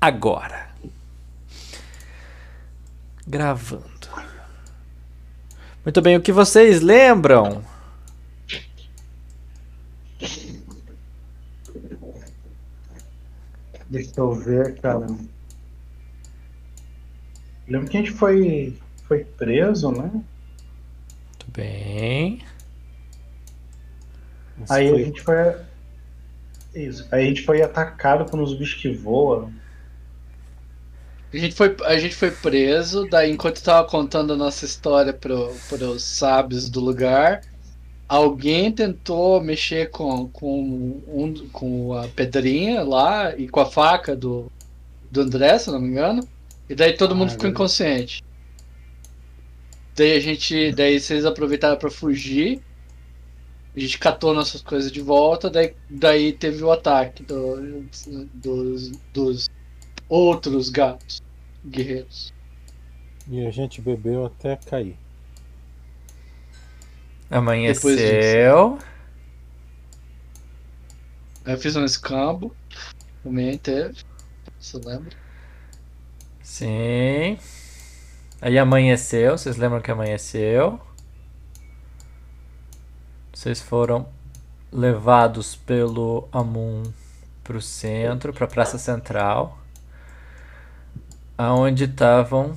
agora. Gravando. Muito bem, o que vocês lembram? Deixa eu ver, cara. Lembro que a gente foi, foi preso, né? Muito bem. Isso Aí foi... a gente foi. Isso. Aí a gente foi atacado por uns bichos que voam. A gente foi, a gente foi preso, daí enquanto estava contando a nossa história para os sábios do lugar, alguém tentou mexer com, com, um, com a pedrinha lá e com a faca do, do André, se não me engano. E daí todo ah, mundo ficou inconsciente. Daí a gente. Daí vocês aproveitaram para fugir. A gente catou nossas coisas de volta, daí, daí teve o ataque do, dos, dos outros gatos guerreiros. E a gente bebeu até cair. Amanheceu. Eu fiz um escambo. Também teve. Você lembra? Sim. Aí amanheceu. Vocês lembram que amanheceu? Vocês foram levados pelo Amun para o centro, para a Praça Central, aonde estavam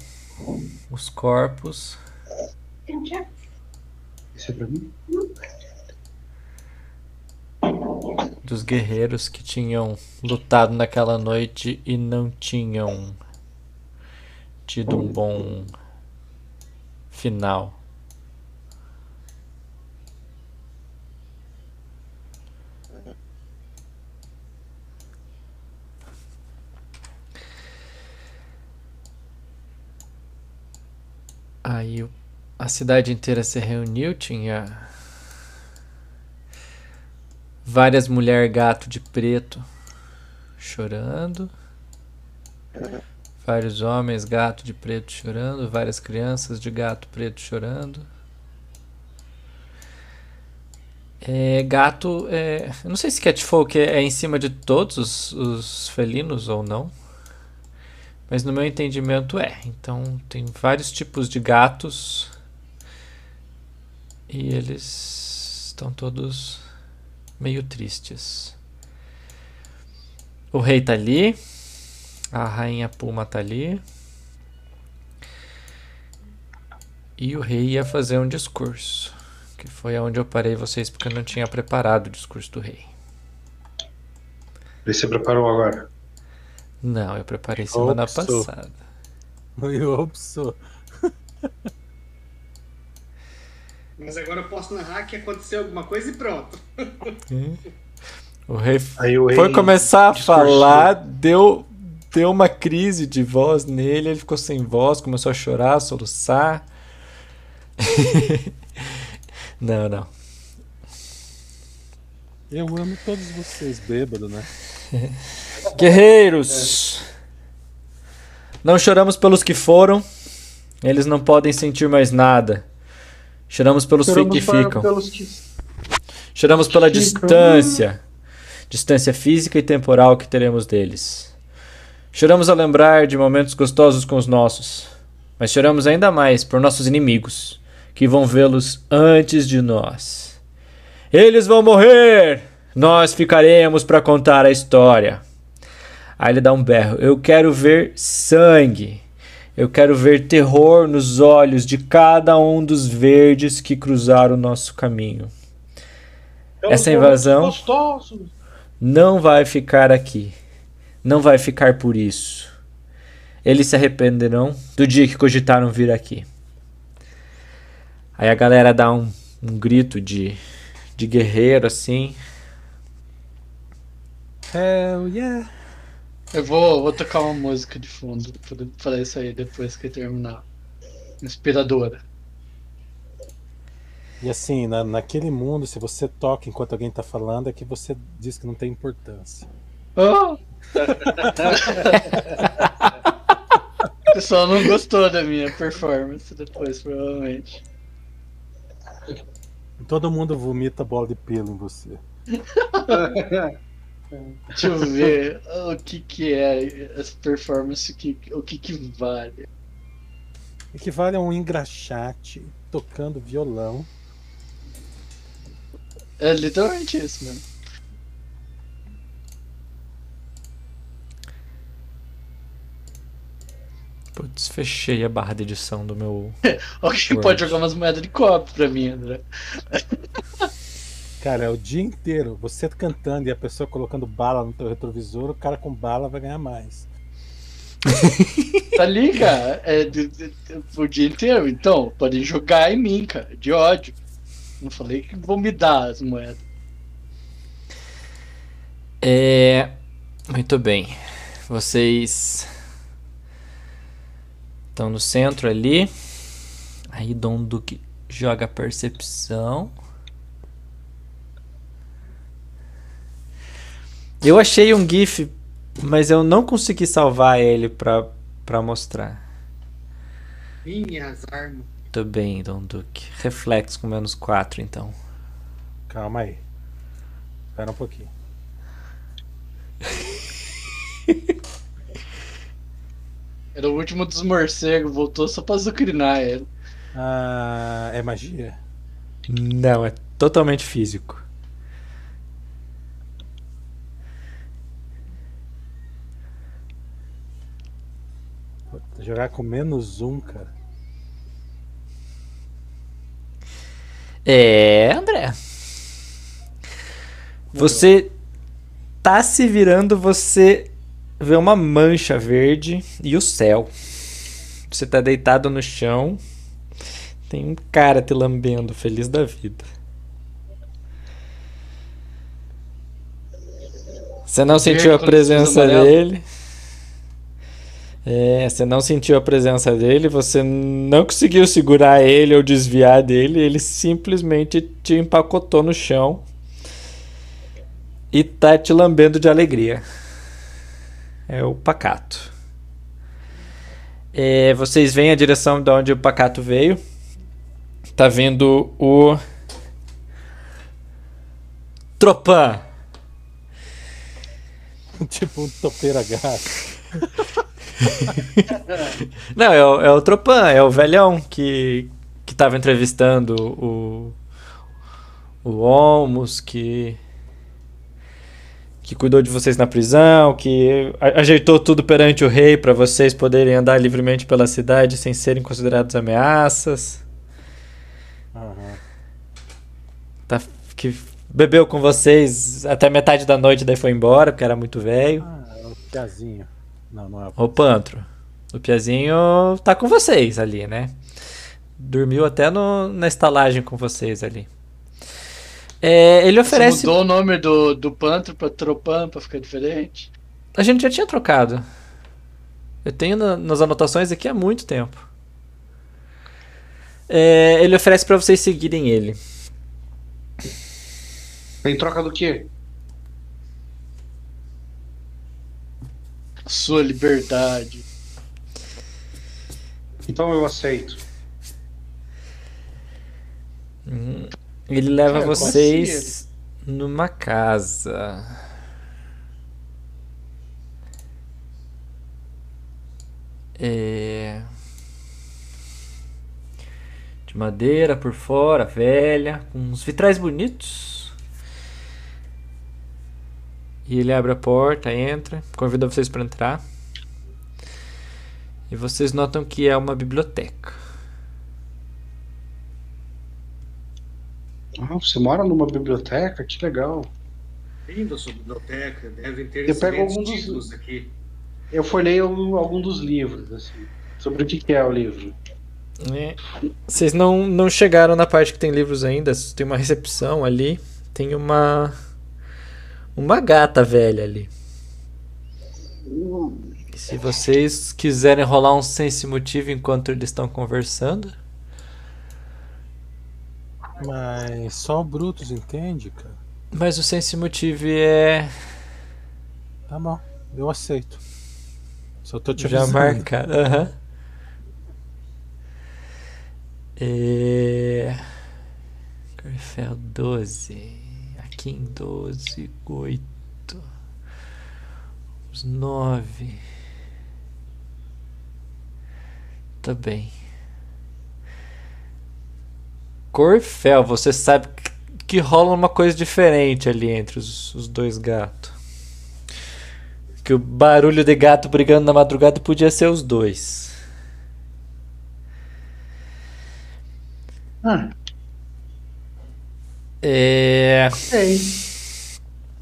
os corpos isso é pra mim? Dos guerreiros que tinham lutado naquela noite e não tinham tido um bom final. Aí a cidade inteira se reuniu, tinha várias mulher gato de preto chorando, vários homens gato de preto chorando, várias crianças de gato preto chorando. É, gato, é, não sei se catfolk é, é em cima de todos os, os felinos ou não, mas no meu entendimento é. Então tem vários tipos de gatos e eles estão todos meio tristes. O rei tá ali. A rainha Puma tá ali. E o rei ia fazer um discurso. Que foi onde eu parei vocês porque eu não tinha preparado o discurso do rei. Você preparou agora? Não, eu preparei semana Opso. passada. Eu opso. Mas agora eu posso narrar que aconteceu alguma coisa e pronto. O rei, o rei foi começar a falar, deu, deu uma crise de voz nele, ele ficou sem voz, começou a chorar, a soluçar. não, não. Eu amo todos vocês bêbados, né? Guerreiros! Não choramos pelos que foram, eles não podem sentir mais nada. Choramos pelos Choramos que ficam. Pelos que... Choramos pela ficam. distância. Distância física e temporal que teremos deles. Choramos a lembrar de momentos gostosos com os nossos. Mas choramos ainda mais por nossos inimigos, que vão vê-los antes de nós. Eles vão morrer! Nós ficaremos para contar a história. Aí ele dá um berro. Eu quero ver sangue. Eu quero ver terror nos olhos de cada um dos verdes que cruzaram o nosso caminho. Essa invasão não vai ficar aqui. Não vai ficar por isso. Eles se arrependerão do dia que cogitaram vir aqui. Aí a galera dá um, um grito de, de guerreiro assim. Hell yeah! Eu vou, vou tocar uma música de fundo pra falar isso aí depois que terminar. Inspiradora. E assim, na, naquele mundo, se você toca enquanto alguém tá falando, é que você diz que não tem importância. Oh! o pessoal não gostou da minha performance depois, provavelmente. Todo mundo vomita bola de pelo em você. Deixa eu ver o que, que é essa performance, o que, o que, que vale. Equivale a um engraxate tocando violão. É literalmente isso mesmo. Putz, fechei a barra de edição do meu. Alguém pode jogar umas moedas de copo pra mim, André. Cara, é o dia inteiro. Você cantando e a pessoa colocando bala no teu retrovisor, o cara com bala vai ganhar mais. Tá ali, cara. É de- de- de- o dia inteiro. Então, podem jogar em mim, cara. De ódio. Não falei que vão me dar as moedas. É. Muito bem. Vocês. Estão no centro ali. Aí Dom Duque joga percepção. Eu achei um GIF, mas eu não consegui salvar ele pra, pra mostrar. Minhas armas. Muito bem, Dom Duque. Reflexo com menos 4, então. Calma aí. Espera um pouquinho. Era o último dos morcegos, voltou só pra zucrinar ele. Ah, é magia? Não, é totalmente físico. Puta, Jogar com menos um, cara. É, André. Você tá se virando, você vê uma mancha verde e o céu. Você tá deitado no chão. Tem um cara te lambendo, feliz da vida. Você não sentiu a presença dele. É, você não sentiu a presença dele, você não conseguiu segurar ele ou desviar dele, ele simplesmente te empacotou no chão e tá te lambendo de alegria. É o pacato. É, vocês veem a direção de onde o pacato veio. Tá vendo o Tropan. tipo um topeira gato. Não, é o, é o Tropan, é o velhão que, que tava entrevistando o, o Olmos, que, que cuidou de vocês na prisão, que ajeitou tudo perante o rei para vocês poderem andar livremente pela cidade sem serem considerados ameaças. Aham. Tá, que bebeu com vocês até metade da noite, daí foi embora, porque era muito velho. Ah, é o piazinho. Não, não é o O Pantro. O Piazinho tá com vocês ali, né? Dormiu até no, na estalagem com vocês ali. É, ele Você oferece. mudou o nome do, do Pantro pra Tropan pra ficar diferente? A gente já tinha trocado. Eu tenho na- nas anotações aqui há muito tempo. É, ele oferece pra vocês seguirem ele. Em troca do quê? Sua liberdade. Então eu aceito. Hum, Ele leva como vocês numa casa. É... De madeira por fora, velha, com uns vitrais bonitos. E ele abre a porta, entra, convida vocês para entrar. E vocês notam que é uma biblioteca. Ah, você mora numa biblioteca? Que legal. Lindo a sua biblioteca. Devem ter Eu pego algum dos- aqui. Eu folhei algum, dos livros, assim. Sobre o que, que é o livro. É. Vocês não, não chegaram na parte que tem livros ainda. Tem uma recepção ali. Tem uma. Uma gata velha ali. E se vocês quiserem rolar um sense motivo enquanto eles estão conversando. Mas só o Brutus entende, cara. Mas o sense motive é. Tá bom, eu aceito. Só tô te Já avisando. marcado. Aham. É. Corfel 12. Aqui em 12, 8. Os nove. Tá bem. Corfel, você sabe que rola uma coisa diferente ali entre os, os dois gatos. Que o barulho de gato brigando na madrugada podia ser os dois. Ah, É. sei.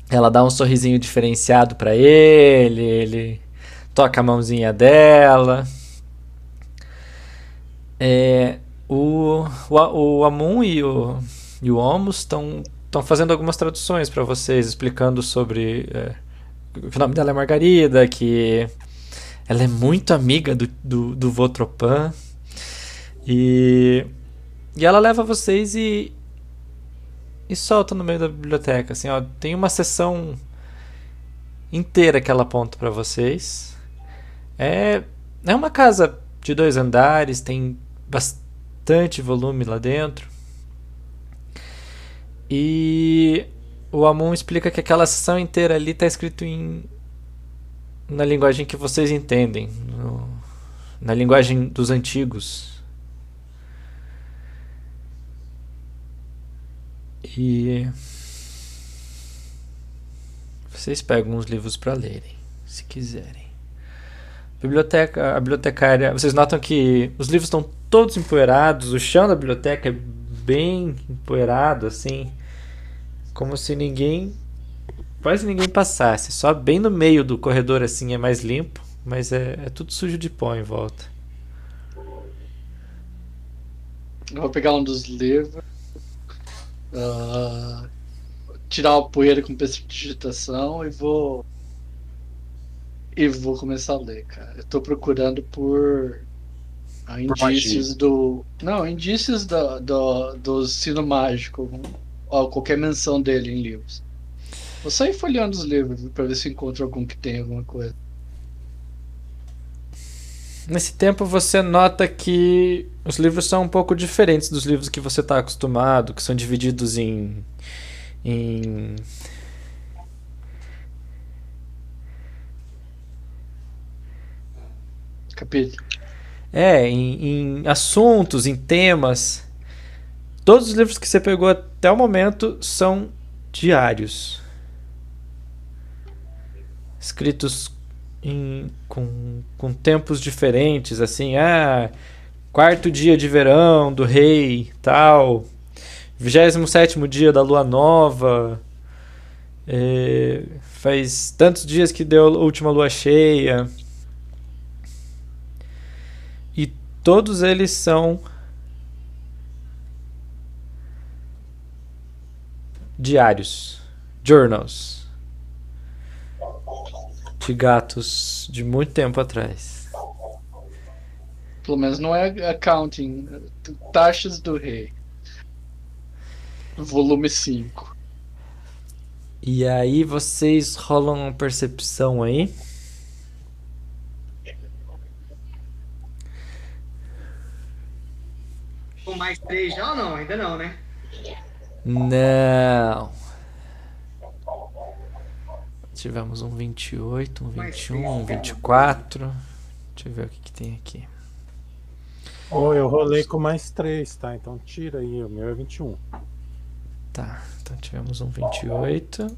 Ela dá um sorrisinho diferenciado pra ele, ele toca a mãozinha dela. É, o, o, o Amun e o, e o Omus estão fazendo algumas traduções pra vocês, explicando sobre é, que o nome dela é Margarida, que ela é muito amiga do, do, do Votropan. E, e ela leva vocês e, e solta no meio da biblioteca, assim, ó, tem uma sessão inteira que ela aponta pra vocês. É, é uma casa de dois andares, tem bastante volume lá dentro. E o Amon explica que aquela sessão inteira ali está escrito em na linguagem que vocês entendem, no- na linguagem dos antigos. E vocês pegam os livros para lerem, se quiserem. Biblioteca, a bibliotecária, vocês notam que os livros estão todos empoeirados, o chão da biblioteca é bem empoeirado assim, como se ninguém quase ninguém passasse, só bem no meio do corredor assim é mais limpo, mas é, é tudo sujo de pó em volta. Eu vou pegar um dos livros. Ah, tirar o poeira com digitação e vou. E vou começar a ler, cara. Eu tô procurando por. ah, indícios do. Não, indícios do, do, do sino mágico. Ó, qualquer menção dele em livros. Vou sair folheando os livros pra ver se encontro algum que tem alguma coisa. Nesse tempo você nota que os livros são um pouco diferentes dos livros que você está acostumado, que são divididos em, em Capítulo. é, em, em assuntos, em temas. Todos os livros que você pegou até o momento são diários, escritos em, com, com tempos diferentes, assim, ah, quarto dia de verão do rei, tal, 27 dia da lua nova, é, faz tantos dias que deu a última lua cheia. E todos eles são diários, journals de gatos de muito tempo atrás. Pelo menos não é accounting. Taxas do rei. Volume 5. E aí vocês rolam uma percepção aí. Com mais três já ou não? Ainda não, né? Não. Tivemos um 28, um Mais 21, um três. 24. Deixa eu ver o que, que tem aqui. Ou eu rolei com mais 3, tá? Então tira aí, o meu é 21. Tá, então tivemos um 28.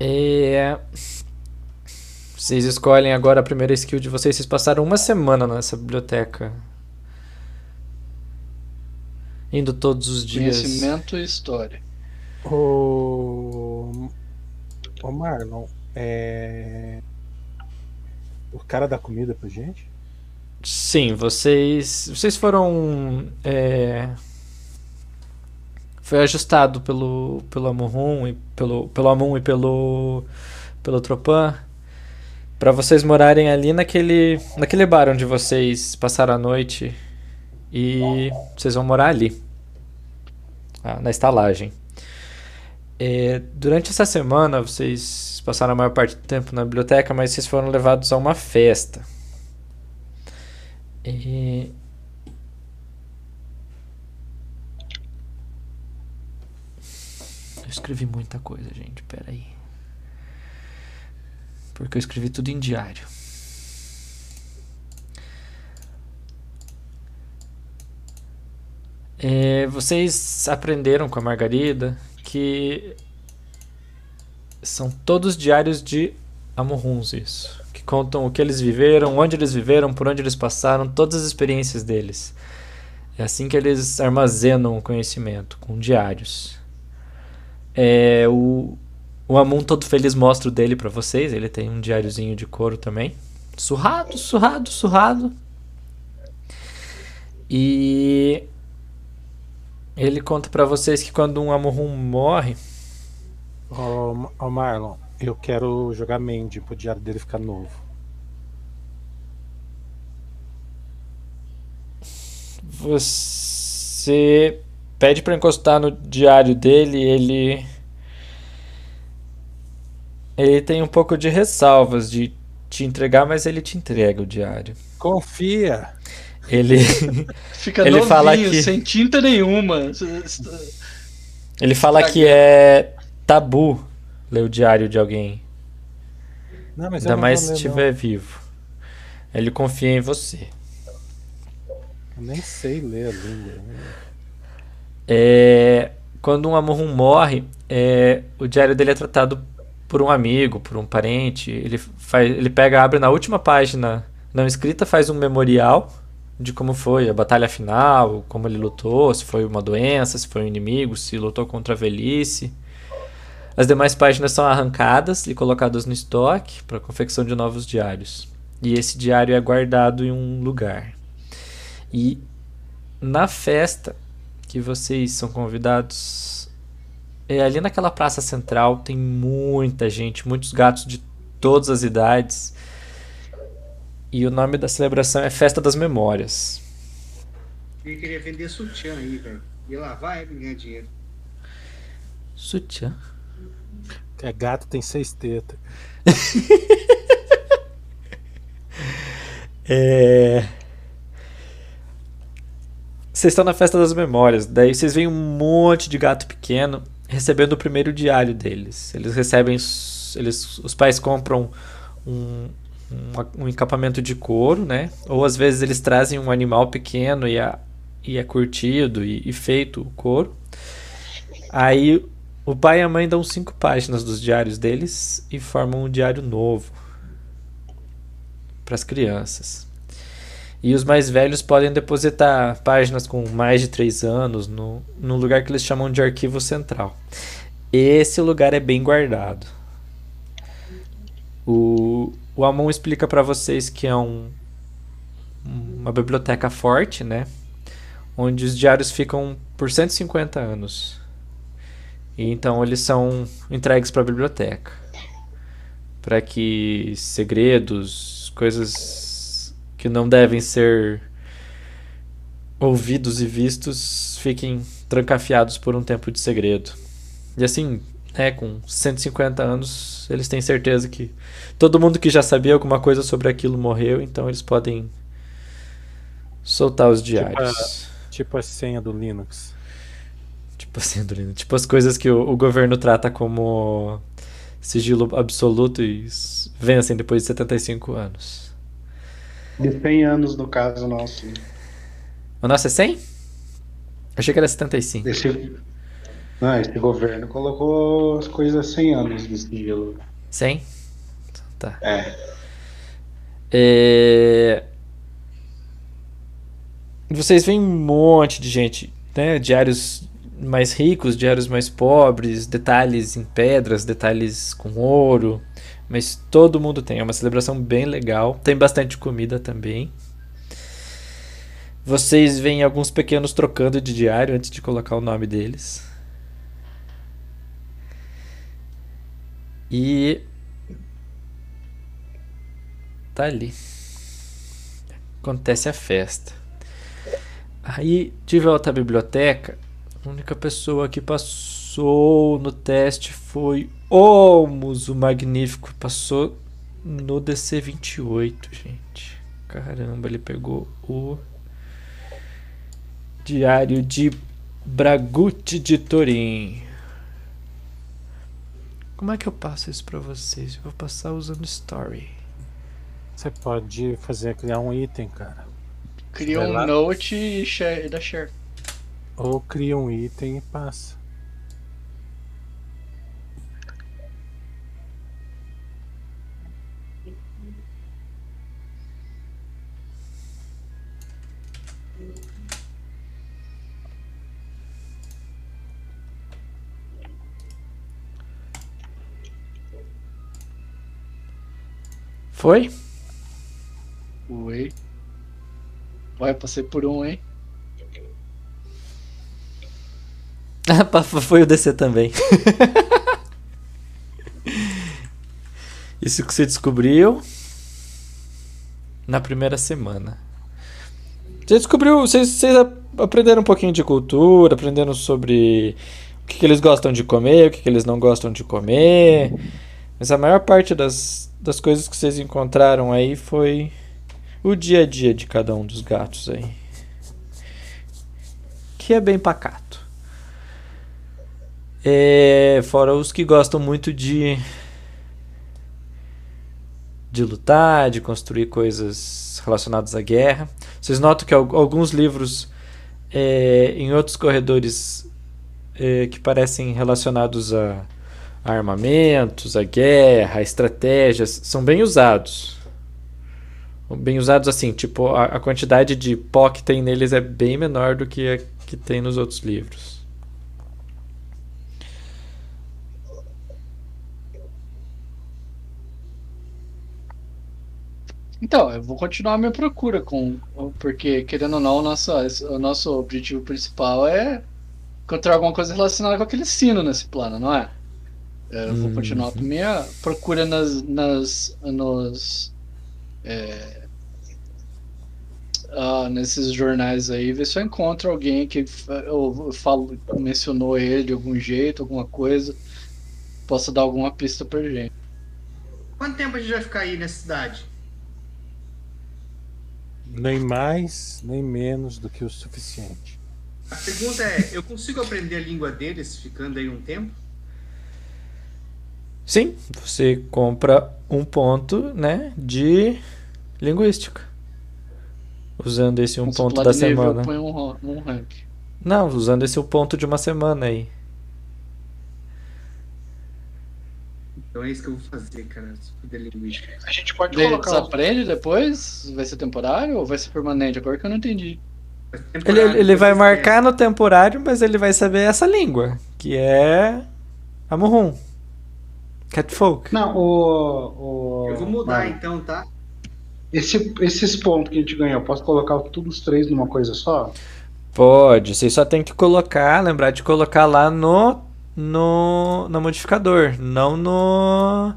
É... Vocês escolhem agora a primeira skill de vocês. Vocês passaram uma semana nessa biblioteca. Indo todos os dias. Conhecimento e história. O. Ô Marlon, é. O cara dá comida pra gente? Sim, vocês. Vocês foram. é, Foi ajustado pelo, pelo Amun e pelo, pelo Amun e pelo, pelo Tropan para vocês morarem ali naquele, naquele bar onde vocês passaram a noite e vocês vão morar ali, ah, na estalagem. É, durante essa semana vocês passaram a maior parte do tempo na biblioteca, mas vocês foram levados a uma festa. E... Eu escrevi muita coisa, gente. Pera aí. Porque eu escrevi tudo em diário. É, vocês aprenderam com a Margarida que são todos diários de Amorruns, isso. Que contam o que eles viveram, onde eles viveram, por onde eles passaram, todas as experiências deles. É assim que eles armazenam o conhecimento, com diários. É, o, o Amun todo feliz mostra o dele para vocês. Ele tem um diáriozinho de couro também. Surrado, surrado, surrado. E ele conta para vocês que quando um Amorrum morre. Ô oh, oh Marlon, eu quero jogar Mandy pro diário dele ficar novo. Você pede para encostar no diário dele, ele ele tem um pouco de ressalvas de te entregar, mas ele te entrega o diário. Confia. Ele fica ele novinho, fala que sem tinta nenhuma. Ele fala que é tabu ler o diário de alguém. Não, mas Ainda mais se estiver vivo. Ele confia em você. Eu nem sei ler a língua. É, quando um Amorrum morre, é, o diário dele é tratado por um amigo, por um parente. Ele, faz, ele pega, abre na última página não escrita, faz um memorial de como foi a batalha final, como ele lutou, se foi uma doença, se foi um inimigo, se lutou contra a velhice. As demais páginas são arrancadas e colocadas no estoque para confecção de novos diários. E esse diário é guardado em um lugar. E na festa que vocês são convidados, é ali naquela praça central tem muita gente, muitos gatos de todas as idades. E o nome da celebração é Festa das Memórias. Ele queria vender sutiã aí, velho. Ia lavar e ganhar dinheiro. Sutiã? É gato tem seis tetas. é... Vocês estão na festa das memórias, daí vocês veem um monte de gato pequeno recebendo o primeiro diário deles. Eles recebem, eles, os pais compram um, um, um encapamento de couro, né? Ou às vezes eles trazem um animal pequeno e, a, e é curtido e, e feito o couro. Aí o pai e a mãe dão cinco páginas dos diários deles e formam um diário novo para as crianças. E os mais velhos podem depositar páginas com mais de três anos no, no lugar que eles chamam de arquivo central. Esse lugar é bem guardado. O, o Amon explica para vocês que é um, uma biblioteca forte, né? Onde os diários ficam por 150 anos. E então eles são entregues para a biblioteca. Para que segredos, coisas que não devem ser ouvidos e vistos fiquem trancafiados por um tempo de segredo. E assim, é, com 150 anos, eles têm certeza que todo mundo que já sabia alguma coisa sobre aquilo morreu, então eles podem soltar os diários. Tipo a, tipo a senha do Linux. Tipo assim, Andolino. Tipo as coisas que o, o, governo trata como sigilo absoluto e vencem depois de 75 anos. De 100 anos, no caso nosso. O nosso é 100? Achei que era 75. Esse, não, esse governo colocou as coisas 100 anos de sigilo. 100? Tá. É. é... Vocês veem um monte de gente, né? Diários mais ricos, diários mais pobres, detalhes em pedras, detalhes com ouro. Mas todo mundo tem. É uma celebração bem legal. Tem bastante comida também. Vocês veem alguns pequenos trocando de diário antes de colocar o nome deles. E. Tá ali. Acontece a festa. Aí, de volta à biblioteca, a única pessoa que passou no teste foi Olmos, o Magnífico. Passou no DC 28, gente. Caramba, ele pegou o Diário de Braguti de Torim. Como é que eu passo isso pra vocês? Eu vou passar usando Story. Você pode fazer criar um item, cara. Cria um lá. note e share, dá share. Ou cria um item e passa. Foi? Foi. Vai, passei por um, hein? Ah, foi o DC também. Isso que você descobriu na primeira semana. Você descobriu, vocês, vocês aprenderam um pouquinho de cultura, aprenderam sobre o que, que eles gostam de comer, o que, que eles não gostam de comer. Mas a maior parte das, das coisas que vocês encontraram aí foi o dia a dia de cada um dos gatos aí. Que é bem pacato. É, fora os que gostam muito de de lutar, de construir coisas relacionadas à guerra. Vocês notam que alguns livros é, em outros corredores é, que parecem relacionados a a armamentos, a guerra, estratégias, são bem usados. Bem usados assim, tipo, a, a quantidade de pó que tem neles é bem menor do que a que tem nos outros livros. Então, eu vou continuar a minha procura com. Porque, querendo ou não, o nosso, o nosso objetivo principal é encontrar alguma coisa relacionada com aquele sino nesse plano, não é? Eu vou continuar com minha procura nas, nas nos é, ah, nesses jornais aí, ver se eu encontro alguém que eu falo, mencionou ele de algum jeito, alguma coisa, possa dar alguma pista pra gente. Quanto tempo a gente vai ficar aí nessa cidade? Nem mais, nem menos do que o suficiente. A pergunta é: eu consigo aprender a língua deles ficando aí um tempo? Sim, você compra um ponto, né, de linguística. Usando esse um ponto da semana. Põe um, um rank. Não, usando esse um ponto de uma semana aí. Então é isso que eu vou fazer, cara. linguística. A gente pode Ele colocar. desaprende depois? Vai ser temporário ou vai ser permanente? Agora que eu não entendi. Ele, ele vai marcar no temporário, mas ele vai saber essa língua, que é a Murum. Catfolk. Não, o, o. Eu vou mudar então, tá? Esse, esses pontos que a gente ganhou, posso colocar todos os três numa coisa só? Pode, você só tem que colocar, lembrar de colocar lá no no, no modificador, não no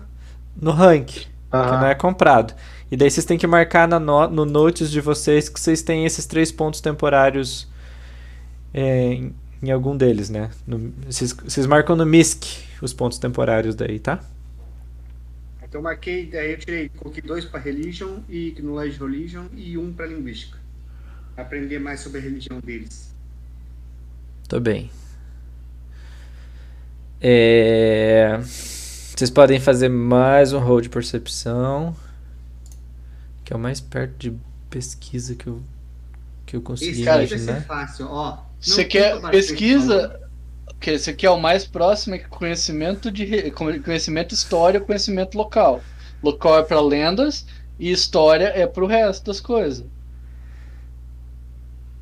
no rank, ah. que não é comprado. E daí vocês têm que marcar na no, no notes de vocês que vocês têm esses três pontos temporários é, em, em, algum deles, né? No, vocês, vocês marcam no MISC os pontos temporários daí, tá? Então eu marquei, daí eu tirei, coloquei dois para religion e knowledge religion e um para linguística. Aprender mais sobre a religião deles. Tô bem. É... Vocês podem fazer mais um roll de percepção. Que é o mais perto de pesquisa que eu, que eu consegui Esse imaginar. Esse vai ser fácil, ó. Você quer pesquisa que esse aqui é o mais próximo é conhecimento de conhecimento história, conhecimento local. Local é para lendas e história é para o resto das coisas.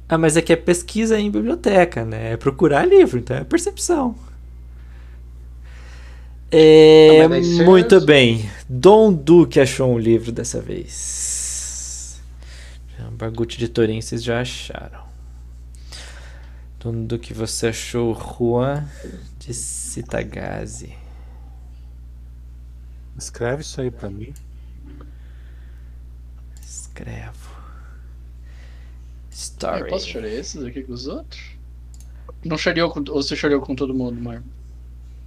Ah, mas aqui é pesquisa em biblioteca, né? É procurar livro, então é percepção. É, muito bem. Dom Duque achou um livro dessa vez. Bargute de Torin, vocês já acharam do que você achou, Juan de Citagazi. Escreve isso aí pra mim. Escrevo. Story. Eu posso chorar esses aqui com os outros? Não chareou com, ou você chareou com todo mundo, Mar?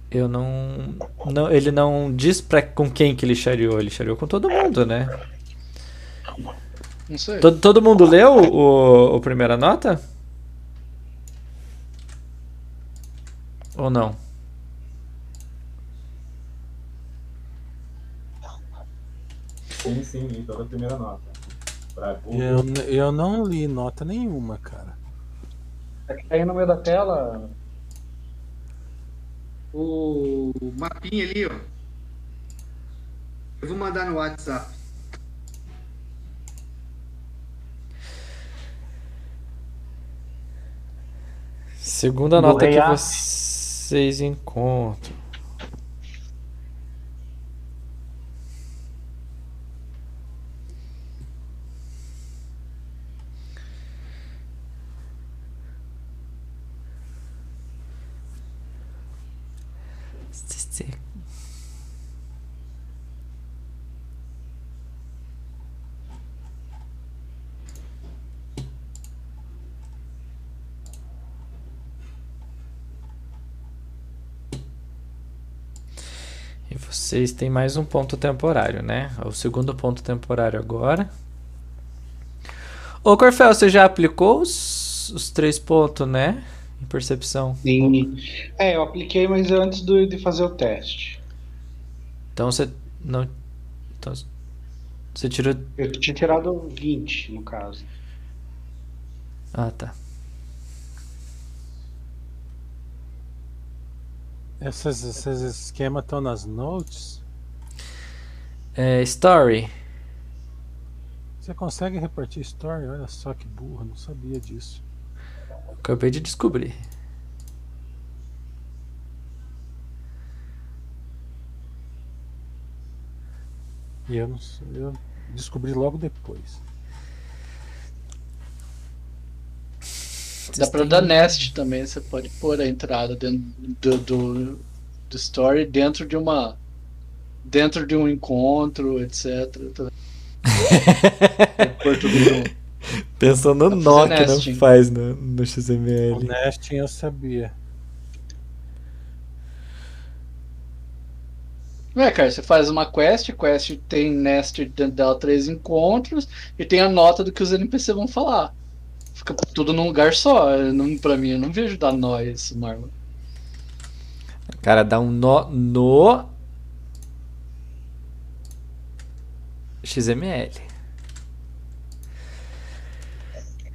Eu não, não. Ele não diz pra com quem que ele chareou. Ele chareou com todo mundo, né? Não sei. Todo, todo mundo leu o, o primeira nota? Ou não? Sim, sim, li toda a primeira nota. Pra. Eu, eu não li nota nenhuma, cara. É que tá aí no meio da tela. O mapinha ali, ó. Eu vou mandar no WhatsApp. Segunda nota que React. Vocês encontram. E vocês têm mais um ponto temporário, né? O segundo ponto temporário agora. Ô, Corfel, você já aplicou os, os três pontos, né? Em percepção. Sim. É, eu apliquei, mas antes do- de fazer o teste. Então você não. Então, você tirou. Eu tinha tirado 20, no caso. Ah, tá. Esses, esses esquemas estão nas notes. É, story. Você consegue repartir story? Olha só que burro, não sabia disso. Acabei de descobrir. E eu, não, eu descobri logo depois. Dá pra dar nest também, você pode pôr a entrada dentro do, do, do story dentro de uma. dentro de um encontro, etc. Pôr tudo junto. Pensando no nó fazer que não faz no, no O XML. nesting eu sabia. É, cara, você faz uma quest, quest tem nest dentro dela três encontros e tem a nota do que os NPC vão falar. Fica tudo num lugar só. Não, pra mim, eu não vejo dar nó isso, Marlon. Cara, dá um nó no XML.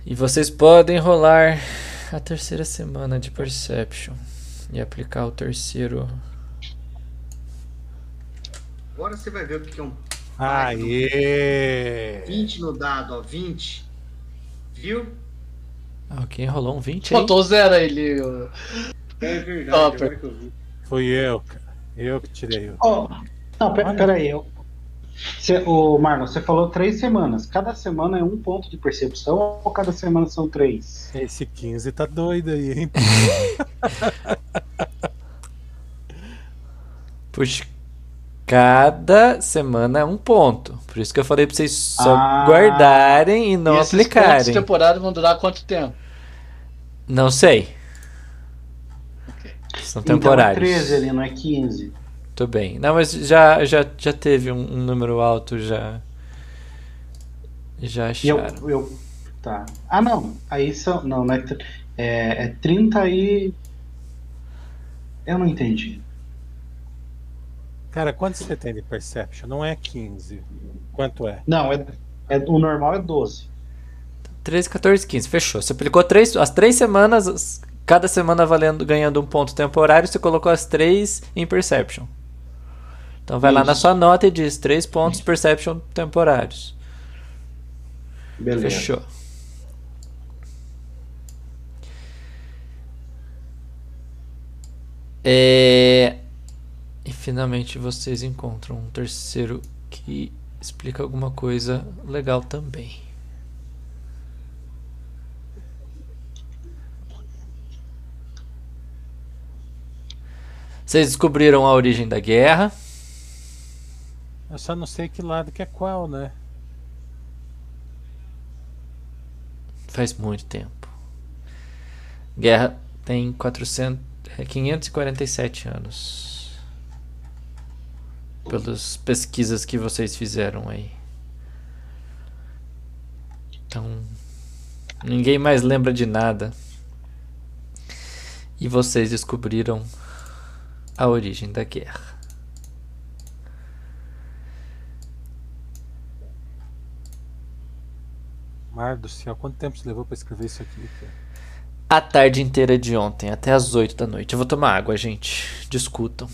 E vocês podem rolar a terceira semana de Perception e aplicar o terceiro. Agora você vai ver o que é um Aê! 20 no dado, ó. 20. Viu? Ah, quem rolou um 20 aí? Faltou zero aí, ele. É verdade, que eu vi. Fui eu, cara. Eu que tirei o. Ó, não, pera, Olha. peraí. Eu... Cê, ô, Marlon, você falou três semanas. Cada semana é um ponto de percepção ou cada semana são três? Esse 15 tá doido aí, hein? Puxa, cada semana é um ponto. Por isso que eu falei pra vocês só Ah. guardarem e não e esses pontos aplicarem. temporários vão durar quanto tempo? Não sei. São Então é temporários. 13 ali, não é 15. Tudo bem. Não, mas já, já, já teve um, um número alto, já. Já E eu, acharam. eu. Tá. Ah, não. Aí são. Não, não é. É, é 30 e. Eu não entendi. Cara, quanto você tem de perception? Não é 15. Quanto é? Não, é, é, o normal é 12. 13, 14, 15. Fechou. Você aplicou três, as três semanas, as- cada semana valendo, ganhando um ponto temporário, você colocou as três em Perception. Então vai lá na Isso. sua nota e diz três pontos Perception temporários. Beleza. Fechou. É... E finalmente vocês encontram um terceiro que explica alguma coisa legal também. Vocês descobriram a origem da guerra. Eu só não sei que lado que é qual, né? Faz muito tempo. Guerra tem 400, é, 547 anos. Pelas pesquisas que vocês fizeram aí. Então, ninguém mais lembra de nada. E vocês descobriram a origem da guerra. Mar do céu, quanto tempo você levou pra escrever isso aqui? A tarde inteira de ontem, até as 8 da noite. Eu vou tomar água, gente. Discutam.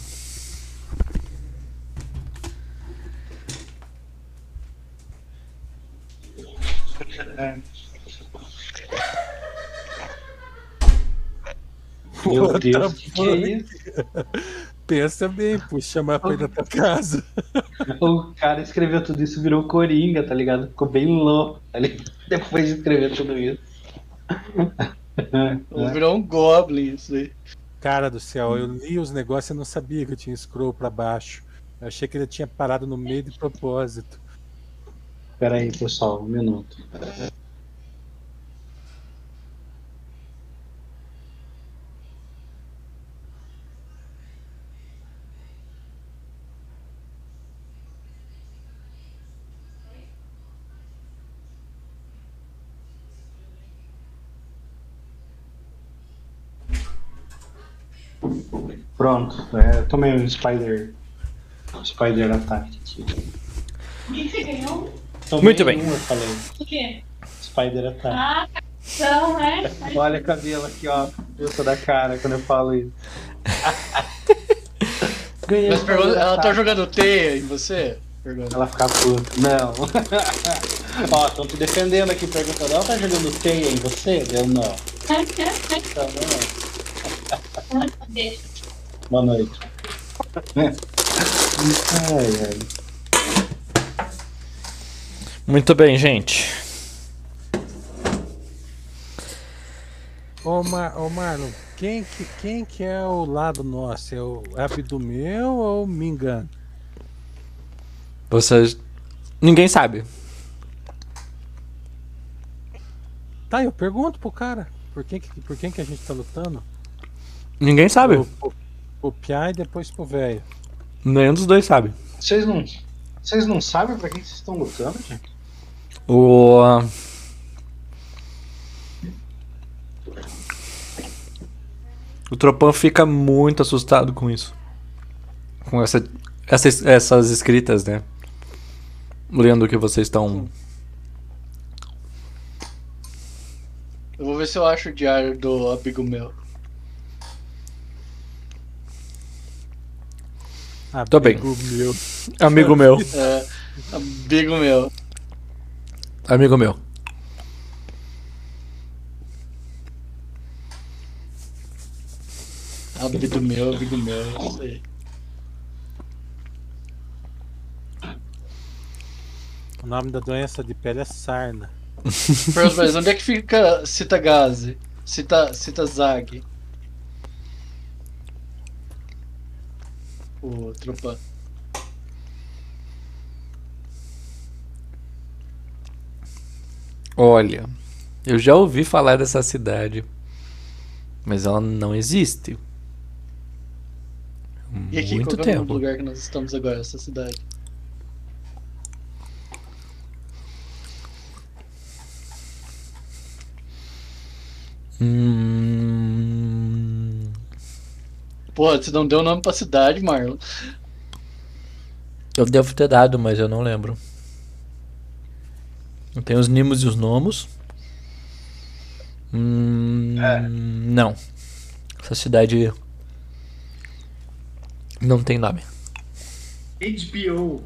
Meu Deus, que, que é isso? Pensa bem, pô, chamar pra ir da tua casa. O cara escreveu tudo isso, virou coringa, tá ligado? Ficou bem louco ali depois de escrever tudo isso. Virou um goblin isso aí. Cara do céu, eu li os negócios e não sabia que eu tinha scroll pra baixo. Eu achei que ele tinha parado no meio de propósito. Pera aí, pessoal, um minuto. Pronto, é, tomei um Spider. Spider Attack aqui. O que você ganhou? Tomei Muito bem. Um, eu falei. O quê? Spider Attack. Ah, então, né? Olha o cabelo aqui, ó. Justa da cara quando eu falo isso. Ganhei Mas pergunta, ela tá jogando teia em você? Pergunta. Ela fica puta. Não. ó, estão te defendendo aqui, perguntando. Ela tá jogando teia em você? Eu não. Então, não. Boa noite. ai, ai. Muito bem, gente. Ô, Mar ô Marlon, quem que, quem que é o lado nosso? É o Abdumeu ou o me engano? Vocês. Ninguém sabe. Tá, eu pergunto pro cara. Por quem que, por quem que a gente tá lutando? Ninguém sabe. Pro, pro, pro Piá e depois pro velho. Nenhum dos dois sabe. Vocês não. Vocês não sabem pra quem vocês estão lutando, gente? O. O Tropan fica muito assustado com isso. Com essa, essas, essas escritas, né? Lendo o que vocês estão. Eu vou ver se eu acho o diário do amigo meu. Tô bem. Amigo meu. Amigo meu. É, amigo meu. Amigo meu. Amigo meu, amigo meu, não sei. O nome da doença de pele é sarna. Mas onde é que fica Citagaze? Cita, Citazag? O Tropan. Olha, eu já ouvi falar dessa cidade, mas ela não existe. E aqui, Muito qual que é o tempo. lugar que nós estamos agora, essa cidade? Hum, Porra, você não deu nome pra cidade, Marlon. eu devo ter dado, mas eu não lembro. Tenho os Nimos e os Nomos. Hum, Não. Essa cidade não tem nome. HBO.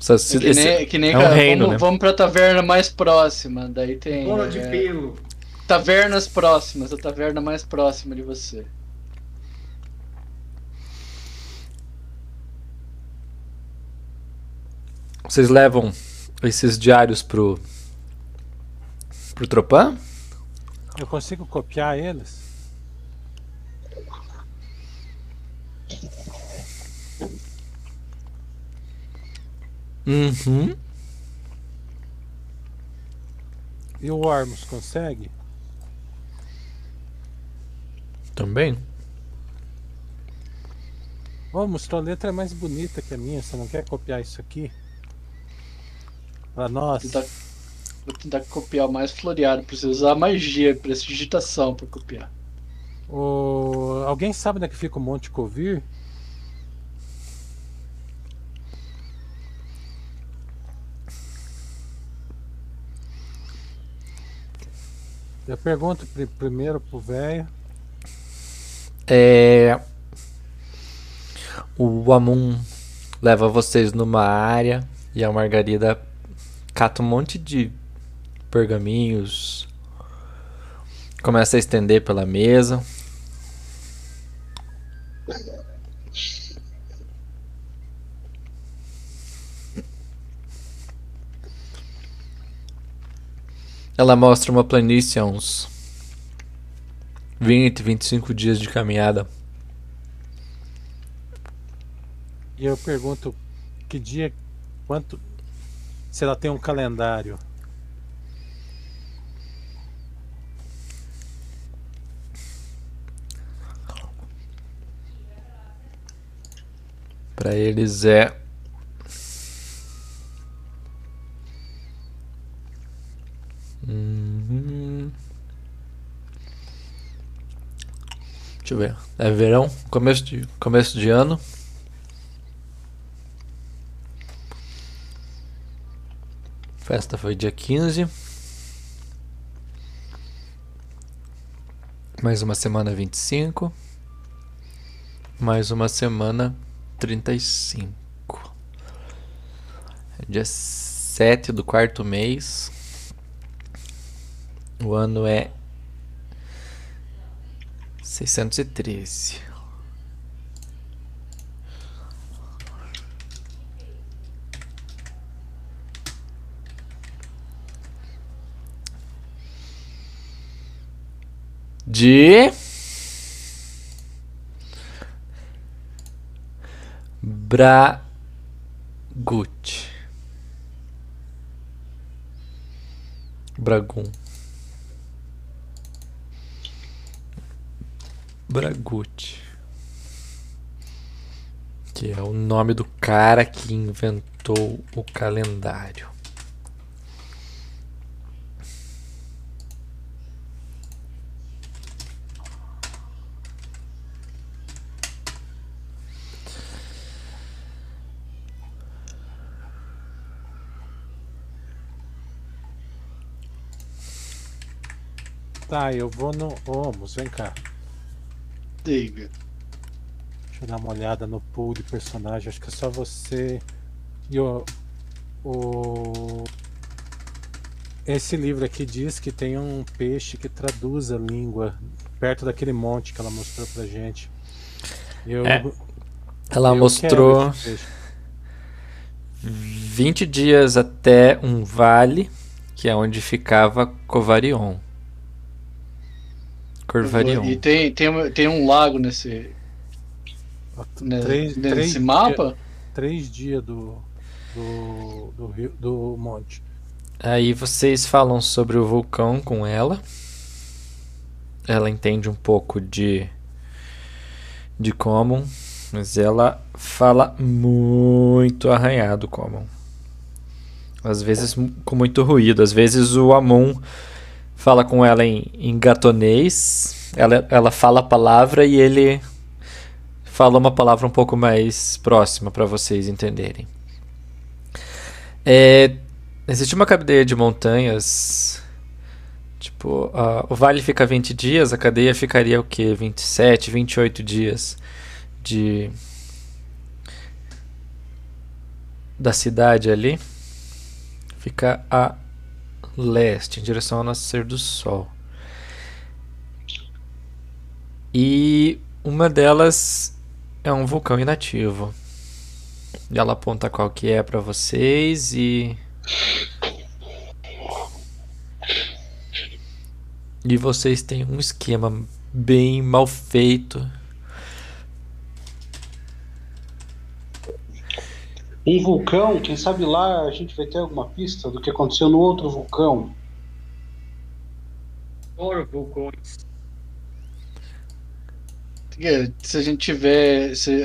Essa É que esse- nem, que nem é um cara, reino, vamos, né? vamos pra taverna mais próxima. Daí tem. Bola de é, pelo. tavernas próximas, a taverna mais próxima de você. Vocês levam esses diários pro. Pro Tropan? Eu consigo copiar eles? Uhum. E o Ormus consegue? Também. Ormus, tua letra é mais bonita que a minha. Você não quer copiar isso aqui? Pra nós? Você tá, Vou tentar copiar mais floreado. Preciso usar magia, digitação para copiar. O... Alguém sabe onde é que fica o Monte Covir? Eu pergunto pr primeiro pro velho. É. O Amun leva vocês numa área e a Margarida cata um monte de pergaminhos, começa a estender pela mesa. Ela mostra uma planície a uns 20, 25 dias de caminhada. E eu pergunto que dia, quanto, se ela tem um calendário. Para eles é Uhum. Deixa eu ver. É verão, começo de, começo de ano. Festa foi dia 15. Mais uma semana 25. Mais uma semana 35. É dia 7 do quarto mês. O ano é 613. De Bragut. Bragum. Bragut. Que é o nome do cara que inventou o calendário. Tá, eu vou no. Vamos, vem cá. Diga. Deixa eu dar uma olhada no pool de personagem. Acho que é só você e o. o... Esse livro aqui diz que tem um peixe que traduz a língua perto daquele monte que ela mostrou pra gente. Eu, é. Ela eu mostrou 20 dias até um vale, que é onde ficava Covarion. Corvarion. E tem, tem, tem um lago nesse. Três, nesse três mapa? Dia, três dias do, do, do, rio, do monte. Aí vocês falam sobre o vulcão com ela. Ela entende um pouco de de Common, mas ela fala muito arranhado Common. Às vezes com muito ruído, às vezes o Amon fala com ela em, em gatonês, ela, ela fala a palavra e ele fala uma palavra um pouco mais próxima para vocês entenderem. É, existe uma cadeia de montanhas. Tipo, uh, o vale fica 20 dias, a cadeia ficaria o que? 27, 28 dias de. da cidade ali. Fica a leste, em direção ao nascer do sol. E uma delas é um vulcão inativo. Ela aponta qual que é para vocês e E vocês têm um esquema bem mal feito Um vulcão, quem sabe lá a gente vai ter alguma pista do que aconteceu no outro vulcão. Adoro vulcões. Se a gente tiver se,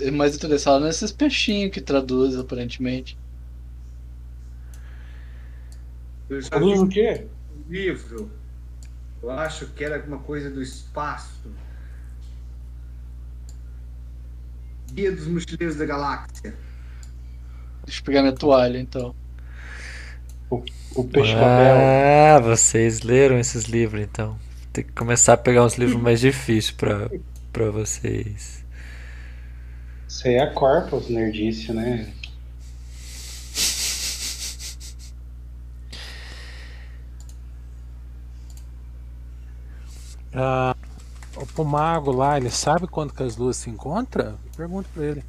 é mais interessado nesses peixinhos que traduz, aparentemente. Eu já O vi livro um o quê? livro. Eu acho que era alguma coisa do espaço. Guia dos Mochileiros da Galáxia. Deixa eu pegar minha toalha, então. O peixe papel. Ah, vocês leram esses livros então. Tem que começar a pegar uns livros mais difíceis pra, pra vocês. Isso aí é a Corpus Nerdice, né? Ah, o mago lá, ele sabe quando que as luas se encontram? Pergunta pra ele.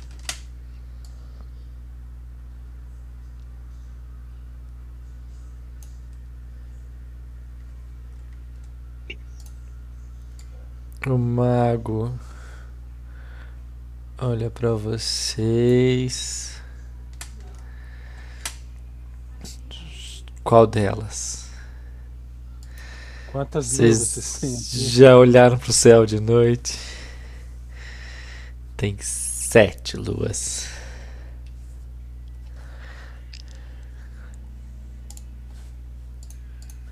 O mago olha pra vocês. Qual delas? Quantas Vocês vocês já olharam pro céu de noite? Tem sete luas.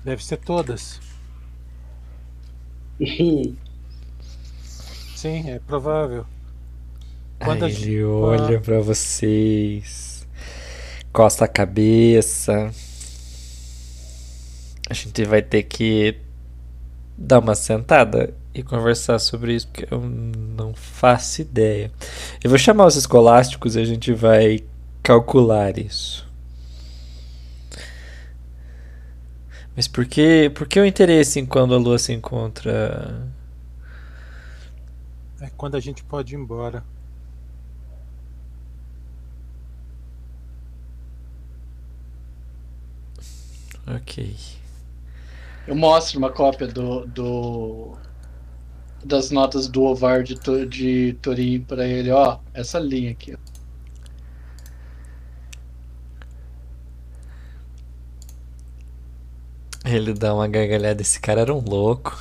Deve ser todas. Sim, é provável. Quando Aí ele olha pra vocês, costa a cabeça. A gente vai ter que dar uma sentada e conversar sobre isso, porque eu não faço ideia. Eu vou chamar os escolásticos e a gente vai calcular isso. Mas por que, por que o interesse em quando a lua se encontra? É quando a gente pode ir embora. Ok. Eu mostro uma cópia do, do das notas do Ovar de, de Torim pra ele, ó, essa linha aqui. Ele dá uma gargalhada. Esse cara era um louco.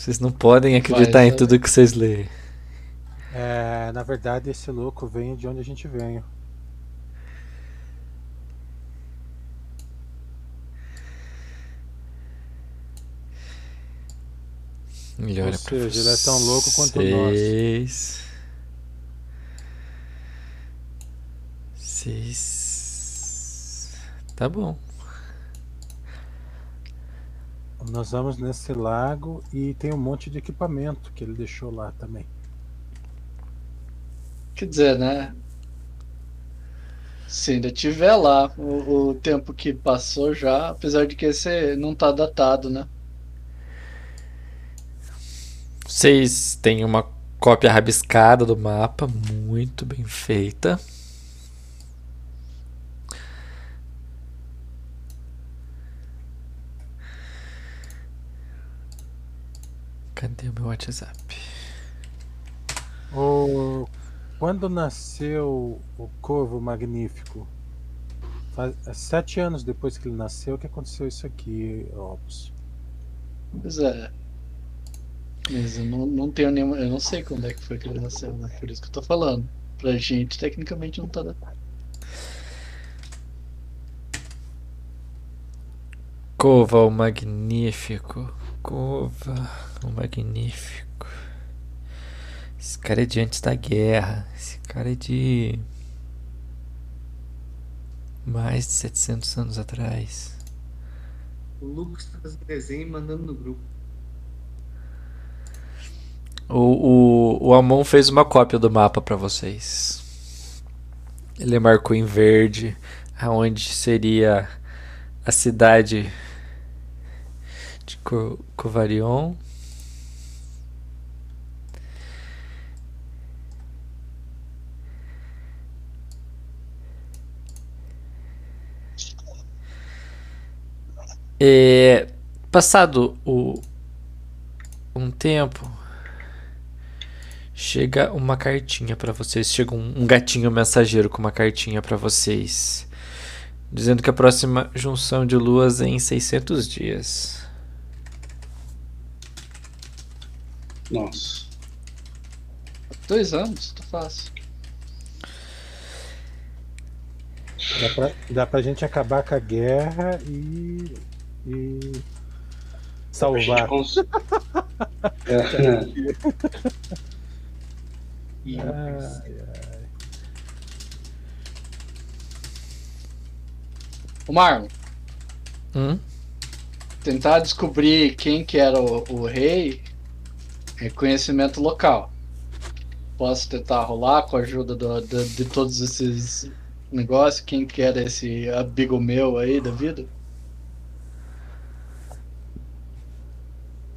Vocês não podem acreditar em tudo que vocês lêem. É, na verdade, esse louco vem de onde a gente veio. Ele Ou olha seja, ele é tão louco quanto nós. Vocês. Tá bom. Nós vamos nesse lago e tem um monte de equipamento que ele deixou lá também. Quer dizer, né? Se ainda tiver lá o, o tempo que passou já, apesar de que esse não tá datado, né? Vocês têm uma cópia rabiscada do mapa, muito bem feita. Cadê o meu WhatsApp? O... Quando nasceu o Corvo Magnífico? Faz... é Sete anos depois que ele nasceu que aconteceu isso aqui, Opus. Pois é. Mas eu não, não tenho nenhuma. Eu não sei quando é que foi que ele nasceu, né? Por isso que eu tô falando. Pra gente, tecnicamente, não tá datado. Cova o Magnífico. Cova o Magnífico. Esse cara é de antes da guerra. Esse cara é de. Mais de 700 anos atrás. O Lucas tá fazendo desenho e mandando no grupo. O, o, o Amon fez uma cópia do mapa pra vocês. Ele marcou em verde aonde seria a cidade Covarion. É, passado o, um tempo, chega uma cartinha pra vocês. Chega um, um gatinho mensageiro com uma cartinha pra vocês, dizendo que a próxima junção de luas é em 600 dias. Nossa. Dois anos, tá fácil. Dá pra, dá pra gente acabar com a guerra e. e. salvar. É. Ai, O Marlon, Hum? tentar descobrir quem que era o, o rei é conhecimento local. Posso tentar rolar com a ajuda do- do- de todos esses negócios? Quem que era esse amigo meu aí da vida?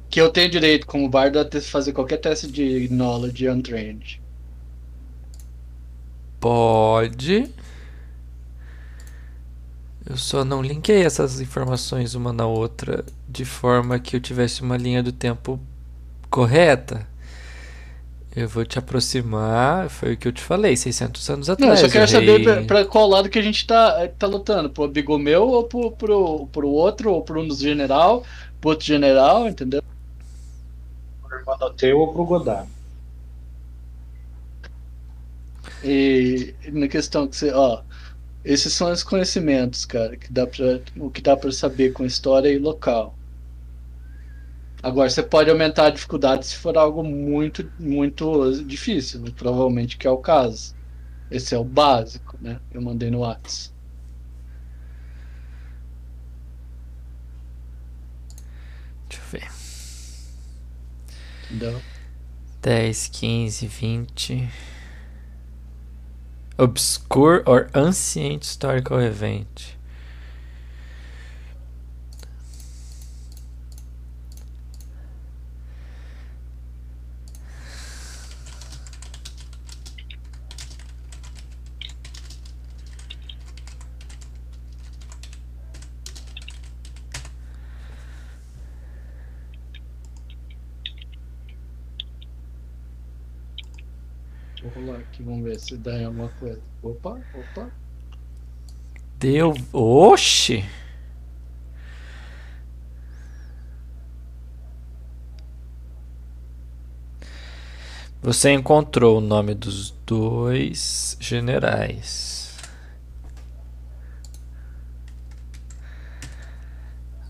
Que eu tenho direito como bardo a fazer qualquer teste de knowledge untrained. Pode. Eu só não linkei essas informações uma na outra de forma que eu tivesse uma linha do tempo correta. Eu vou te aproximar, foi o que eu te falei, 600 anos Não, eu atrás. só quero saber pra, pra qual lado que a gente tá, tá lutando. Pro amigo meu ou pro, pro, pro outro, ou pro um dos general, pro outro general, entendeu? Pro irmão do teu ou pro Godard. E na questão que você, ó, esses são os conhecimentos, cara, que dá pra, o que dá pra saber com história e local. Agora, você pode aumentar a dificuldade se for algo muito, muito difícil, né? provavelmente que é o caso. Esse é o básico, né? Eu mandei no Whats. Deixa eu ver. Entendeu? 10, 15, 20. Obscure or Ancient Historical Event. Vou rolar aqui, vamos ver se dá alguma coisa. Opa, opa. Deu. Oxi! Você encontrou o nome dos dois generais.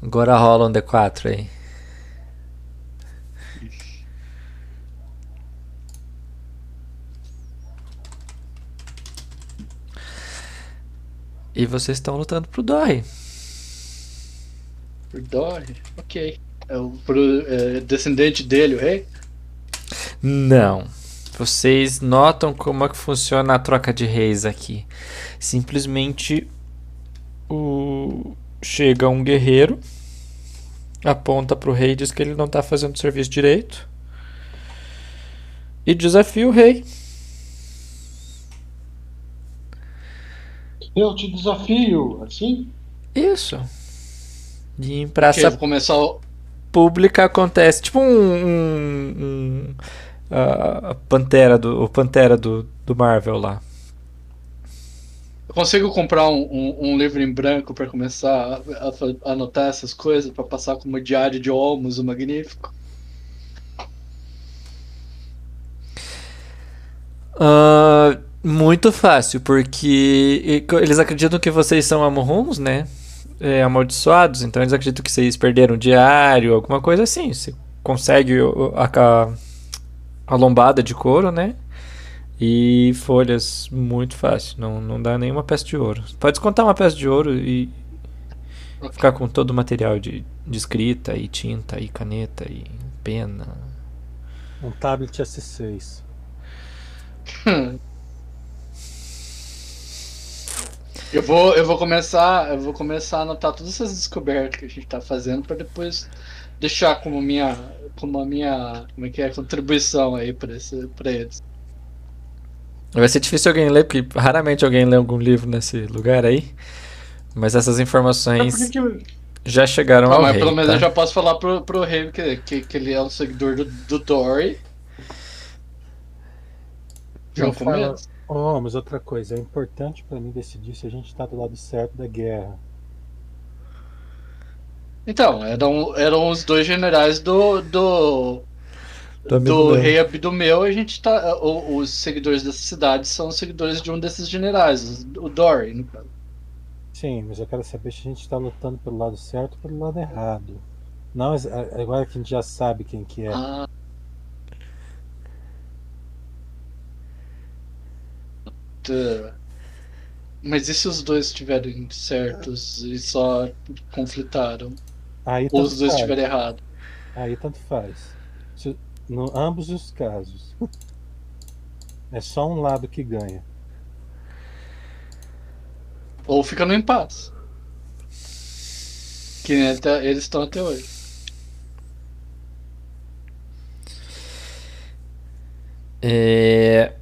Agora rola um D4 aí. E vocês estão lutando pro Dory. Por Dory? Ok. É o pro, é, descendente dele, o rei? Não. Vocês notam como é que funciona a troca de reis aqui. Simplesmente o... chega um guerreiro, aponta pro rei e diz que ele não tá fazendo o serviço direito. E desafia o rei. Eu te desafio, assim? Isso. E em praça vou começar o. pública acontece tipo um, um- um- a a pantera do o pantera do, do Marvel lá. Eu consigo comprar um, um, um livro em branco para começar a, a fa- anotar essas coisas, para passar como diário de Olmos, o Magnífico? Ah, muito fácil, porque eles acreditam que vocês são Amuruns, né? É, amaldiçoados, então eles acreditam que vocês perderam o diário, alguma coisa assim. Você consegue a, a, a lombada de couro, né? E folhas, muito fácil. Não, não dá nenhuma peça de ouro. Pode descontar uma peça de ouro e ficar com todo o material de, de escrita, e tinta, e caneta, e pena. Um tablet S6. Eu vou, eu vou começar, eu vou começar a anotar todas essas descobertas que a gente tá fazendo para depois deixar como minha, como a minha, como é que é, contribuição aí para esse, para eles. Vai ser difícil alguém ler, porque raramente alguém lê algum livro nesse lugar aí. Mas essas É informações porque que- já chegaram Não, ao mas rei, pelo menos tá? eu já posso falar pro, pro rei que, que, que ele é um seguidor do, do Dory. Já começo. Oh, mas outra coisa, é importante pra mim decidir se a gente tá do lado certo da guerra. Então, eram, eram os dois generais do. do. Do do rei Abdumeu, a gente tá. o- Os seguidores dessa cidade são os seguidores de um desses generais, o Dory, no caso. Sim, mas eu quero saber se a gente está lutando pelo lado certo ou pelo lado errado. Não, agora que a gente já sabe quem que é. Ah. Mas e se os dois estiverem certos e só conflitaram? Aí Ou os dois estiverem errados? Aí tanto faz. Se, no ambos os casos. É só um lado que ganha. Ou fica no impasse. Que até, eles estão até hoje. É...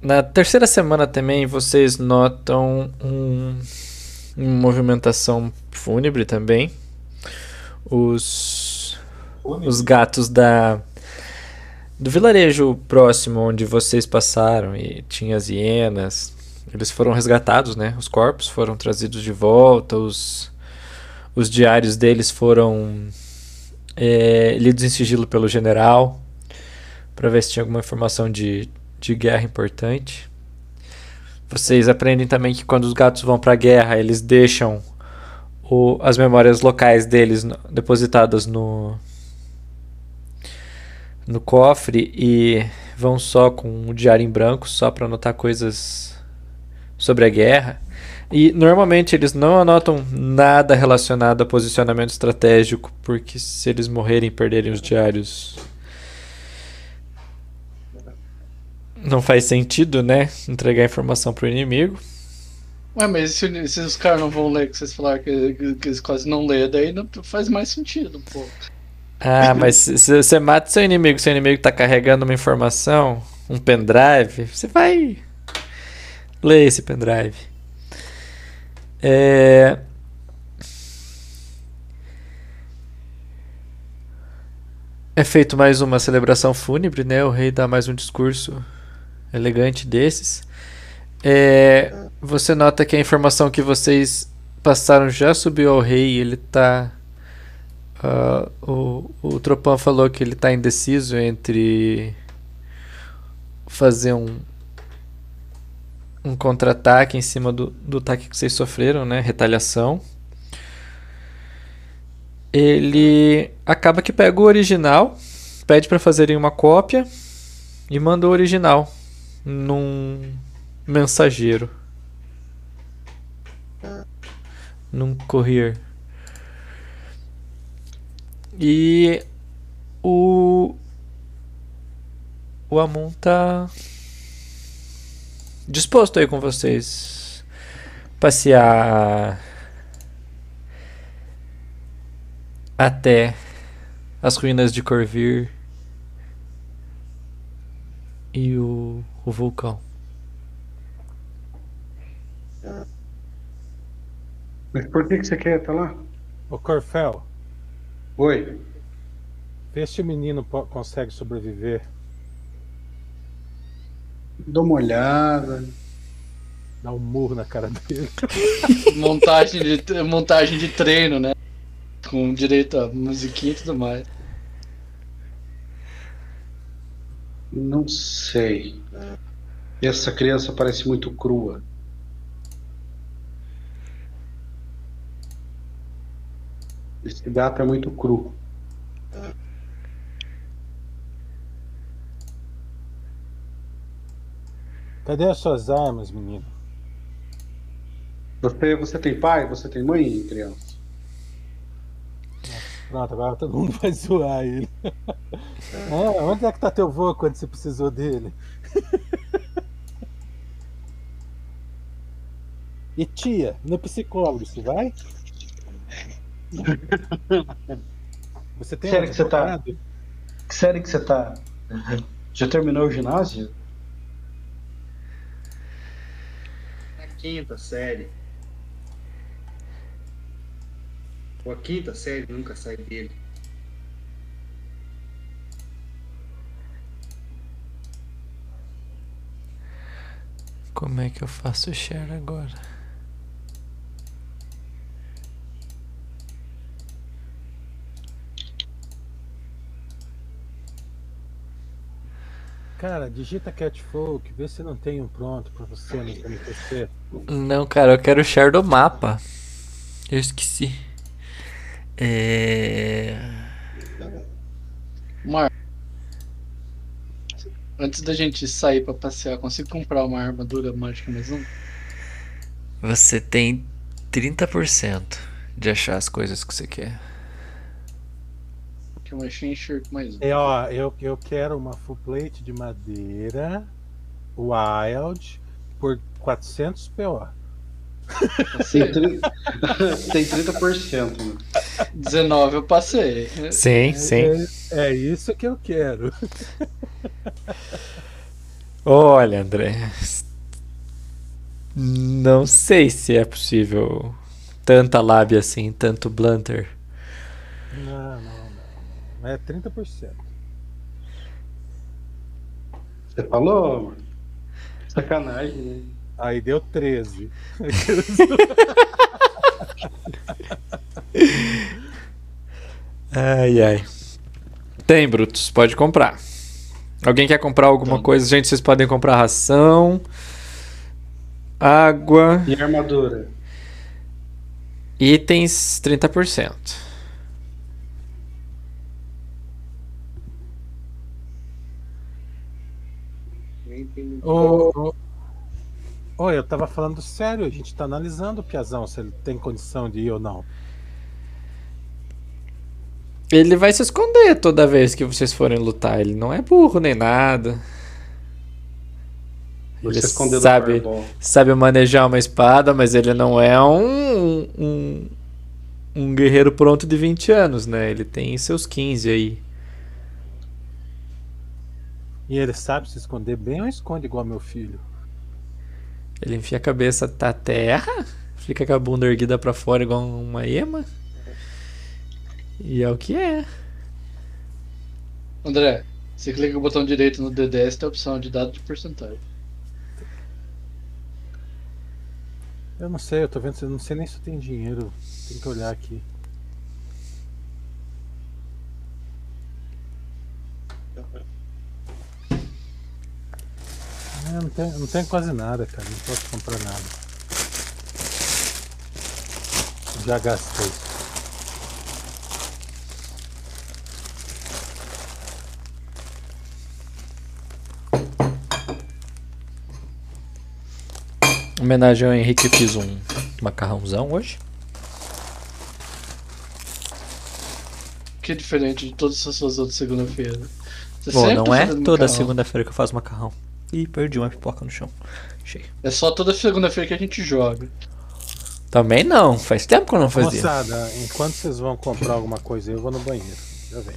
Na terceira semana também vocês notam um, uma movimentação fúnebre também. Os, os gatos da do vilarejo próximo onde vocês passaram e tinha as hienas, eles foram resgatados, né? Os corpos foram trazidos de volta, os, os diários deles foram é, lidos em sigilo pelo general para ver se tinha alguma informação de, de guerra importante. Vocês aprendem também que quando os gatos vão para a guerra, eles deixam o, as memórias locais deles depositadas no, no cofre e vão só com o diário em branco, só para anotar coisas sobre a guerra. E normalmente eles não anotam nada relacionado a posicionamento estratégico, porque se eles morrerem perderem os diários. Não faz sentido, né? Entregar informação para o inimigo. Ué, mas se, se os caras não vão ler, que vocês falaram que, que, que, eles quase não lêem, daí não faz mais sentido, pô. Ah, mas se você mata seu inimigo, seu inimigo tá carregando uma informação, um pendrive, você vai ler esse pendrive. É... é feito mais uma celebração fúnebre, né? O rei dá mais um discurso elegante desses. É... Você nota que a informação que vocês passaram já subiu ao rei. Ele tá. Uh, o, o Tropan falou que ele tá indeciso entre fazer um, um contra-ataque em cima do, do ataque que vocês sofreram, né? Retaliação. Ele acaba que pega o original, pede para fazerem uma cópia e manda o original num mensageiro. Num courier. E o o Amon tá disposto aí com vocês passear até as ruínas de Corvir e o, o vulcão. Mas por que, que você quer estar lá? Ô Corfel. Oi. Vê se o menino consegue sobreviver Dou uma olhada. Dá um murro na cara dele. montagem, de, montagem de treino, né? Com direito a musiquinha e tudo mais. Não sei. Essa criança parece muito crua. Esse gato é muito cru. Cadê as suas armas, menino? Você, você tem pai? Você tem mãe, criança? Pronto, agora todo mundo vai zoar ele. É, onde é que tá teu vô quando você precisou dele? E tia, no psicólogo, você vai? Você tem Sério que você tá? Sério que você tá? Já terminou o ginásio? quinta série. Ou a quinta série nunca sai dele. Como é que eu faço share agora? Cara, digita Catfolk, vê se não tem um pronto pra você no NPC. Não, cara, eu quero share do mapa. Eu esqueci. É. Mar... Antes da gente sair pra passear, consigo comprar uma armadura mágica mais um? Você tem 30% de achar as coisas que você quer. Que eu achei enxerto mais um. É, ó, eu, eu quero uma full plate de madeira wild por 400 PO. Tem, tri... tem 30%. Né? 19 eu passei. Sim, sim. É, é isso que eu quero. Olha, André. Não sei se é possível tanta lábia assim, tanto blunter. Não, não, não. É 30%. Você falou, mano. Sacanagem, né? Aí deu 13. ai, ai. Tem, Brutus, pode comprar. Alguém quer comprar alguma Então. coisa? Gente, vocês podem comprar ração, água, E armadura? itens 30%. Nem tem muito. Ô, ô, ô, eu tava falando sério, a gente tá analisando o Piazão, se ele tem condição de ir ou não. Ele vai se esconder toda vez que vocês forem lutar. Ele não é burro nem nada. Ele sabe, sabe manejar uma espada, mas ele não é um, um, um guerreiro pronto de 20 anos, né? Ele tem seus 15 aí. E ele sabe se esconder bem ou esconde igual meu filho? Ele enfia a cabeça na terra, fica com a bunda erguida pra fora igual uma ema. E é o que é. André, você clica com o botão direito no DDS tem a opção de dado de porcentagem. Eu não sei, eu tô vendo, eu não sei nem se eu tenho dinheiro. Tem que olhar aqui. É, não, tenho, não tenho quase nada, cara. Não posso comprar nada. Já gastei. Homenagem ao Henrique, eu fiz um macarrãozão hoje. Que é diferente de todas as suas outras segunda-feira. Você Bom, não é toda segunda-feira que eu faço macarrão. Ih, perdi uma pipoca no chão. Achei. É só toda segunda-feira que a gente joga. Também não, faz tempo que eu não fazia. Moçada, enquanto vocês vão comprar alguma coisa, eu vou no banheiro. Já vem.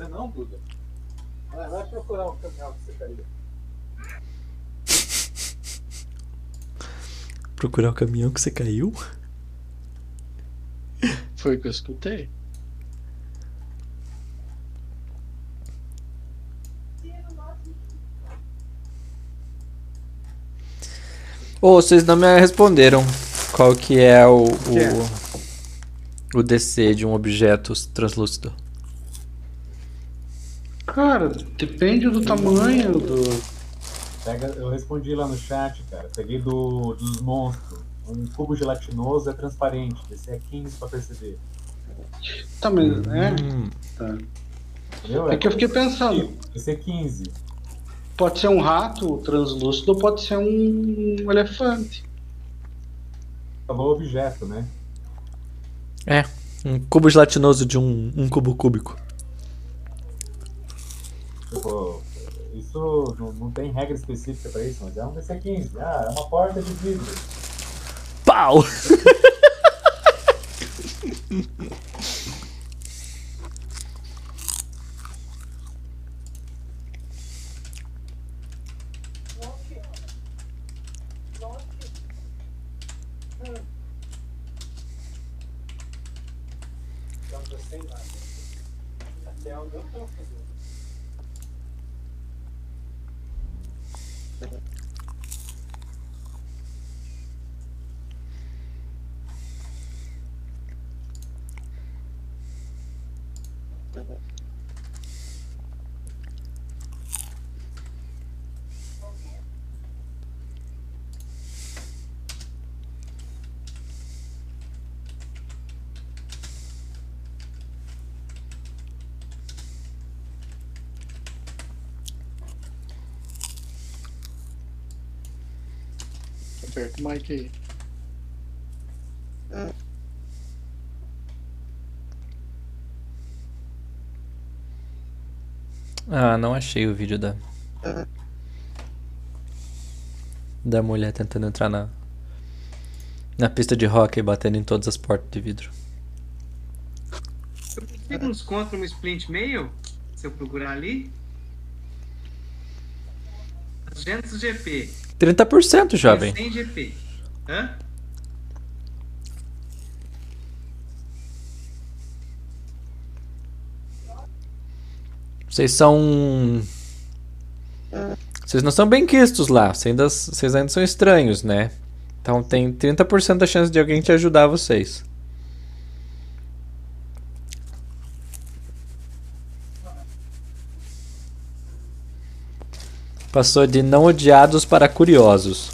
Fazer não, Duda. Vai, vai procurar o caminhão que você caiu. Procurar o caminhão que você caiu? Foi o que eu escutei. Ô, vocês não me responderam qual que é o, que é? o, o DC de um objeto translúcido. Cara, depende do tamanho do. Pega, eu respondi lá no chat, cara. Peguei do, dos monstros. Um cubo gelatinoso é transparente. Esse é 15 pra perceber. Tá, mas é. Hum, Tá. Entendeu? É que eu fiquei pensando. Esse é 15. Pode ser um rato translúcido ou pode ser um elefante. Falou objeto, né? um cubo gelatinoso de um, um cubo cúbico. Tipo, isso não, não tem regra específica pra isso, mas é um DC15. Ah, é uma porta de vidro. Pau! Aperta o mic aí. Ah, não achei o vídeo da. Da mulher tentando entrar na. Na pista de rock e batendo em todas as portas de vidro. Eu consigo uns contra no Splint Mail? Se eu procurar ali? 200 GP. 30%, jovem. 100 GP. Hã? Vocês são. Vocês não são bem quistos lá. Vocês ainda, vocês ainda são estranhos, né? Então tem 30% da chance de alguém te ajudar vocês. Passou de não odiados para curiosos.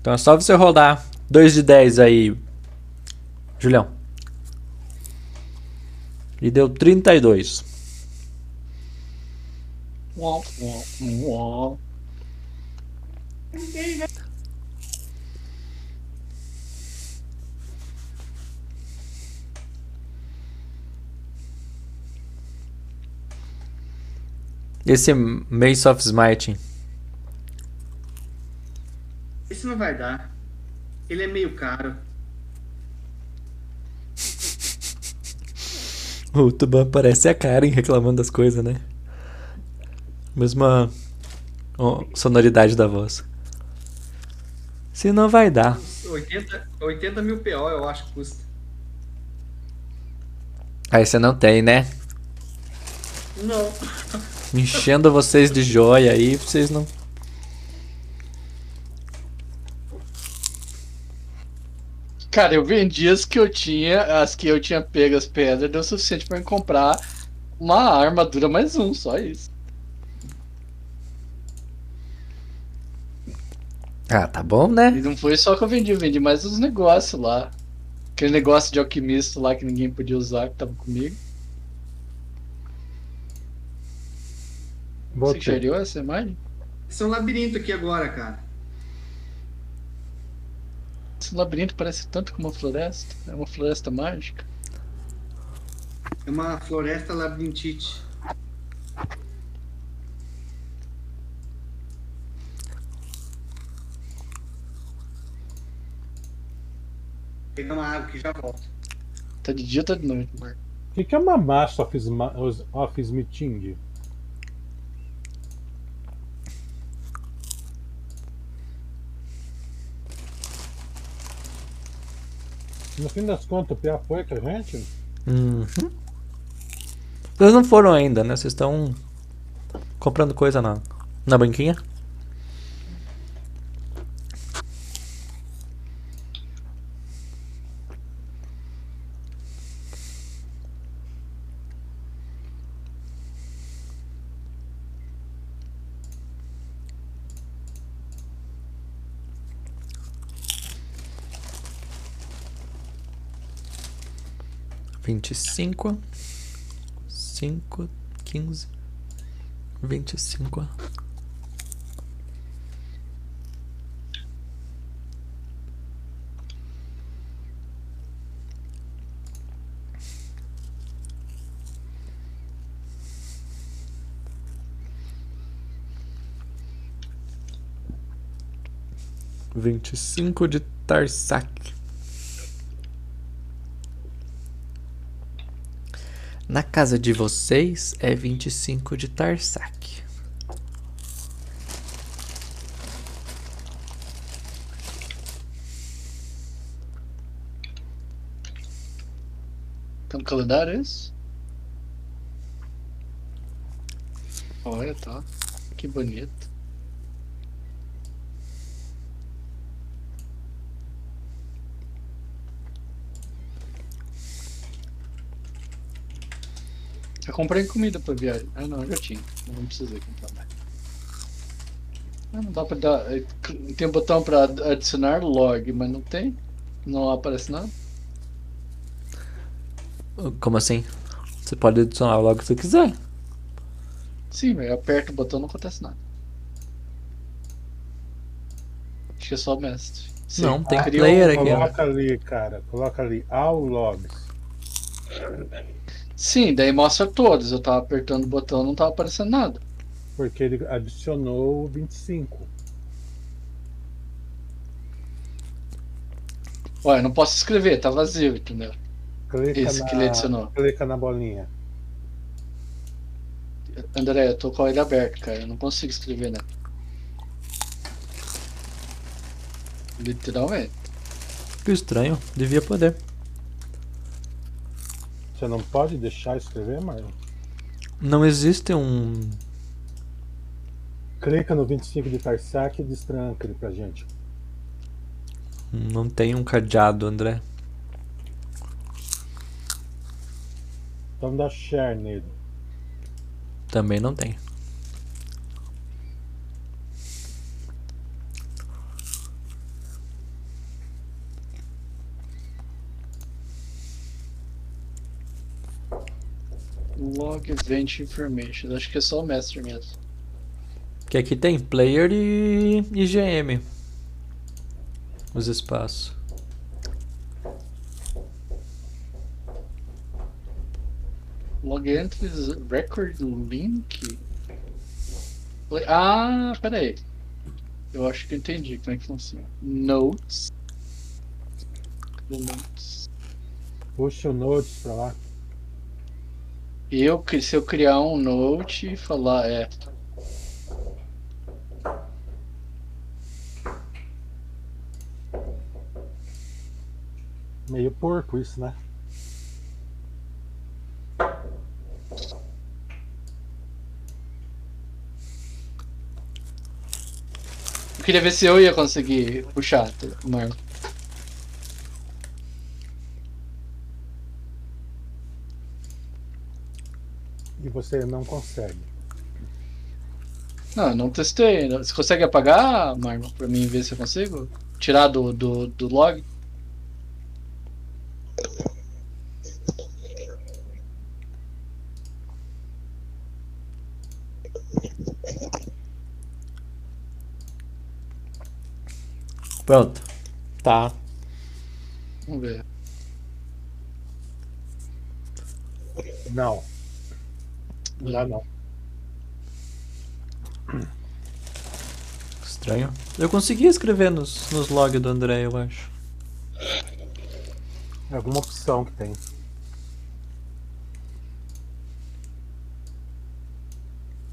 Então é só você rodar 2 de 10 aí, Julião. E deu 32. Uau, uau, uau. Esse Mace of Smiting. Esse não vai dar. Ele é meio caro. O Tuban parece a Karen reclamando das coisas, né? Mesma sonoridade da voz. Se não vai dar. 80, 80 mil PO, eu acho que custa. Aí você não tem, né? Não. Enchendo vocês de joia aí, vocês não. Cara, eu vendi as que eu tinha, as que eu tinha pego as pedras, deu o suficiente pra me comprar uma armadura mais um, só isso. Ah, tá bom, né? E não foi só que eu vendi, eu vendi mais os negócios lá. Aquele negócio de alquimista lá que ninguém podia usar, que tava comigo. Você Botei. geriu essa imagem? Esse é um labirinto aqui agora, cara. Esse labirinto parece tanto com uma floresta. É uma floresta mágica. É uma floresta labirintite. Pegar uma água que já volta. Tá de dia ou tá de noite, Marco? O que, que é uma Master of, Sma- of Meeting? No fim das contas, o Pia foi com a gente? Uhum. Vocês não foram ainda, né? Vocês estão comprando coisa na, na banquinha? Vinte e cinco, cinco, quinze, vinte e cinco. De Tarsak. Na casa de vocês é 25 de Tarsak. Tá no calendário esse? Olha, tá. Que bonito. Comprei comida pra viagem. Ah não, já tinha. Eu não precisei comprar mais. Ah, não dá pra dar. é, Tem um botão pra adicionar log, mas não tem. Não aparece nada. Como assim? Você pode adicionar logo que você quiser. Sim, mas eu aperto o botão não acontece nada. Acho que é só o mestre. Sim, Não, tem criou player um- aqui. ó. Coloca ali, cara. Coloca ali. All logs. Sim, daí mostra todos. Eu tava apertando o botão não tava aparecendo nada. Porque ele adicionou o 25. Ué, eu não posso escrever, tá vazio, entendeu? Clica Esse na, que ele adicionou. Clica na bolinha. André, eu tô com ele aberto, cara. Eu não consigo escrever, né? Literalmente. Que estranho. Devia poder. Você não pode deixar escrever, Marlon? Não existe um. Clica no 25 de Tarsak e destranca ele pra gente. Não tem um cadeado, André. Então dá share nele. Também não tem. Log Event Information. Acho que é só o mestre mesmo. Que aqui tem player e IGM. Os espaços. Log Entries Record Link. Ah, pera aí. Eu acho que eu entendi como é que funciona. Notes. Notes. Puxa o notes pra lá. Eu, se eu criar um note e falar, é. Meio porco isso, né? Eu queria ver se eu ia conseguir puxar, Marlon. Você não consegue. Não, eu não testei. Você consegue apagar, Marlon, pra mim ver se eu consigo? Tirar do, do, do log? Pronto. Tá. Vamos ver. Não. Não, não. Estranho. Eu consegui escrever nos, nos logs do André, eu acho. É alguma opção que tem.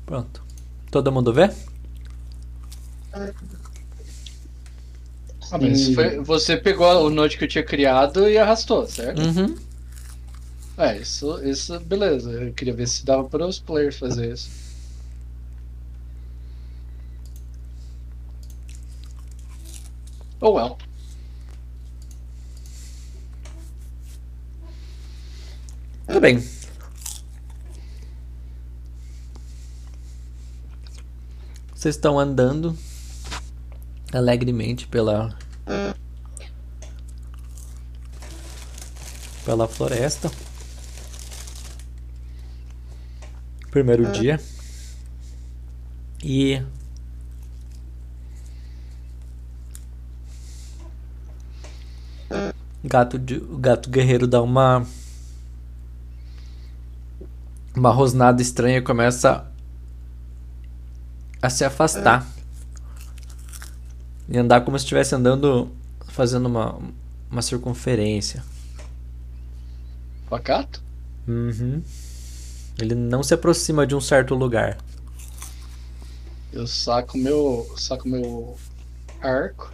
Pronto. Todo mundo vê? Ah, mas foi- você pegou o note que eu tinha criado e arrastou, certo? Uhum. É, isso, isso, beleza. Eu queria ver se dava para os players fazer isso. Oh well. Tudo bem. Vocês estão andando alegremente pela pela floresta. Primeiro dia. E gato de, o gato guerreiro dá uma uma rosnada estranha e começa a se afastar. E andar como se estivesse andando fazendo uma, uma circunferência. Pacato? Uhum. Ele não se aproxima de um certo lugar. Eu saco meu. saco meu arco.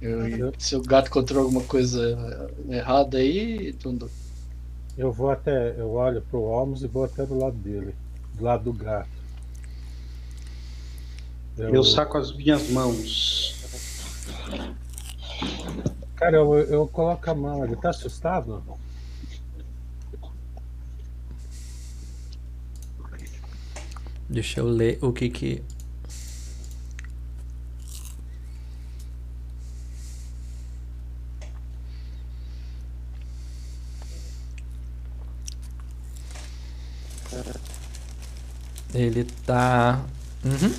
Eu, se o gato encontrou alguma coisa errada aí, tudo. Eu vou até. Eu olho pro Olmos e vou até do lado dele. Do lado do gato. Eu saco as minhas mãos. Cara, eu, eu coloco a mão. Ele tá assustado? Deixa eu ler o que que. Ele tá. Uhum.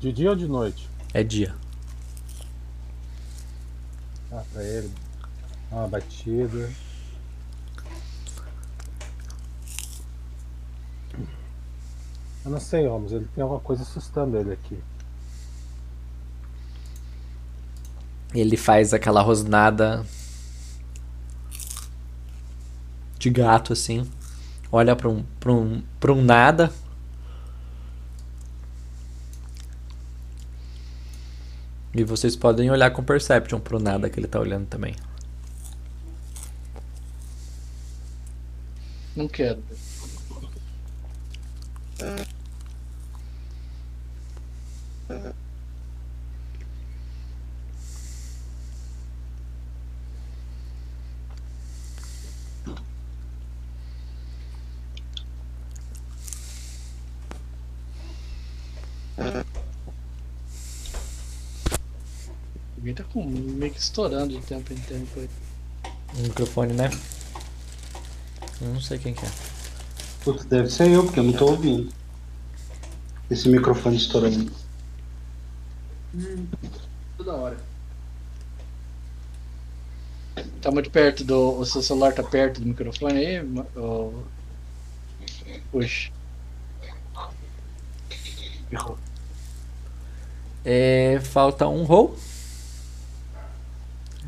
De dia ou de noite? É dia. Ah, pra ele. Uma batida. Eu não sei, Holmes, ele tem alguma coisa assustando ele aqui. Ele faz aquela rosnada de gato assim. Olha pra um, pra um, pra um nada. E vocês podem olhar com Perception pro nada que ele tá olhando também. Não quero. Alguém tá com meio que estourando de tempo em tempo aí. O microfone, né? Eu não sei quem que é. Putz, deve ser eu, porque eu não tô ouvindo. Esse microfone estourando. Toda hora. Tá muito perto do. O seu celular tá perto do microfone aí? ô- Puxa. Errou. É, falta um roll.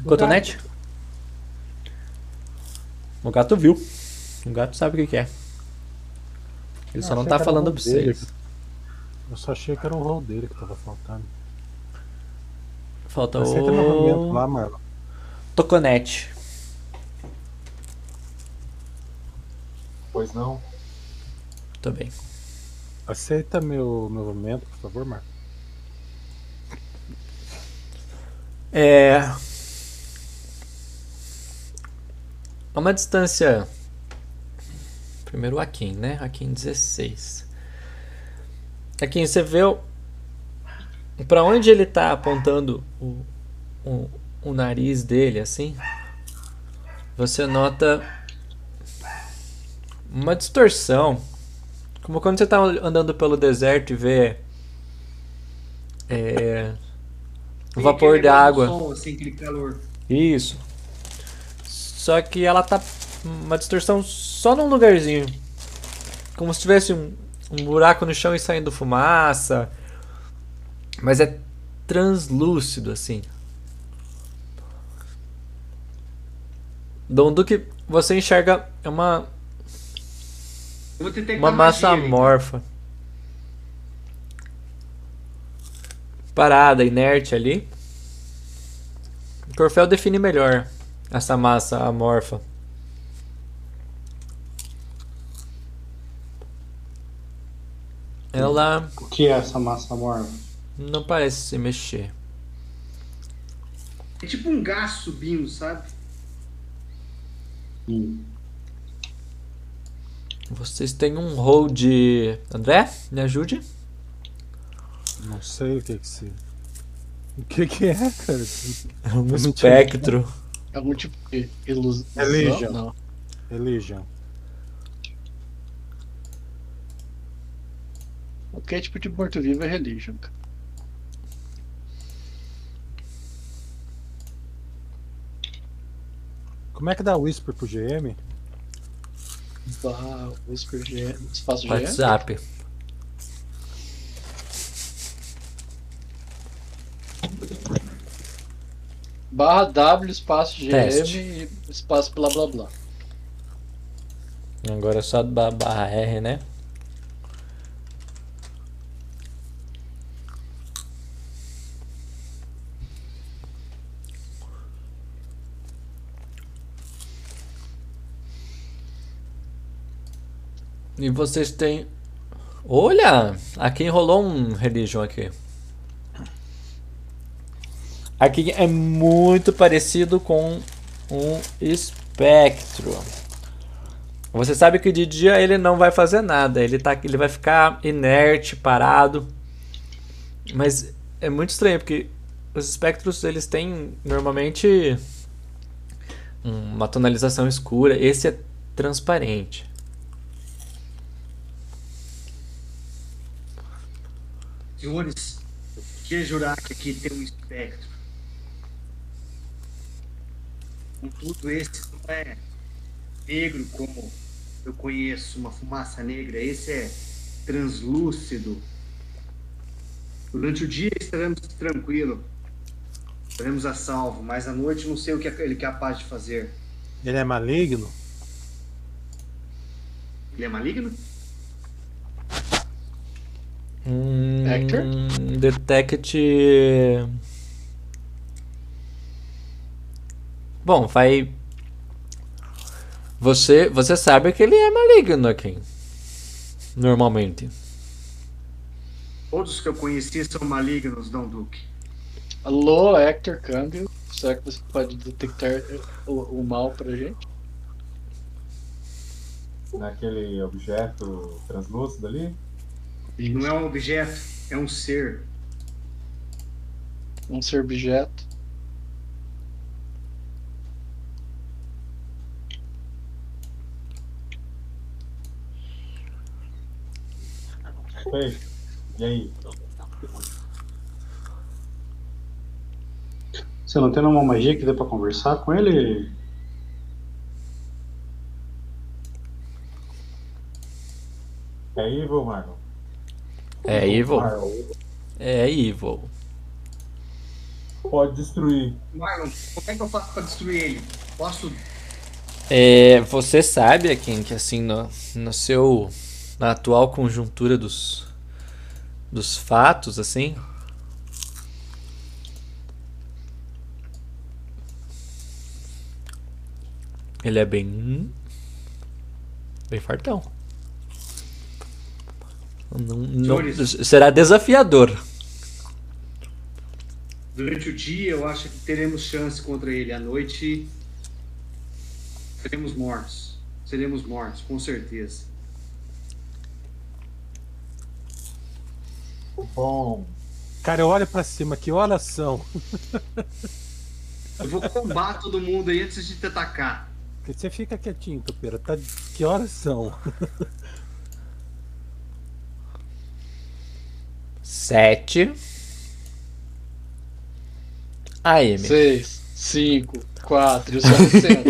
Cotonete? O gato viu. O gato sabe o que, que é. Ele só não tá falando pra vocês. Eu só achei que era o rol dele que tava faltando. Falta Aceita novamente lá, o. Marlon. Toconete. Pois não. Tô bem. Aceita meu movimento, por favor, Marlon. É. A uma distância. Primeiro o Akin, né? Akin 16. Akin, você vê o... pra onde ele tá apontando o, o, o nariz dele, assim? Você nota uma distorção. Como quando você tá andando pelo deserto e vê. É, o vapor de água. Som, assim. Isso. Só que ela tá uma distorção só num lugarzinho. Como se tivesse um, um buraco no chão e saindo fumaça. Mas é translúcido assim. Dom que você enxerga é uma uma massa magia ali. amorfa. Parada, inerte ali. O Corfel define melhor essa massa amorfa. Ela O que é essa massa morfa? Não parece se mexer. É tipo um gás subindo, sabe? Hum. Vocês têm um roll de. André, me ajude. Não sei o que que se. O que que é, cara? É um espectro. Algum tipo de ilusão? Religion. Não. Religion. Qualquer tipo de morto-vivo é religion, cara. Como é que dá whisper pro GM? Barra Whisper G. Espaço G. WhatsApp. Barra W, espaço GM Teste. e espaço blá blá blá. Agora é só ba- barra R, né? E vocês têm. Olha! Aqui enrolou um religion aqui. Aqui é muito parecido com um espectro. Você sabe que de dia ele não vai fazer nada, ele, tá, ele vai ficar inerte, parado. Mas é muito estranho, porque os espectros eles têm normalmente uma tonalização escura. Esse é transparente. Senhores, eu queria jurar que aqui tem um espectro. Contudo, esse não é negro como eu conheço, uma fumaça negra. Esse é translúcido. Durante o dia estaremos tranquilos, estaremos a salvo, mas à noite não sei o que ele é capaz de fazer. Ele é maligno? Ele é maligno? Hum, Hector? Detect. Bom, vai. Você, você sabe que ele é maligno aqui. Normalmente. Todos que eu conheci são malignos, Dom Duque. Alô, Hector, câmbio. Será que você pode detectar o, o mal pra gente? Naquele objeto translúcido ali? Não é um objeto, é um ser. Um ser objeto. Feito. E aí? Você não tem nenhuma magia que dê pra conversar com ele? É evil, Marlon? É evil. É evil. Pode destruir. Marlon, como é que eu faço pra destruir ele? Posso. É, você sabe, Akin, que assim, no, no seu. Na atual conjuntura dos. dos fatos, assim. Ele é bem. bem fartão. Não, não- será desafiador. Durante o dia eu acho que teremos chance contra ele. À noite. Seremos mortos. Seremos mortos, com certeza. Bom, Cara, eu olho pra cima, que horas são? Eu vou combater todo mundo aí antes de te atacar. Porque Você fica quietinho, Topeira. Tá... Que horas são? Sete. AM. 6, 5, 4, eu sou Luciano.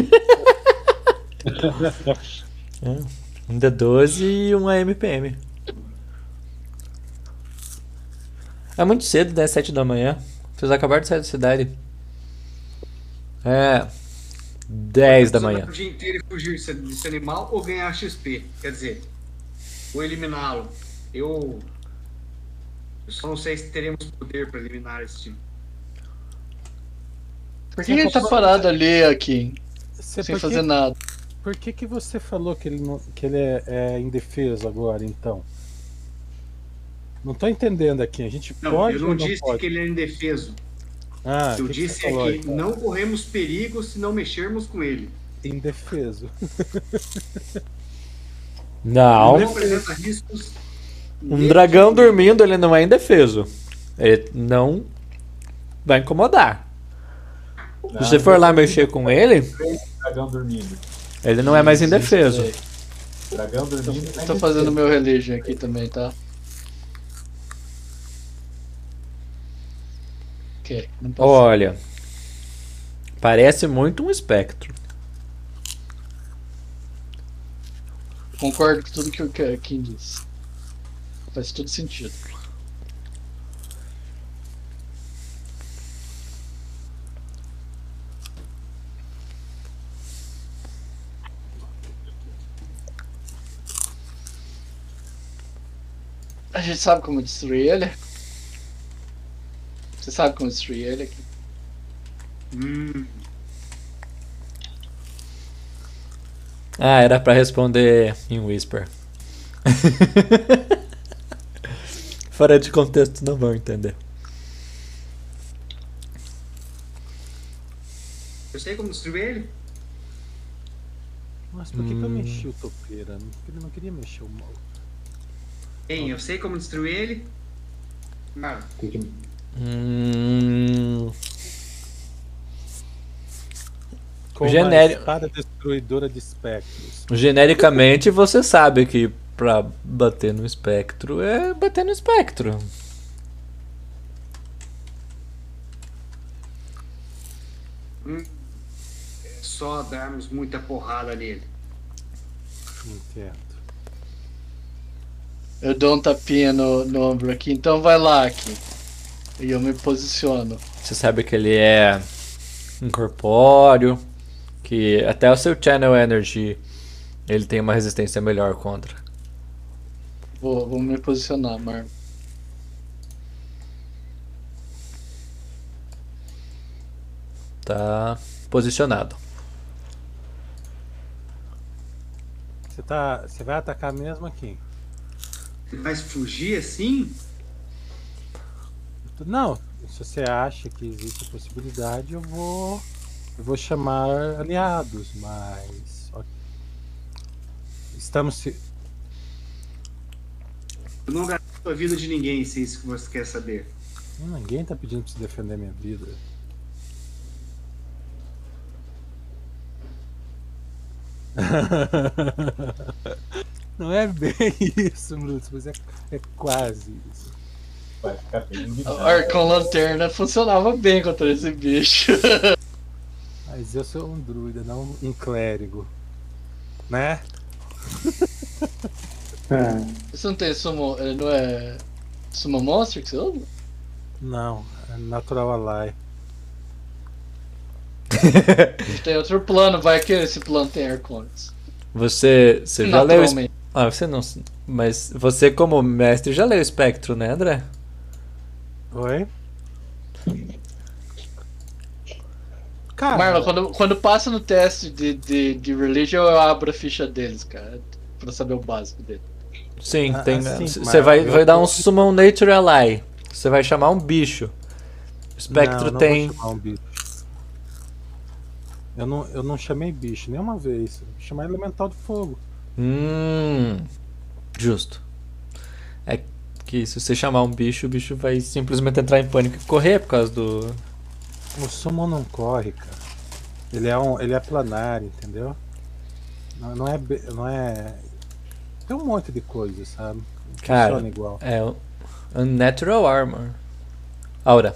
Um D12 e um AMPM. É muito cedo, né? 7 da manhã. Vocês acabaram de sair da cidade. É. 10 da Você manhã. O dia inteiro e fugir desse animal ou ganhar XP. Quer dizer, ou eliminá-lo. Eu. Eu só não sei se teremos poder para eliminar esse time. Por que, que ele tá parado ali aqui, Você, sem fazer que, nada? por que, que você falou que ele, não- que ele é, é indefeso agora, então? Não tô entendendo aqui. A gente Não, pode eu não ou não disse pode? que ele é indefeso. Ah, eu que que disse é falou, que então? não corremos perigo se não mexermos com ele. Indefeso. Não. Não apresenta riscos. Um dragão dormindo, ele não é indefeso. Ele não vai incomodar. Se você for lá mexer com ele, dragão dormindo. ele não é mais indefeso. Dragão dormindo. Tô fazendo meu religion aqui também, tá? Ok, não posso. Olha. Parece muito um espectro. Concordo com tudo que o Kim disse. Faz todo sentido. A gente sabe como destruir ele? Você sabe como destruir ele aqui? Hum, Ah, era pra responder em Whisper. Fora de contexto não vão entender. eu sei como destruir ele. Mas por que, que eu mexi o topeira? Porque ele não queria mexer o mal. Hein, eu sei como destruir ele. Que- Hum, Com Genérico. a espada destruidora de espectros. genericamente, você sabe que pra bater no espectro é bater no espectro. É só darmos muita porrada nele. Entendo. Eu dou um tapinha no, no ombro aqui, então vai lá aqui. E eu me posiciono. Você sabe que ele é incorpóreo, que até o seu Channel Energy ele tem uma resistência melhor contra. Vou, vou me posicionar, Mar. Tá posicionado. Você, tá, você vai atacar mesmo aqui? Ele vai fugir assim? Não, se você acha que existe a possibilidade, eu vou. Eu vou chamar aliados, mas. Estamos se. Eu não garanto a vida de ninguém se é isso que você quer saber. Ninguém tá pedindo pra você defender minha vida. Não é bem isso, Brutus, mas é, é quase isso. Vai ficar bem O. Arcon Lanterna funcionava bem contra esse bicho. Mas eu sou um druida, não um clérigo. Né? Você não tem sumo. eh, Não é. Sumo Monster que você usa? Não, é natural ally. Tem outro plano, vai que esse plano tem Arcones. Você, você já leu. Ah, você não. Mas você como mestre já leu o espectro, né, André? Oi? Cara, Marlon, quando, quando passa no teste de, de, de religion, eu abro a ficha deles, cara. Pra saber o básico dele. Sim, Ah, tem. Você mas vai, vai dar um Summon Nature Ally. Você vai chamar um bicho. Espectro não, não tem. Vou chamar um bicho. Eu não, eu não chamei bicho nenhuma vez. Eu chamar elemental de fogo. Hum. Justo. É que se você chamar um bicho, o bicho vai simplesmente entrar em pânico e correr por causa do. O summon não corre, cara. Ele é um, ele é planar, entendeu? Não, não é, não é. Tem um monte de coisa, sabe? Cara, Funciona igual. É Unnatural Armor. Aura.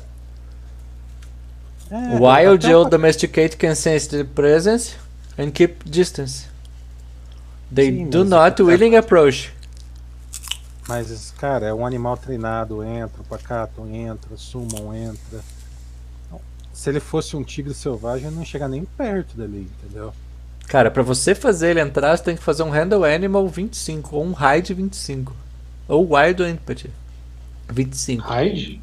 É, or uma- domesticate can sense the presence and keep distance. They Sim, do not até- willing approach. Mas, cara, é um animal treinado, entra, o Pacato entra, Summon entra. Então, Se ele fosse um tigre selvagem, ele não ia chegar nem perto dali, entendeu? Cara, pra você fazer ele entrar, você tem que fazer um Handle Animal 25 ou um Hide 25. Ou Wild Empathy 25. Raid?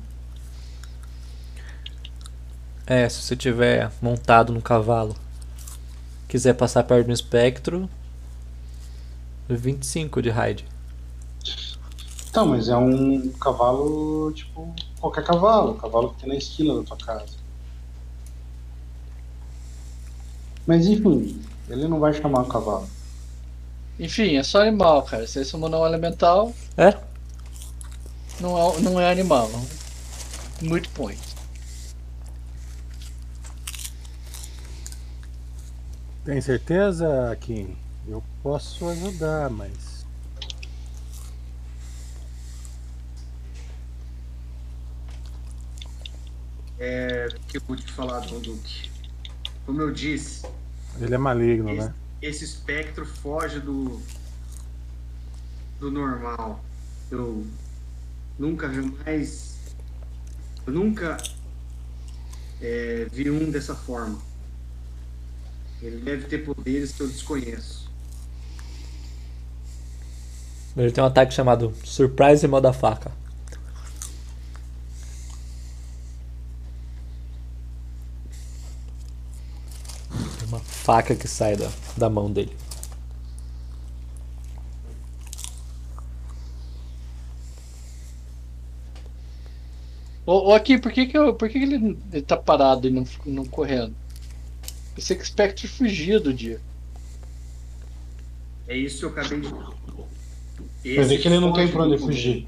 É, se você tiver montado no cavalo, quiser passar perto do espectro, 25 de Hide. Tá, mas é um cavalo, tipo, qualquer cavalo. Cavalo que tem na esquina da tua casa. Mas enfim, ele não vai chamar o cavalo. Enfim, é só animal, cara. Se é summonar um elemental, É? não é, não é animal. Muito point. Tem certeza, Kim? Eu posso ajudar, mas. É, o que eu vou te falar, Duque? Como eu disse, Ele é maligno, esse, né? esse espectro foge do do normal. Eu nunca jamais, eu nunca é, vi um dessa forma. Ele deve ter poderes que eu desconheço. Ele tem um ataque chamado Surprise Motherfucker. Tem uma faca que sai da, da mão dele. Ô, ô, aqui, por que, que, eu, por que, que ele, ele tá parado e não, não correndo? Pensei que o Spectre fugia do dia. É isso que eu acabei de. Quer dizer que ele não tem pra onde fugir.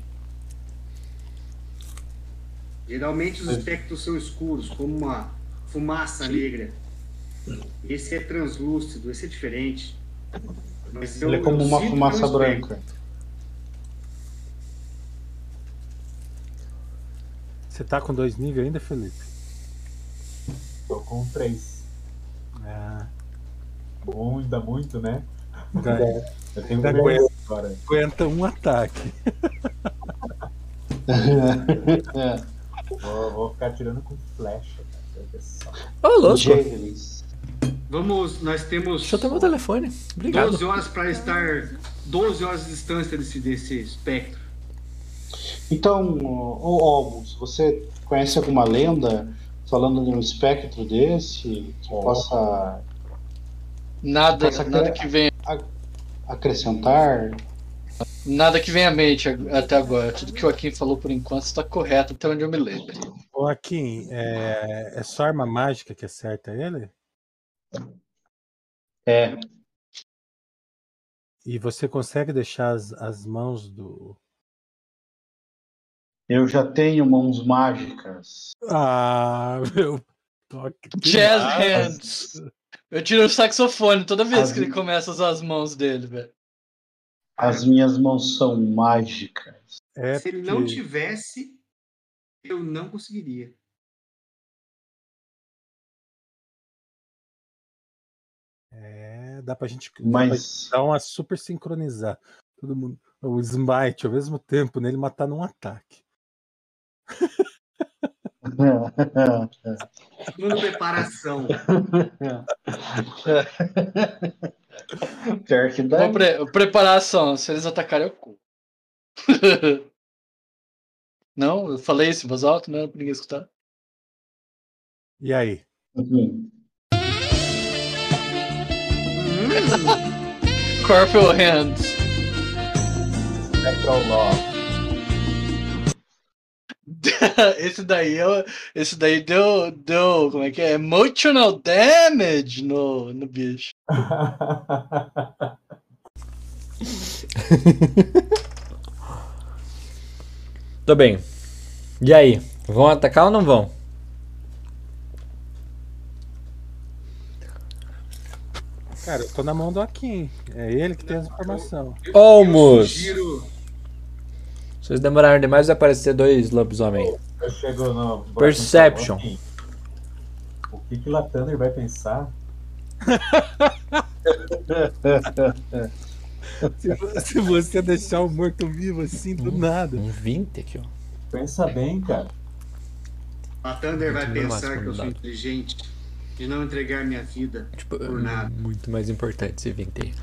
Geralmente os espectros são escuros, como uma fumaça negra. Esse é translúcido, esse é diferente. Mas eu- Ele é como uma fumaça um branca. Você tá com dois níveis ainda, Felipe? Tô com três. É. Bom, ainda muito, né? Ainda Eu tenho Ainda dois agora. aguenta um ataque. É. Vou, vou ficar tirando com flecha. Ô, louco. Javelins. Vamos, nós temos Deixa eu ter meu telefone. Obrigado. 12 horas para estar 12 horas de distância desse, desse espectro. Então, ô Olmos, você conhece alguma lenda falando de um espectro desse que possa Nada, Essa nada que vem, acrescentar? nada que vem à mente até agora. Tudo que o Joaquim falou por enquanto está correto, até onde eu me lembro. Ô, Akin, é, é só arma mágica que acerta ele? É. E você consegue deixar as, as mãos do. Eu já tenho mãos mágicas. Ah, meu toque. Jazz hands. Eu tiro o saxofone toda vez que As- ele começa a usar as mãos dele, velho. As minhas mãos são mágicas. É Se ele não tivesse, eu não conseguiria. É, dá pra gente dá Mas pra dar uma super sincronizar. Todo mundo. O smite ao mesmo tempo nele matar num ataque. Segunda preparação. Pior que dá. Pre- preparação, se eles atacarem eu cu. Não, eu falei isso em voz alta, não era pra ninguém escutar. E aí? Uhum. Corporal Hands. Esse daí eu, esse daí deu, deu, como é que é? Emotional damage no, no bicho. Tô bem. E aí? Vão atacar ou não vão? Cara, eu tô na mão do Akin. É ele que tem as informações. Olmos! Sugiro. Vocês demoraram demais a aparecer dois lobisomem. Eu chego no. Perception. O que que Latander vai pensar? Se, vo- se você deixar o morto-vivo assim do nada. Um 20 aqui, ó. Pensa bem, cara. A Thunder vai pensar que eu sou inteligente de não entregar minha vida. Tipo, Por nada. muito mais importante esse 20 aí.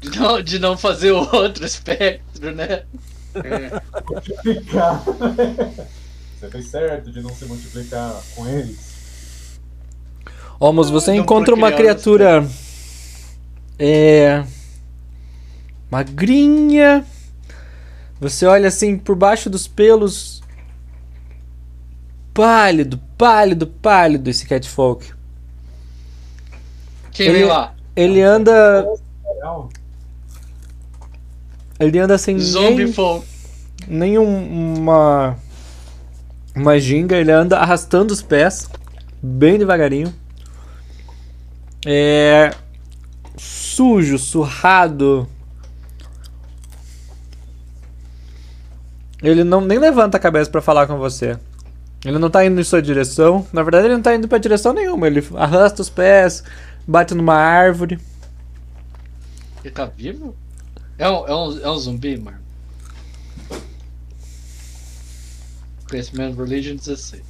De não, de não fazer o outro espectro, né? É, Multiplicar. Você fez certo de não se multiplicar com eles. Olmos, você Não encontra uma criatura. É. Magrinha. Você olha assim por baixo dos pelos. Pálido, pálido, pálido esse catfolk. Quem Ele- vem lá? Ele anda. Ele anda sem Zombie nem, folk. nenhum uma uma ginga, ele anda arrastando os pés bem devagarinho. É sujo, surrado. Ele não nem levanta a cabeça pra falar com você. Ele não tá indo em sua direção. Na verdade, ele não tá indo pra direção nenhuma. Ele arrasta os pés, bate numa árvore. Ele tá vivo? É um, é um, é um zumbi, mano. Conhecimento Religion 16.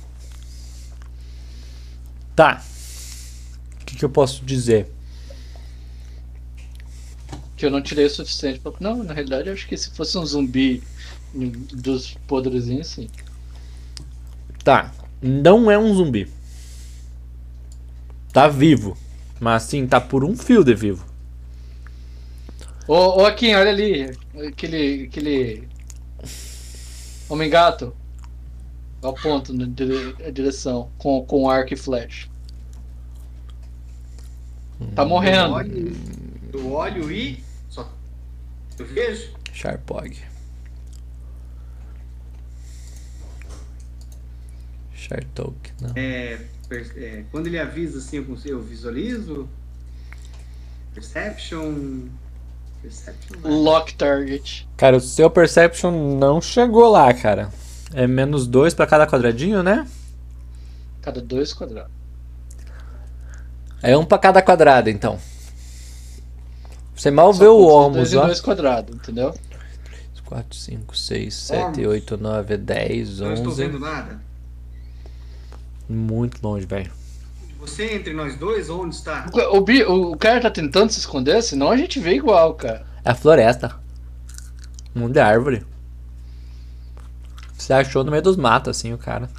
Tá. O que, que eu posso dizer? Que eu não tirei o suficiente pra. Não, na realidade eu acho que se fosse um zumbi dos podrezinhos, sim. Tá. Não é um zumbi. Tá vivo. Mas assim, tá por um fio de vivo. Ô, ô Akin, olha ali. Aquele. aquele. Homem gato. Eu aponto na direção com, com arco e flecha. Tá eu morrendo. olho, eu olho e Eu vejo. Sharpog. Shartok, não. É, per- é, quando ele avisa assim, eu, consigo, eu visualizo. Perception. Perception. né? Lock target. Cara, o seu Perception não chegou lá, cara. É menos dois pra cada quadradinho, né? Cada dois quadrados. É um pra cada quadrado, então. Você mal vê Só o conta Ormus, ó. dois quadrados, entendeu? 4, 5, 6, 7, Ormus. 8, 9, 10, Não estou 11. vendo nada. Muito longe, velho. Você entre nós dois, onde está? O, Bi- o cara tá tentando se esconder, senão a gente vê igual, cara. É a floresta. Um monte de árvore. Você achou no meio dos matos, assim, o cara.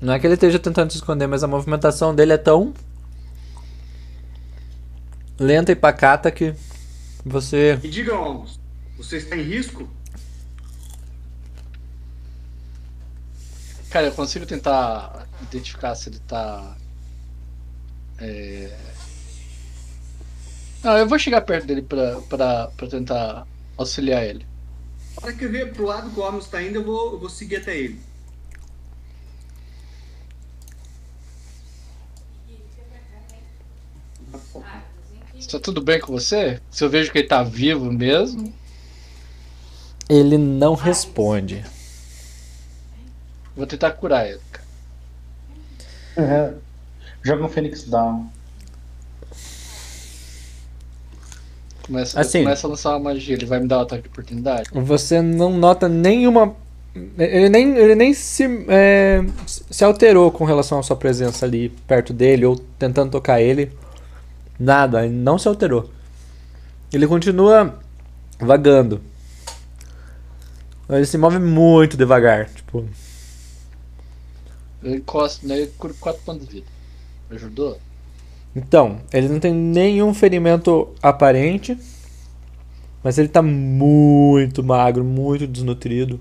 Não é que ele esteja tentando se esconder, mas a movimentação dele é tão lenta e pacata que você. E diga, Olmos, você está em risco? Cara, eu consigo tentar identificar se ele tá. É... Não, eu vou chegar perto dele pra, pra, pra tentar auxiliar ele. Na hora que eu ver pro lado que o Olmos está indo, eu vou, eu vou seguir até ele. Está tudo bem com você? Se eu vejo que ele tá vivo mesmo, Ele não responde. Vou tentar curar ele, cara. É. Joga um Phoenix Down. Começa, Assim. começa a lançar uma magia, ele vai me dar um ataque de oportunidade. Você não nota nenhuma. Ele nem, ele nem se, é, se alterou com relação à sua presença ali perto dele ou tentando tocar ele. Nada, ele não se alterou. Ele continua vagando. Ele se move muito devagar. Tipo, Eu encosto nele e curo 4 pontos de vida. Ajudou? então, ele não tem nenhum ferimento aparente. Mas ele tá muito magro, muito desnutrido.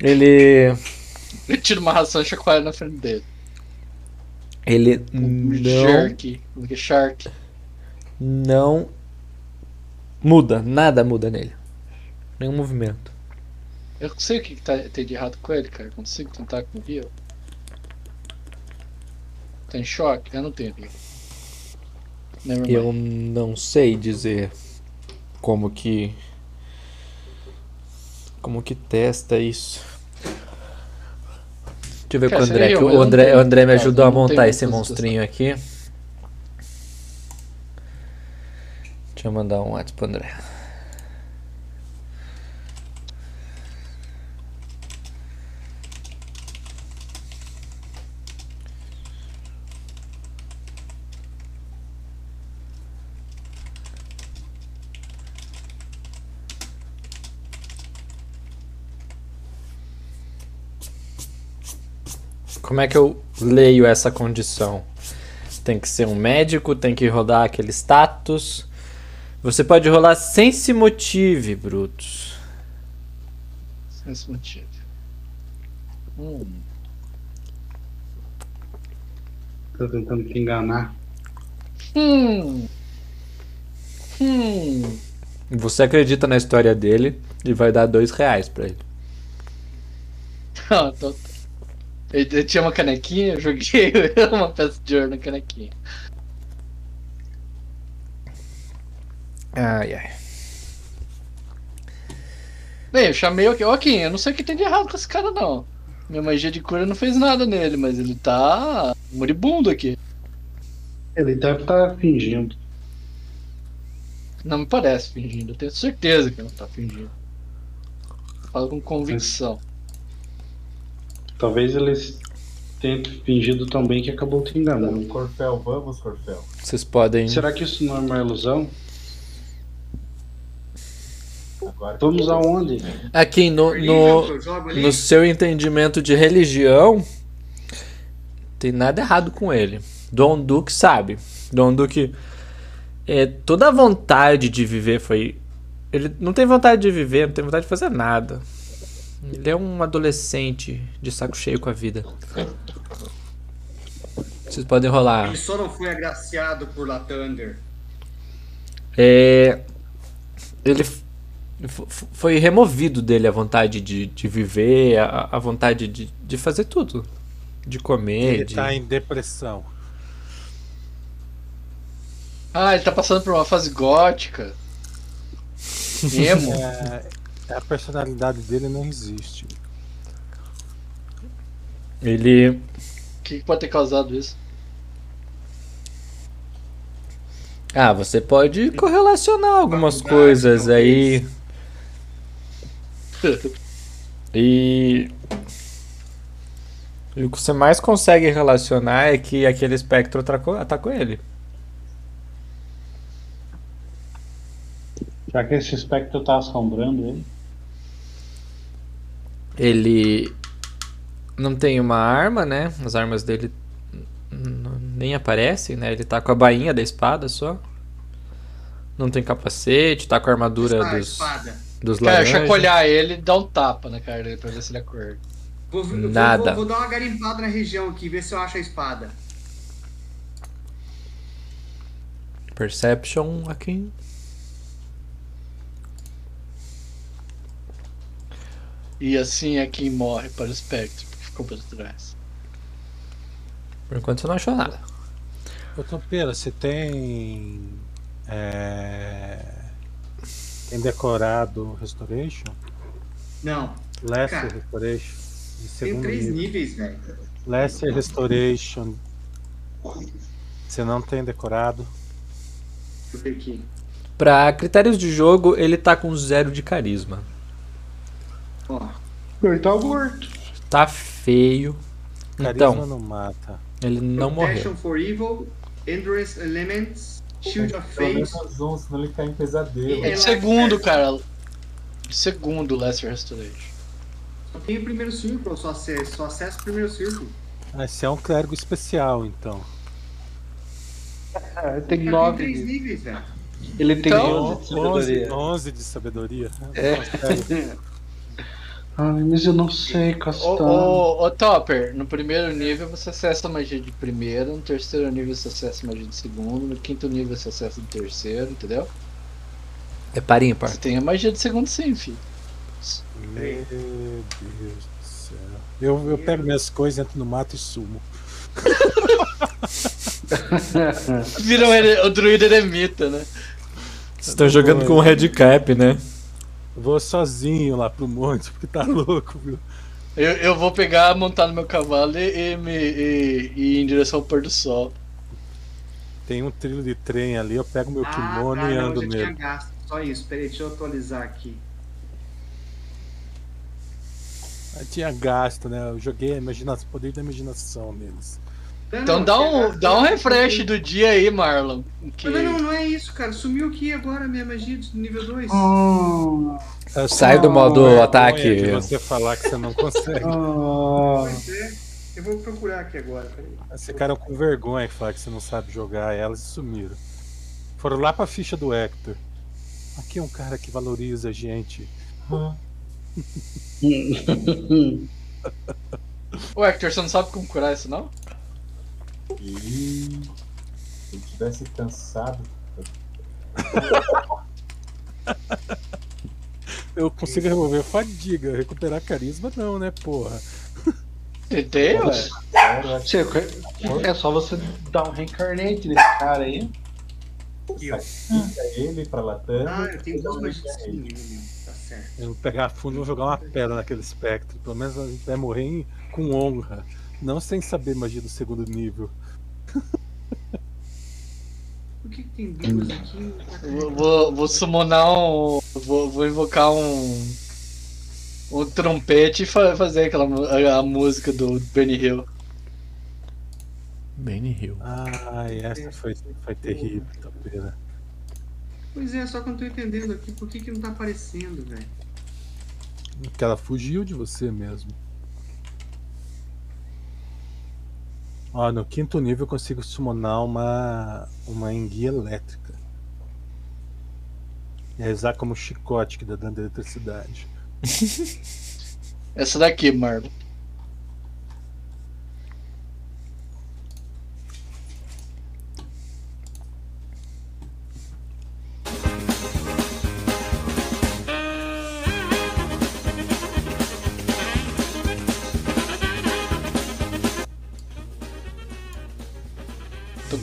Ele. Ele tira uma ração e chacoalha na frente dele. Ele Um não. Shark. Um shark. não muda, nada muda nele. Nenhum movimento. Eu sei o que, que tá, tem de errado com ele, cara. Eu consigo tentar com o Rio. Tem choque? Eu não tenho Rio. Eu não sei dizer como que como que testa isso. Deixa eu ver Cara, com o André. eu, o não André, o André me cara, ajudou a não montar esse monstrinho aqui. Deixa eu mandar um WhatsApp pro André. Como é que eu leio essa condição? Tem que ser um médico, tem que rodar aquele status. Você pode rolar sem se motive, Brutus. Sem esse motivo. Hum. Tá tentando te enganar. Hum. Hum. Você acredita na história dele e vai dar dois reais pra ele. Ah, tô- Ele, ele tinha uma canequinha, eu joguei uma peça de ouro na canequinha. Ai, ai. Bem, eu chamei o Joaquim, eu não sei o que tem de errado com esse cara não. Minha magia de cura não fez nada nele, mas ele tá moribundo aqui. Ele deve estar fingindo. Não me parece fingindo, eu tenho certeza que não tá fingindo. Falo com convicção. Talvez ele tenha fingido tão bem que acabou te enganando. Corfel, vamos, Corfel. Vocês podem. Será que isso não é uma ilusão? Vamos aonde? Aqui no, no, no seu entendimento de religião, tem nada errado com ele. Dom Duque sabe. Dom Duque. É, toda a vontade de viver foi. Ele não tem vontade de viver, não tem vontade de fazer nada. Ele é um adolescente de saco cheio com a vida. Vocês podem rolar. Ele só não foi agraciado por Latander. É, ele foi removido dele a vontade de, de viver, a, a vontade de, de fazer tudo. De comer, Ele de... tá em depressão. Ah, ele tá passando por uma fase gótica. Emo. É, a personalidade dele não existe. Ele. O que, pode ter causado isso? Ah, você pode correlacionar algumas coisas aí. E. E o que você mais consegue relacionar é que aquele espectro atacou, atacou ele. Já que esse espectro tá assombrando ele. Ele não tem uma arma, né? As armas dele nem aparecem, né? Ele tá com a bainha da espada só. Não tem capacete, tá com a armadura Ah, dos, espada. dos Cara, laranjas. chacoalhar ele e dar um tapa na cara dele pra ver se ele acorda. Vou, vou- Nada. Vou, vou dar uma garimpada na região aqui, ver se eu acho a espada. Perception aqui. E assim é quem morre para o espectro, porque ficou para trás. Por enquanto você não achou nada. Ô Topeira, você tem. É, tem decorado Restoration? Não, Lesser Cara, Restoration? Tem três nível. níveis, velho. Lesser Restoration. Você não tem decorado? Deixa eu ver aqui. Pra critérios de jogo, ele tá com zero de carisma. Ó, Ele tá morto. Tá feio. Carisma Então, não mata. ele não Protection morreu. for Evil, Endurance Elements, Shield of Fate. senão ele cai em pesadelo. É de segundo, cara. Segundo, Lesser Restoration. Só tem o primeiro círculo, só acesso, só acesso o primeiro círculo. Ah, Esse é um clérigo especial, então. É, tem Cara, tem nove. três níveis. níveis, velho. Ele tem Então, 11 de 11, sabedoria. 11 de sabedoria. É. Ai, mas eu não sei, Ô, Castão. ô, ô, Topper, no primeiro nível você acessa a magia de primeiro, no terceiro nível você acessa a magia de segundo, no quinto nível você acessa o terceiro, entendeu? É par ímpar. Você tem a magia de segundo sim, filho. Meu Deus do céu. Eu, eu pego minhas coisas, entro no mato e sumo. Vira um ere- o druida eremita, né? Vocês estão jogando com um red cap, né? Vou sozinho lá pro monte, porque tá louco, viu? Eu, eu vou pegar, montar no meu cavalo e, e me, e- e ir em direção ao pôr do sol. Tem um trilho de trem ali, eu pego meu Ah, kimono tá, e não, ando eu já tinha nele. gasto. Só isso, peraí, deixa eu atualizar aqui. Eu tinha gasto, né? Eu joguei a imaginação, o poder da imaginação neles. Não, Então não, dá um, dá um refresh do dia aí, Marlon. Que... Não, não, não é isso, cara. Sumiu aqui agora a minha magia de nível 2. Eu Sai do modo vergonha ataque. De você falar que você não consegue. É. Eu vou procurar aqui agora. Esse ficaram com vergonha que falar que você não sabe jogar elas e sumiram. Foram lá pra ficha do Hector. Aqui é um cara que valoriza a gente. Ô Hector, você não sabe como curar isso não? E se eu tivesse cansado, Eu consigo remover fadiga, recuperar carisma não, né, porra? Tentei, ué. era, eu acho Você- É só você dar um reincarnate nesse cara aí. Sacrifica ele pra Latam. Ah, eu tenho duas e ele. nível, meu. Tá certo. Eu vou pegar fundo e vou jogar uma pedra naquele espectro. Pelo menos a gente vai morrer em- com honra. Não sem saber magia do segundo nível. Por que, que tem duas aqui? Vou, vou, vou summonar um. Vou, vou invocar um. Um trompete e fa- fazer aquela a, a música do Benny Hill. Benny Hill. Ai, essa foi, foi terrível, Tapeira. Pois é, só que eu não tô entendendo aqui por que, que não tá aparecendo, velho. Porque ela fugiu de você mesmo. Ó, no quinto nível eu consigo summonar uma, uma enguia elétrica. E usar como chicote que dá dano de eletricidade. Essa daqui, Marlon.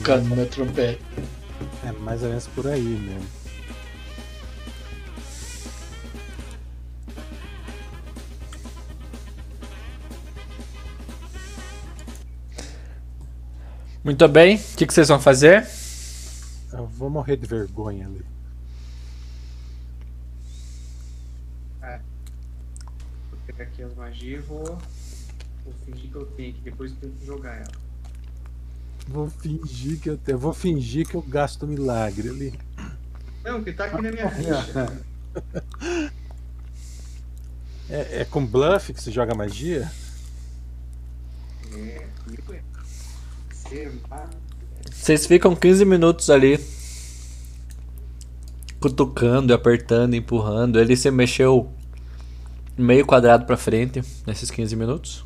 Tocando meu trompete. É mais ou menos por aí mesmo. Muito bem, o que, que vocês vão fazer? Eu vou morrer de vergonha ali. Vou pegar aqui as magias e vou, vou fingir que eu tenho aqui, depois eu tento jogar ela. Vou fingir que eu, te- eu vou fingir que eu gasto milagre ali. Não, que tá aqui na minha ficha. É, é com bluff que se joga magia? É, é. Vocês ficam 15 minutos ali. Cutucando, apertando, empurrando. Ele se mexeu meio quadrado pra frente nesses 15 minutos.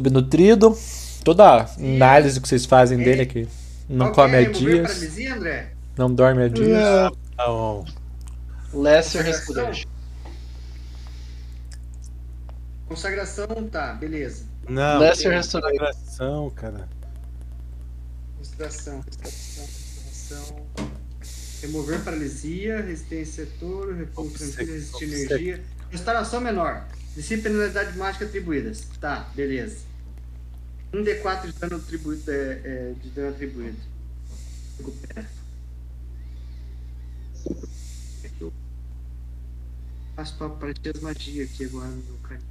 Subnutrido. Toda a análise que vocês fazem dele aqui. Não Qual come é? há Remover dias. paralisia, André? Não dorme há dias. Não. Lesser Consagração? Respiration. Consagração, tá, beleza. Não, Lesser Restoration. consagração, cara. Consideração, consideração. Remover paralisia, resistência a touro, repouso tranquilo, resistir energia. Restauração menor. Dissipa penalidade mágica atribuídas. Tá, beleza. 1 D4 de dano atribuído. É, é, de dano atribuído. Faço pra aparecer as magias aqui agora no canto.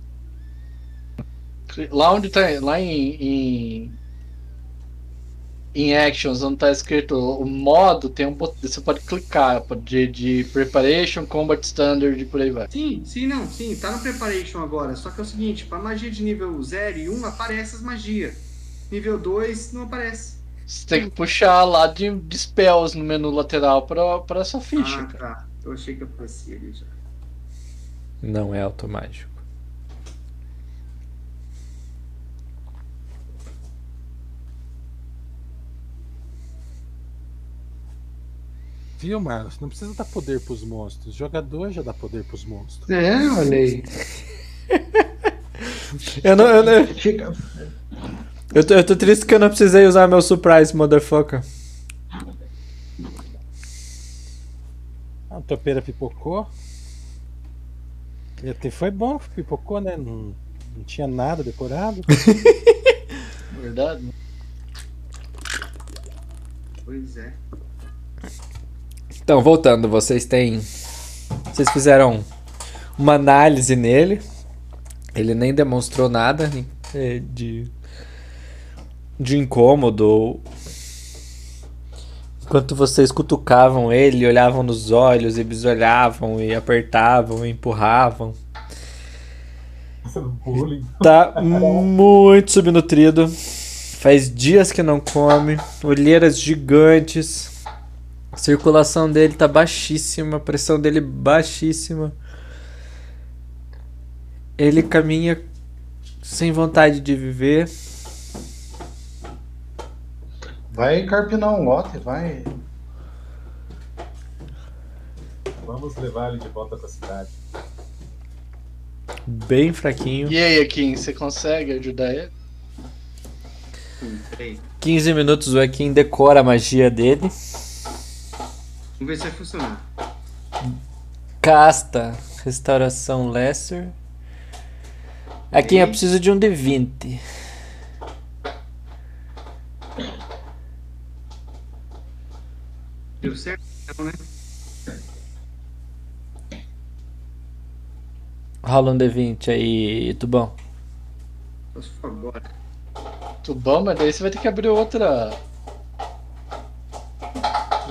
Lá onde tá. Lá em. em... Em Actions, onde tá escrito o modo, tem um bot- Você pode clicar de, de Preparation, Combat Standard e por aí vai. Sim, sim, não, sim, tá no Preparation agora. Só que é o seguinte, pra magia de nível 0 e 1 aparece as magias. Nível 2 não aparece. Você tem que puxar lá de, de spells no menu lateral pra, pra sua ficha. ah, cara. tá. Eu achei que aparecia ali já. Não é automático. Viu, Marlos? Não precisa dar poder pros monstros. O jogador já dá poder pros monstros. É, olha aí. Eu não. Eu, não- Fica. eu, tô, eu tô triste que eu não precisei usar meu surprise, motherfucker. A topeira pipocou. E até foi bom que pipocou, né? Não, não tinha nada decorado. Verdade? Pois é. Então, voltando, vocês têm. Vocês fizeram uma análise nele. Ele nem demonstrou nada eh, de. de incômodo. Enquanto vocês cutucavam ele, olhavam nos olhos e bisolhavam e apertavam e empurravam. Bullying. Tá muito subnutrido. Faz dias que não come. Olheiras gigantes. A circulação dele tá baixíssima. A pressão dele baixíssima. Ele caminha sem vontade de viver. Vai carpinar um lote, vai. Vamos levar ele de volta pra cidade. Bem fraquinho. E aí, Akin, você consegue ajudar ele? Hum, peraí. 15 minutos o Ekin decora a magia dele. Vamos ver se vai funcionar. Casta restauração lesser. Aqui eu preciso de um D20. Deu certo? Não, né? Rola um D20 aí, Tubão. Tubão, mas daí você vai ter que abrir outra.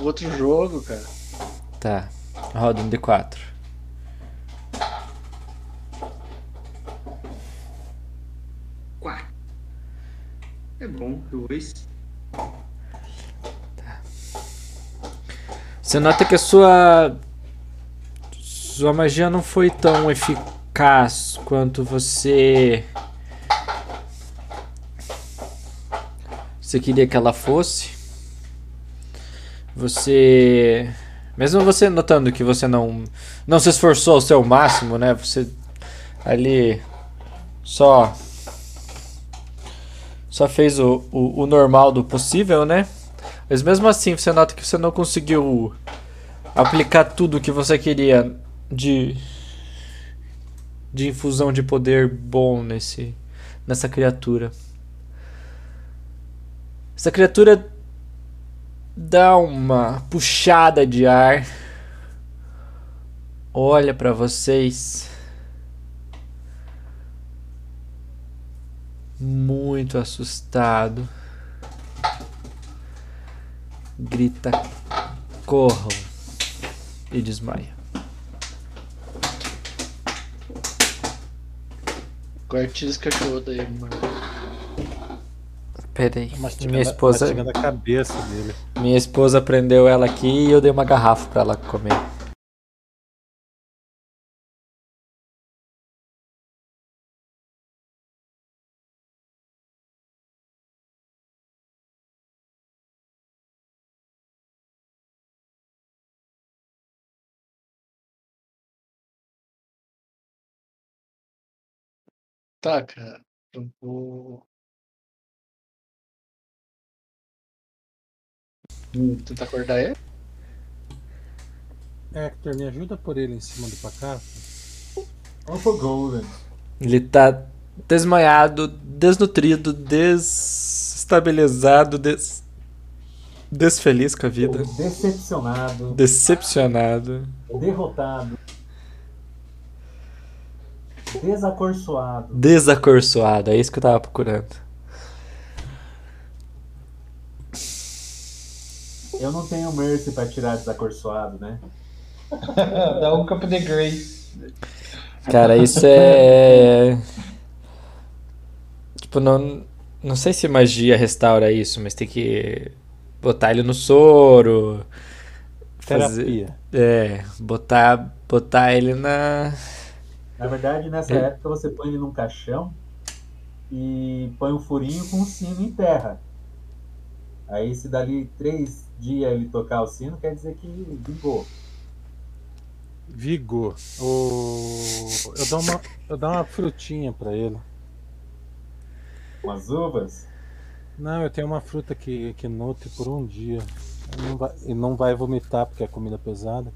Outro jogo, cara. Tá. Roda um D4. Quatro. É bom, dois. Você nota que a sua. Sua magia não foi tão eficaz quanto você. Você queria que ela fosse. Você. Mesmo você notando que você não. Não se esforçou ao seu máximo, né? Você. Ali. só só fez o, o, o normal do possível, né? Mas mesmo assim, você nota que você não conseguiu aplicar tudo o que você queria de de infusão de poder bom nesse nessa criatura. Essa criatura dá uma puxada de ar. Olha para vocês. Muito assustado. Grita: corram! E desmaia. Tira esse cachorro daí, mano. Peraí. Mastigando- Minha esposa, mastigando a cabeça dele. minha esposa prendeu ela aqui e eu dei uma garrafa pra ela comer. Tá, cara. Eu vou. Tentar acordar ele? Hector, me ajuda a pôr ele em cima do pacato? Vamos pro Golden. Ele tá desmaiado, desnutrido, desestabilizado, des... desfeliz com a vida, Decepcionado, decepcionado. derrotado, desacorçoado. Desacorçoado, é isso que eu tava procurando. Eu não tenho mercy pra tirar desacorçoado, né? Dá um Cup de Grace. Cara, isso é. Tipo, não. Não sei se magia restaura isso, mas tem que botar ele no soro. Fazer, Terapia. é, botar, botar ele na. Na verdade, nessa É. época você põe ele num caixão e põe um furinho com um sino em terra. Aí se dali três dias ele tocar o sino, quer dizer que vingou. Vigor. O... Eu, dou uma, eu dou uma frutinha pra ele. Umas uvas. Não, eu tenho uma fruta que, que nutre por um dia. Ele não, vai, ele não vai vomitar porque é comida pesada.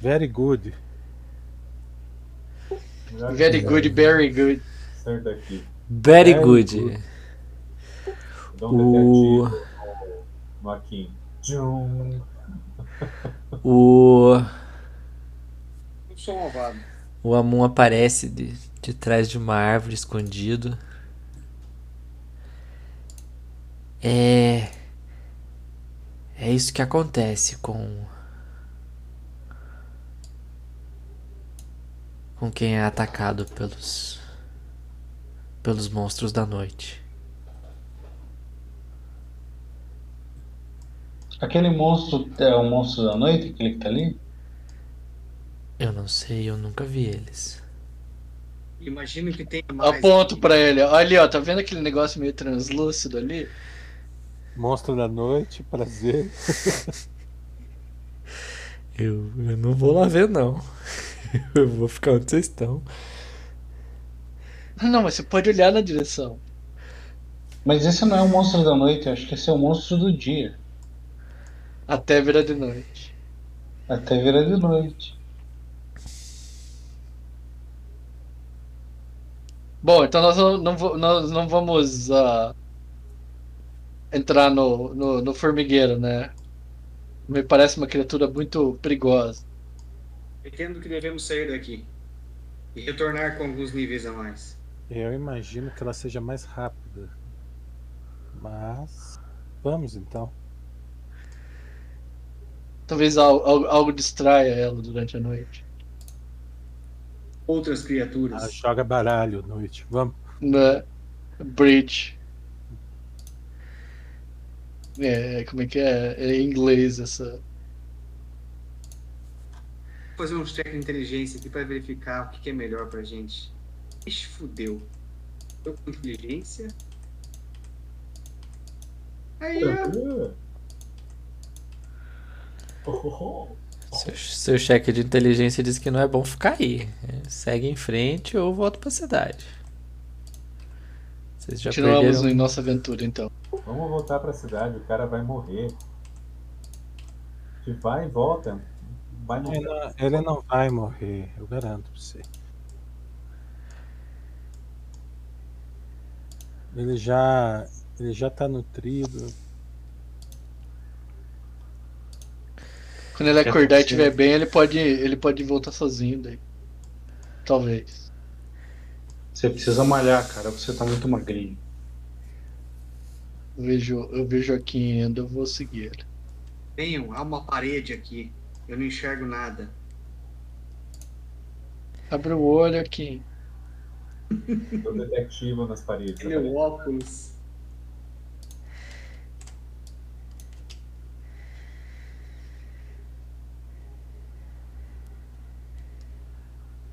Very good. Very good, very good. Very Very good. um O. Akin. Tchum. O. O Amun aparece de, de trás de uma árvore escondido. É. É isso que acontece com. Com quem é atacado pelos. pelos monstros da noite. Aquele monstro é o monstro da noite, aquele que tá ali? Eu não sei, eu nunca vi eles. Imagino que tenha mais. Aponto pra ele. Ali, ó. Tá vendo aquele negócio meio translúcido ali? Monstro da noite, prazer. Eu, eu não vou lá ver, não. Eu vou ficar onde vocês estão. Não, mas você pode olhar na direção. Mas esse não é o monstro da noite, eu acho que esse é o monstro do dia. Até virar de noite. Até virar de noite. Bom, então nós não, nós não vamos ah, entrar no, no, no formigueiro, né? Me parece uma criatura muito perigosa. Entendo que devemos sair daqui. E retornar com alguns níveis a mais. Eu imagino que ela seja mais rápida. Mas. Vamos então. Talvez al- al- algo distraia ela durante a noite. Outras criaturas. Ela joga baralho à noite. Vamos. Né? Bridge. É, como é que é? É em inglês essa. Vou fazer um check de inteligência aqui pra verificar o que que é melhor pra gente. Ixi, fudeu. Eu com inteligência. Aí, ó. Oh. Seu, seu cheque de inteligência diz que não é bom ficar aí. Segue em frente ou volta pra cidade. Vocês já Continuamos perderam. em nossa aventura, então. Vamos voltar pra cidade, o cara vai morrer. Se vai e volta, vai Ele morrer. não, ele não vai morrer, eu garanto pra você. Ele já. Ele já tá nutrido. Quando ele acordar e estiver bem, ele pode, ele pode voltar sozinho daí. Talvez. Você precisa malhar, cara. Você tá muito magrinho. Eu vejo, eu vejo aqui ainda, eu vou seguir ele. Venham, há uma parede aqui. Eu não enxergo nada. Abre o olho aqui. Tô detectivo nas paredes. O óculos.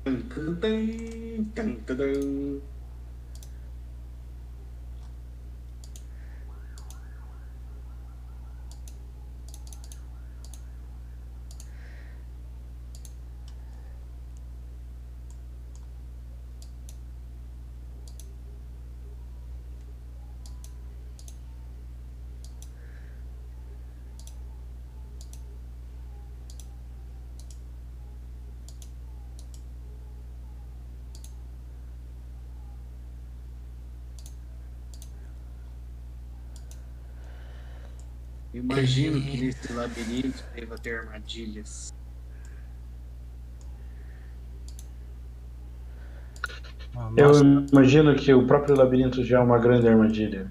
噔噔噔噔噔噔 Imagino que nesse labirinto deva ter armadilhas. Ah, Eu imagino que o próprio labirinto já é uma grande armadilha.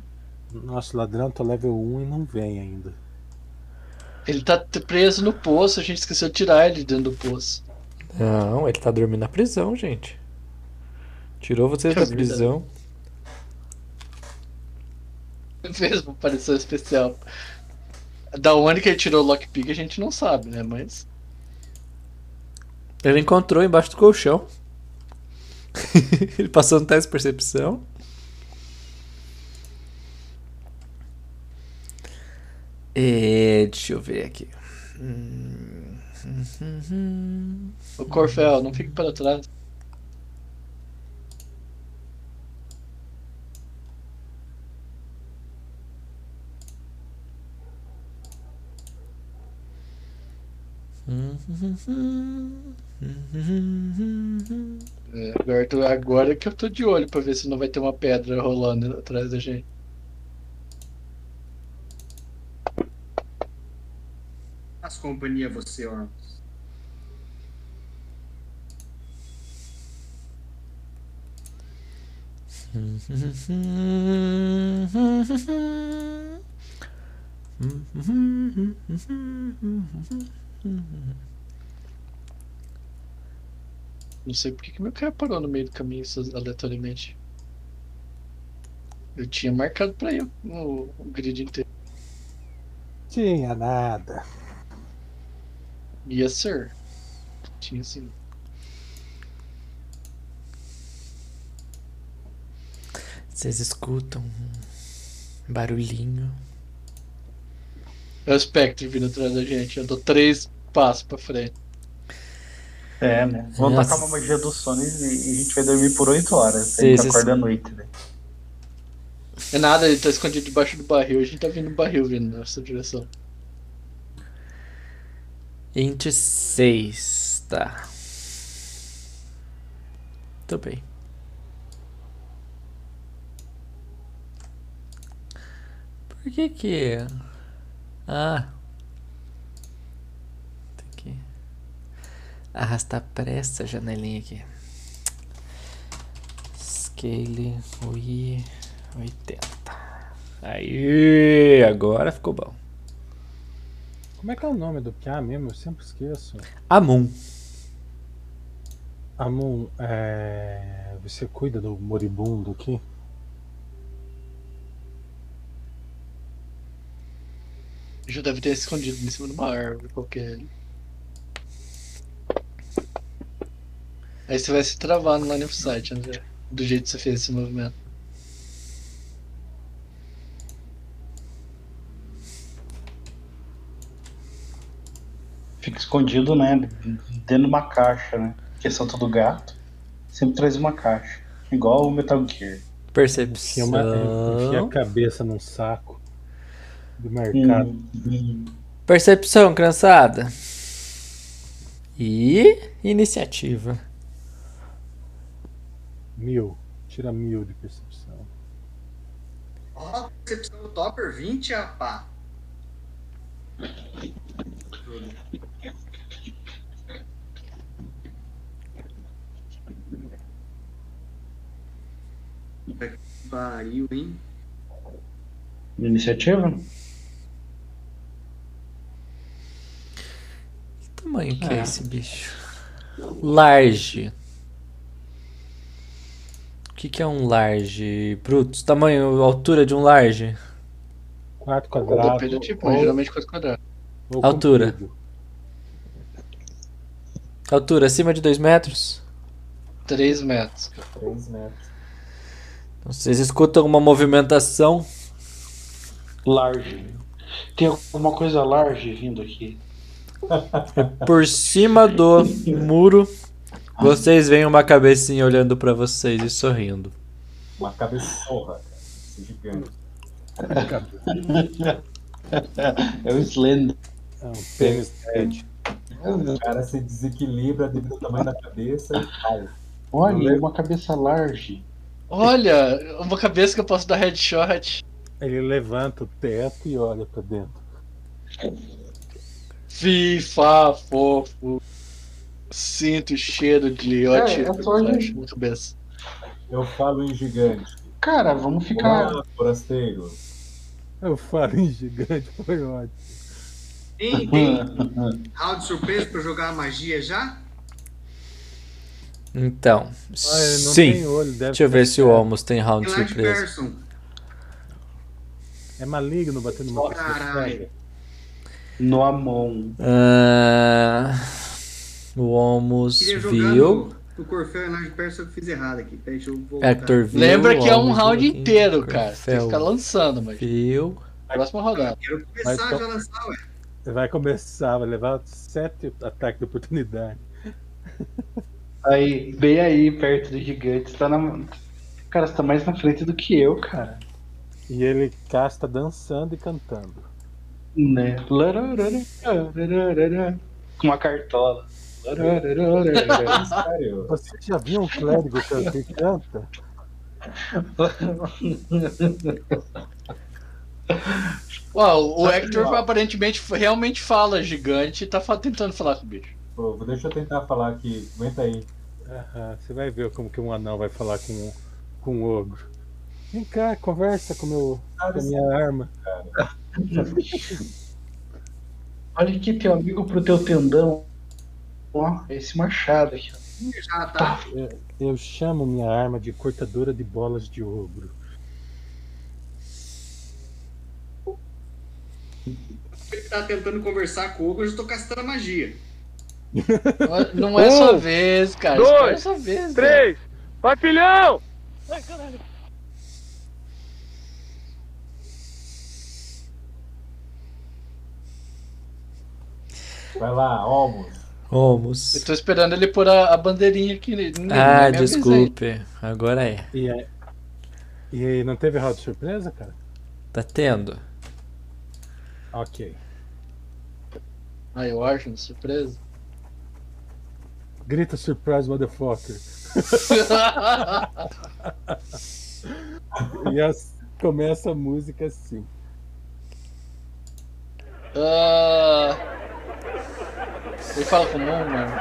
nosso ladrão tá level 1 e não vem ainda. Ele tá preso no poço, a gente esqueceu de tirar ele dentro do poço. Não, ele tá dormindo na prisão, gente. Tirou vocês da prisão. Uma aparição especial. Da onde que ele tirou o lockpick a gente não sabe, né? Mas. Ele encontrou embaixo do colchão. ele passou no teste de percepção. É, deixa eu ver aqui. Hum, hum, hum. O Corfel, não fique para trás. É, agora, tô- agora que eu tô de olho pra ver se não vai ter uma pedra rolando atrás da gente. Faz companhia você, Ormus. Não sei por que meu cara parou no meio do caminho aleatoriamente. Eu tinha marcado pra ir o, o grid inteiro. Tinha nada. Yes, sir. Tinha sim. Vocês escutam um barulhinho. É o Spectre vindo atrás da gente. Eu dou três passos pra frente. É, né? Vou Nossa. tacar uma magia do sono e, e a gente vai dormir por 8 horas. Sim, a gente sim, acorda à noite, né? É nada, ele tá escondido debaixo do barril. A gente tá vindo no barril vindo na nossa direção. 26. Tá. Tô bem. Por que que. Ah. Tem que arrastar pra essa janelinha aqui. Scale UI 80. Aí, agora ficou bom. Como é que é o nome do Pia mesmo? Eu sempre esqueço. Amun. Amun, é... você cuida do moribundo aqui? Já deve ter escondido em cima de uma árvore qualquer. Aí você vai se travar no line of sight, André. Do jeito que você fez esse movimento. Fica escondido, né? Dentro de uma caixa, né? Porque são tudo gato. Sempre traz uma caixa. Igual o Metal Gear. Enfia, uma, enfia a Percepção. cabeça num saco do mercado. Percepção, criançada. E iniciativa. Mil. Tira mil de percepção. Ó, percepção do Topper 20, rapá. Que Pariu, hein? Iniciativa? Que tamanho que é esse bicho? Large. O que, que é um large? Brutus, tamanho, altura de um large? Quatro quadrados. Depende do tipo, mas geralmente quatro quadrados. ou Altura. comprido. Altura acima de 2 metros? 3 metros. 3 metros. Então, Vocês escutam uma movimentação. Large. Tem alguma coisa large vindo aqui. Por cima do muro, vocês veem uma cabecinha olhando pra vocês e sorrindo. Uma cabeçorra, cara. Gigante. É o Slender. É um pênis Ed. O cara se desequilibra devido ao tamanho da cabeça e cai. Olha, uma cabeça large. Olha, uma cabeça que eu posso dar headshot. Ele levanta o teto e olha pra dentro. FIFA, fofo. Sinto o cheiro de ótimo é na cabeça. Eu falo em gigante. Cara, vamos ficar. Olá, forasteiro. Eu falo em gigante, foi ótimo. Tem, tem round surpresa pra jogar magia já? Então, Ah, sim. olho, deve Deixa eu ver se o. Almos tem round de surpresa. Person. É maligno batendo pessoa Caralho. No Amon. Ah, o Almos viu. no Corfeu e Large Person, eu fiz errado aqui. Peraí, deixa eu voltar. Hector viu. Lembra que é um round inteiro, cara. Tem que ficar lançando, mas. Viu. Próxima rodada. Quero começar Mas já a lançar, ué. Vai começar, vai levar sete ataques de oportunidade. Aí, bem aí, perto do gigante. Você tá na. Cara, você tá mais na frente do que eu, cara. E ele casta dançando e cantando. Né? Com uma cartola. Lararara. Sério. Você já viu um clérigo que que canta? Uau, o Hector aparentemente realmente fala gigante e tá tentando falar com o bicho. Pô, deixa eu tentar falar aqui. Aguenta aí. Aham, você vai ver como que um anão vai falar com, com um ogro. Vem cá, conversa com, meu, com a minha arma. Olha aqui, teu amigo pro teu tendão. Ó, esse machado aqui. Já tá. Eu chamo minha arma de cortadora de bolas de ogro. Ele tá tentando conversar com o Hugo, eu já tô castando a magia. Não é sua vez, cara. Espera a sua vez. velho. Vai, filhão! Vai lá, Almos. Almos. Eu tô esperando ele pôr a, a bandeirinha aqui. Ah, desculpe. Agora é. E, aí- e aí, não teve round de surpresa, cara? Tá tendo. Ok. Ah, eu acho, uma surpresa. Grita surprise, motherfucker. E as- começa a música assim. Ah, ele fala comum, mano.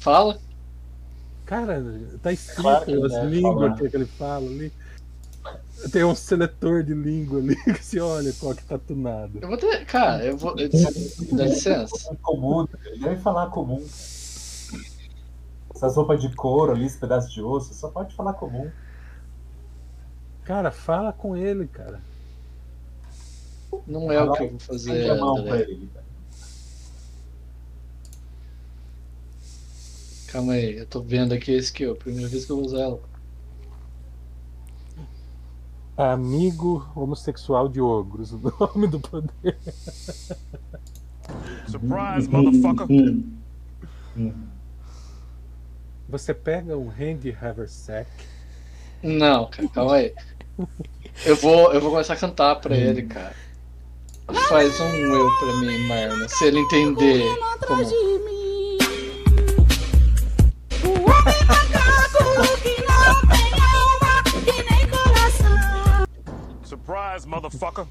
Fala? Cara, tá escrito Claro as línguas que, que ele fala ali. Tem um seletor de língua ali que você olha qual que tá tunado. Eu vou ter. Cara, eu vou. eu- Dá licença. Comum, ele deve falar comum. Essas roupas de couro ali, esse pedaço de osso, só pode falar comum. Cara, fala com ele, cara. Não é o que eu vou fazer. A André. Calma aí, eu tô vendo aqui esse aqui, ó. Primeira vez que eu vou usar ela. Amigo homossexual de ogros, o nome do poder. Surprise, motherfucker! Você pega um Hand Haversack. Não, cara, calma aí. Eu vou, eu vou começar a cantar pra ele, cara. Faz um eu pra mim, Marlon. Se ele entender como. Surprise, motherfucker.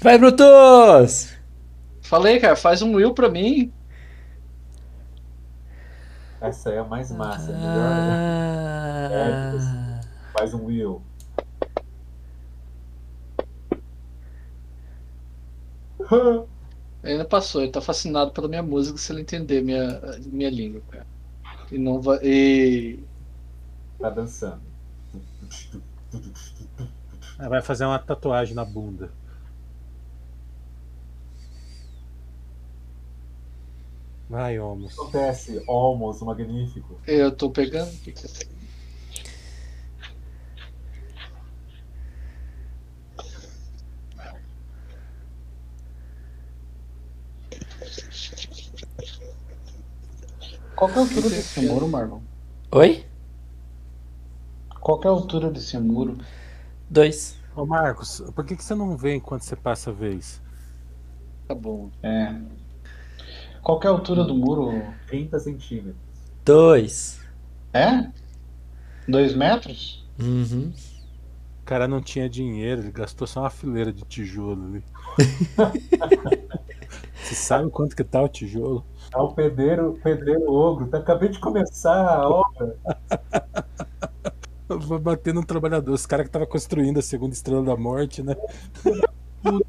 Vai, Brutus! Falei, cara, faz um will pra mim. Essa aí é a mais massa, é melhor, né? É, Ah, faz um Will. Ele não passou, ele tá fascinado pela minha música se ele entender minha, minha língua, cara. E não vai. E. Tá dançando. Ah, Vai fazer uma tatuagem na bunda. Vai, Homos. Acontece, almoço magnífico. Eu tô pegando. o que que? Qual que é a altura desse muro, Marlon? Oi? Qual que é a altura desse muro? Dois. Ô Marcos, por que, que você não vem quando você passa a vez? Tá bom. É. Qual que é a altura do muro? 30 centímetros. Dois. É? Dois metros? Uhum. O cara não tinha dinheiro, ele gastou só uma fileira de tijolo ali. você sabe quanto que tá o tijolo? É o pedreiro, pedreiro ogro. Tá, acabei de começar a obra. Vai bater num trabalhador. Os caras que tava construindo a segunda estrela da morte, né?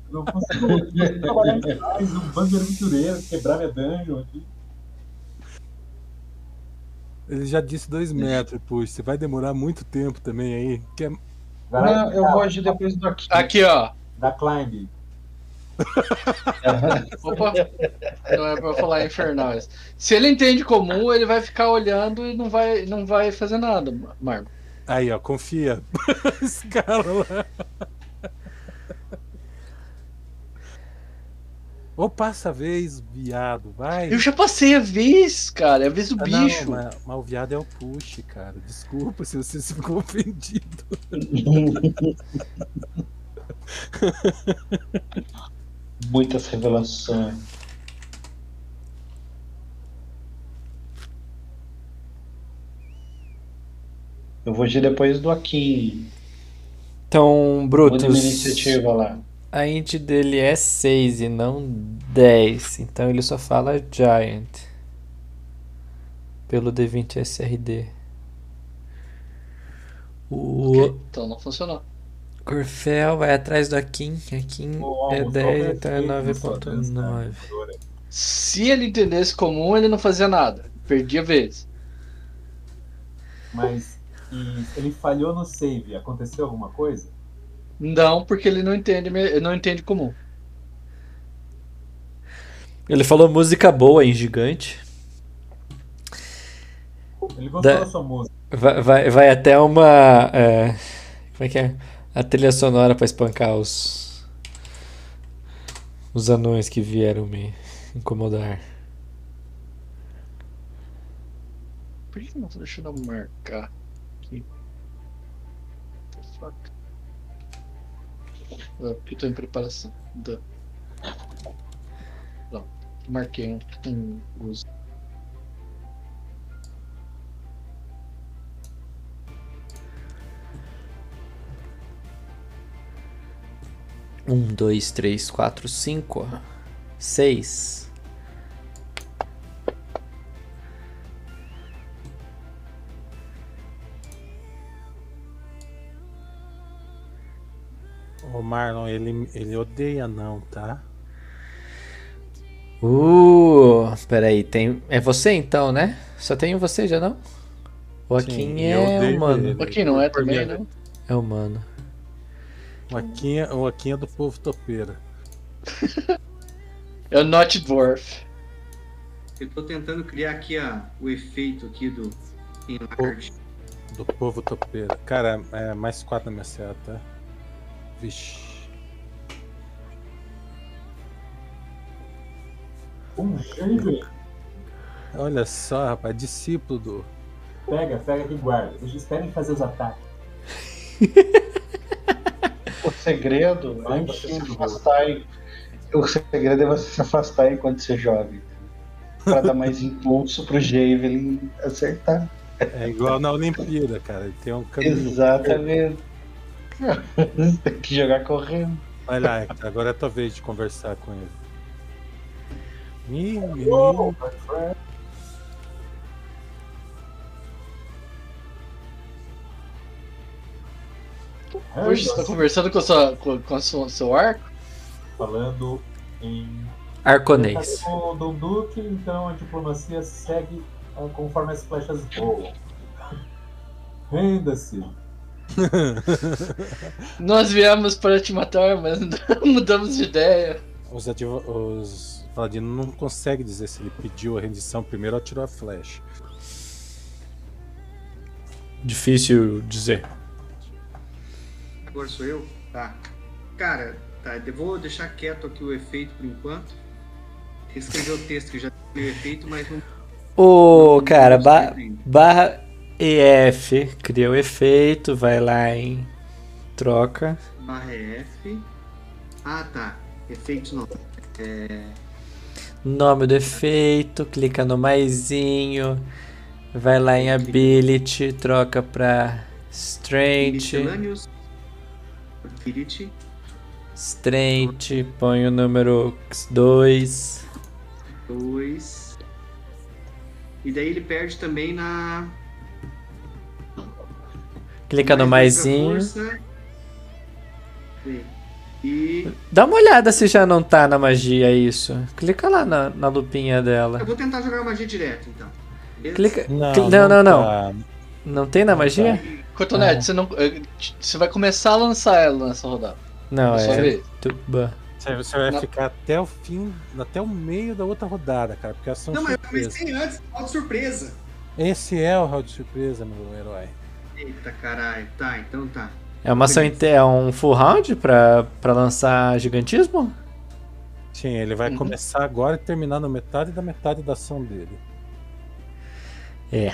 Não consigo trabalhar mais. Um bando de aventureiro, quebrar minha dungeon aqui. Ele já disse dois metros, puxa. Você vai demorar muito tempo também aí. Que é- Vai Não, eu vou agir depois do aqui. Aqui, ó. Dá climb. Opa! Não é pra falar infernais. Se ele entende comum, ele vai ficar olhando e não vai, não vai fazer nada, Marco. Aí, ó, confia. Esse cara lá. Ô, passa a vez, viado, vai. Eu já passei a vez, cara. É a vez do Ah, não, bicho. mas, mas o viado é o push, cara. Desculpa se você se ficou ofendido. Muitas revelações. Eu vou agir depois do Akin. Então, minha Brutus. iniciativa lá. A int dele é 6 e não 10. Então ele só fala Giant. Pelo D20 SRD. O Ok, Então não funcionou. Corfel vai atrás do Akin. Akin Ô, é Almos, 10, qual então é efeito na sua dança 9.9. voadora? Se ele entendesse comum, ele não fazia nada. Perdia vez. Mas e ele falhou no save. Aconteceu alguma coisa? Não, porque ele não entende, não entende comum. Ele falou música boa em gigante. Ele gostou Da- sua música. Vai, vai, vai até uma. é, como é que é? A trilha sonora pra espancar os. Os anões que vieram me incomodar. Por que não tô deixando eu marcar aqui? What the fuck? Ah, porque eu tô em preparação. Da... Pronto. Marquei um, um uso. Um, dois, três, quatro, cinco, seis. Ô, Marlon, ele, ele odeia não, tá? Uh, peraí, tem. É você então, né? Só tem você já não? O Sim, eu é odeio humano. Aqui não é também, não? É humano. O Aquinha, é, o Aquinha é do povo topeira. É o Not Dwarf. Eu tô tentando criar aqui a, o efeito aqui do. Do povo topeiro. Cara, é mais 4 na minha seta. tá? Vixe. Um. Olha só, rapaz, discípulo do. Pega, pega aqui e guarda. Deixa esperem fazer os ataques. O segredo é você se afastar. e- O segredo é você se afastar enquanto você joga. Pra dar mais impulso pro Javelin acertar. É igual na Olimpíada, cara. Ele tem um caminho. Exatamente. Tem que jogar correndo. Vai lá, Hector, agora é a tua vez de conversar com ele. Ih, menino. Hoje você tá conversando com, sua, com, com sua- seu arco? Falando em. Arconês. Tá com o Dom Duque, então a diplomacia segue ah, conforme as flechas voam. Renda-se. Nós viemos para te matar, mas mudamos de ideia. Os, os paladinos não conseguem dizer se ele pediu a rendição primeiro ou atirou a flecha. Difícil dizer. Agora sou eu? Tá. Cara, tá. Eu vou deixar quieto aqui o efeito por enquanto. Escrever o texto que já tem o efeito, mas não. Ô, não cara, ba barra EF, cria o efeito, vai lá em troca. Barra F. Ah, tá. Efeitos não. É. Nome do efeito, clica no maisinho, vai lá em Ability, troca pra Strength. Ability. Strength, põe o número 2. 2. E daí ele perde também na. Clica no maisinho. força. E. Dá uma olhada se já não tá na magia isso. Clica lá na, na lupinha Eu dela. vou tentar jogar magia direto, então. Beleza? Clica. Não, cli- não, não, não. tá. Não tem na magia? Cotonete, você não. eh, Você vai começar a lançar ela nessa rodada. Não, É. Tuba. Você, vai Na- ficar até o fim, até o meio da outra rodada, cara, porque ação Não, mas eu comecei antes, de surpresa. Esse é o round de surpresa, meu herói. Eita caralho. Tá, então tá. É uma ação inte- é um full round pra, pra lançar gigantismo? Sim, ele vai Uhum. começar agora e terminar na metade da metade da ação dele. É.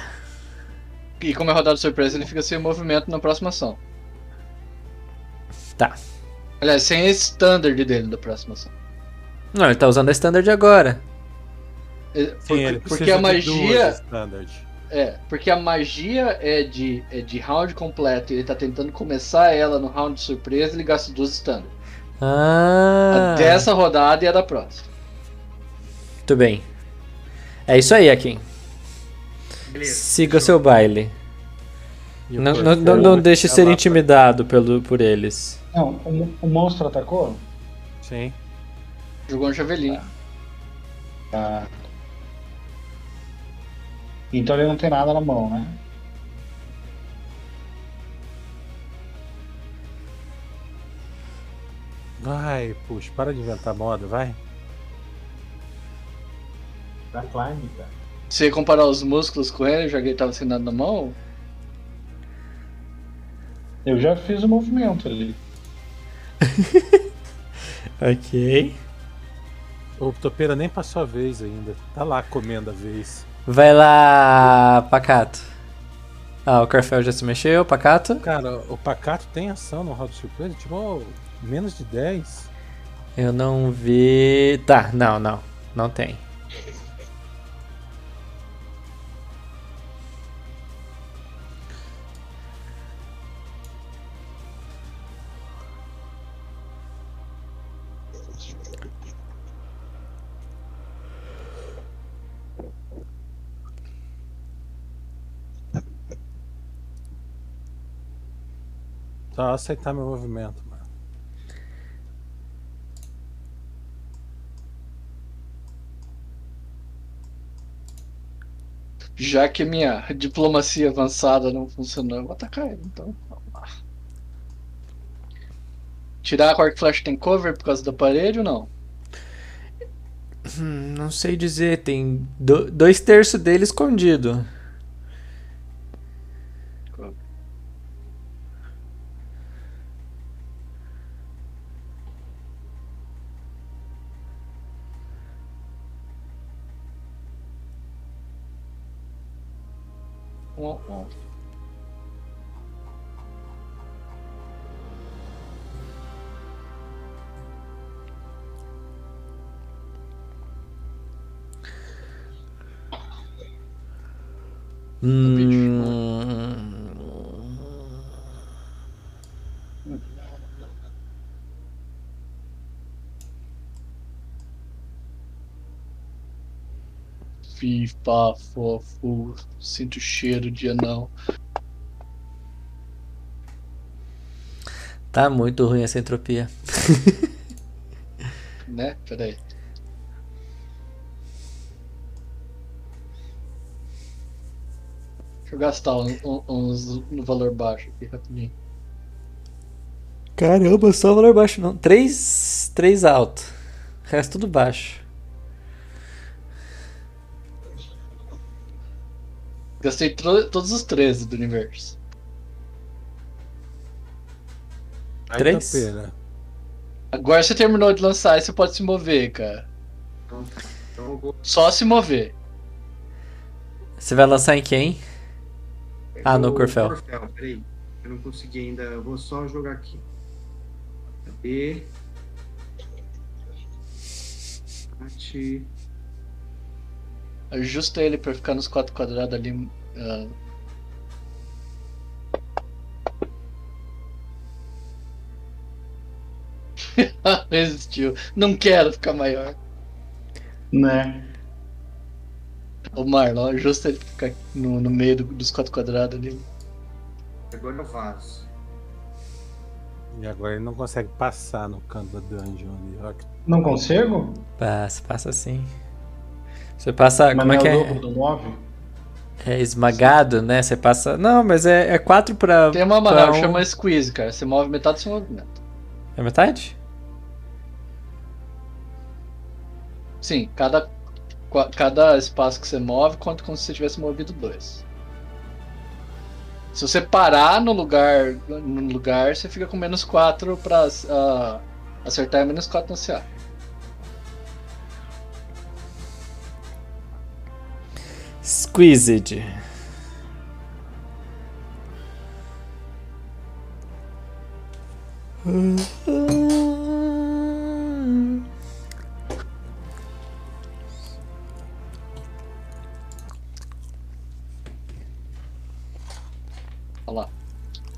E como é rodada surpresa, ele fica sem movimento na próxima ação. Tá. Aliás, sem esse standard dele da próxima ação. Não, ele tá usando a standard agora. Eh, Sim, porque, ele porque a de magia. É, porque a magia é de, é de round completo e ele tá tentando começar ela no round de surpresa ele gasta duas standard. Ah. A dessa rodada e a da próxima. Muito bem. É isso aí, Akin. Beleza. Siga seu baile. Não, não, não, não deixe ser lá intimidado pelo, por eles. Não, o, o monstro atacou? Sim. Jogou um javelin. Tá. Então ele não tem nada na mão, né? Vai, puxa, para de inventar moda, vai. Pra climb, cara. Se você comparar os músculos com ele, já que ele tava sem nada na mão, Eu já fiz o movimento ali. Ok. O Topeira nem passou a vez ainda. Tá lá comendo a vez. Vai lá, Pacato. Ah, o Carfel já se mexeu, Pacato. Cara, o Pacato tem ação no round surpresa, tirou menos de 10. Eu não vi. Tá, não, não. Não tem. Só aceitar meu movimento, mano. já que minha diplomacia avançada não funcionou, eu vou atacar ele. Então, vamos lá. Tirar a Arc Flash tem cover por causa da parede ou não? Hum, não sei dizer, tem do- dois terços dele escondido. Hum... Fifa, fofo, sinto cheiro de anão. Tá muito ruim essa entropia. Né? Peraí. Gastar um- um- uns no valor baixo aqui rapidinho. Caramba, só valor baixo não. Três, três alto. Resto tudo baixo. Gastei todos os 13 do universo. Aí Três? tá pena. Agora você terminou de lançar e você pode se mover, cara. Então, tá. então vou. Só se mover. Você vai lançar em quem? Ah, no Corfel. Corfel, peraí. Eu não consegui ainda. Eu vou só jogar aqui. B. Ati. Ajusta ele pra ficar nos quatro quadrados ali. Não existiu. Não quero ficar maior. Né? Ô Marlon, ajusta ele pra ficar no, no meio do- dos quatro quadrados ali. Agora eu vazo. E agora ele não consegue passar no canto da dungeon ali. Que- Não consigo? Passa, passa assim. Você passa. Mas como não é que é o é? do 9? É esmagado, né? Você passa. Não, mas é, é quatro pra. Tem uma manobra um- chama squeeze, cara. Você move metade do seu movimento. É metade? Sim, cada, cada espaço que você move conta como se você tivesse movido dois. Se você parar no lugar, no lugar você fica com menos 4 pra ah, acertar e menos 4 no CA. Squeezed.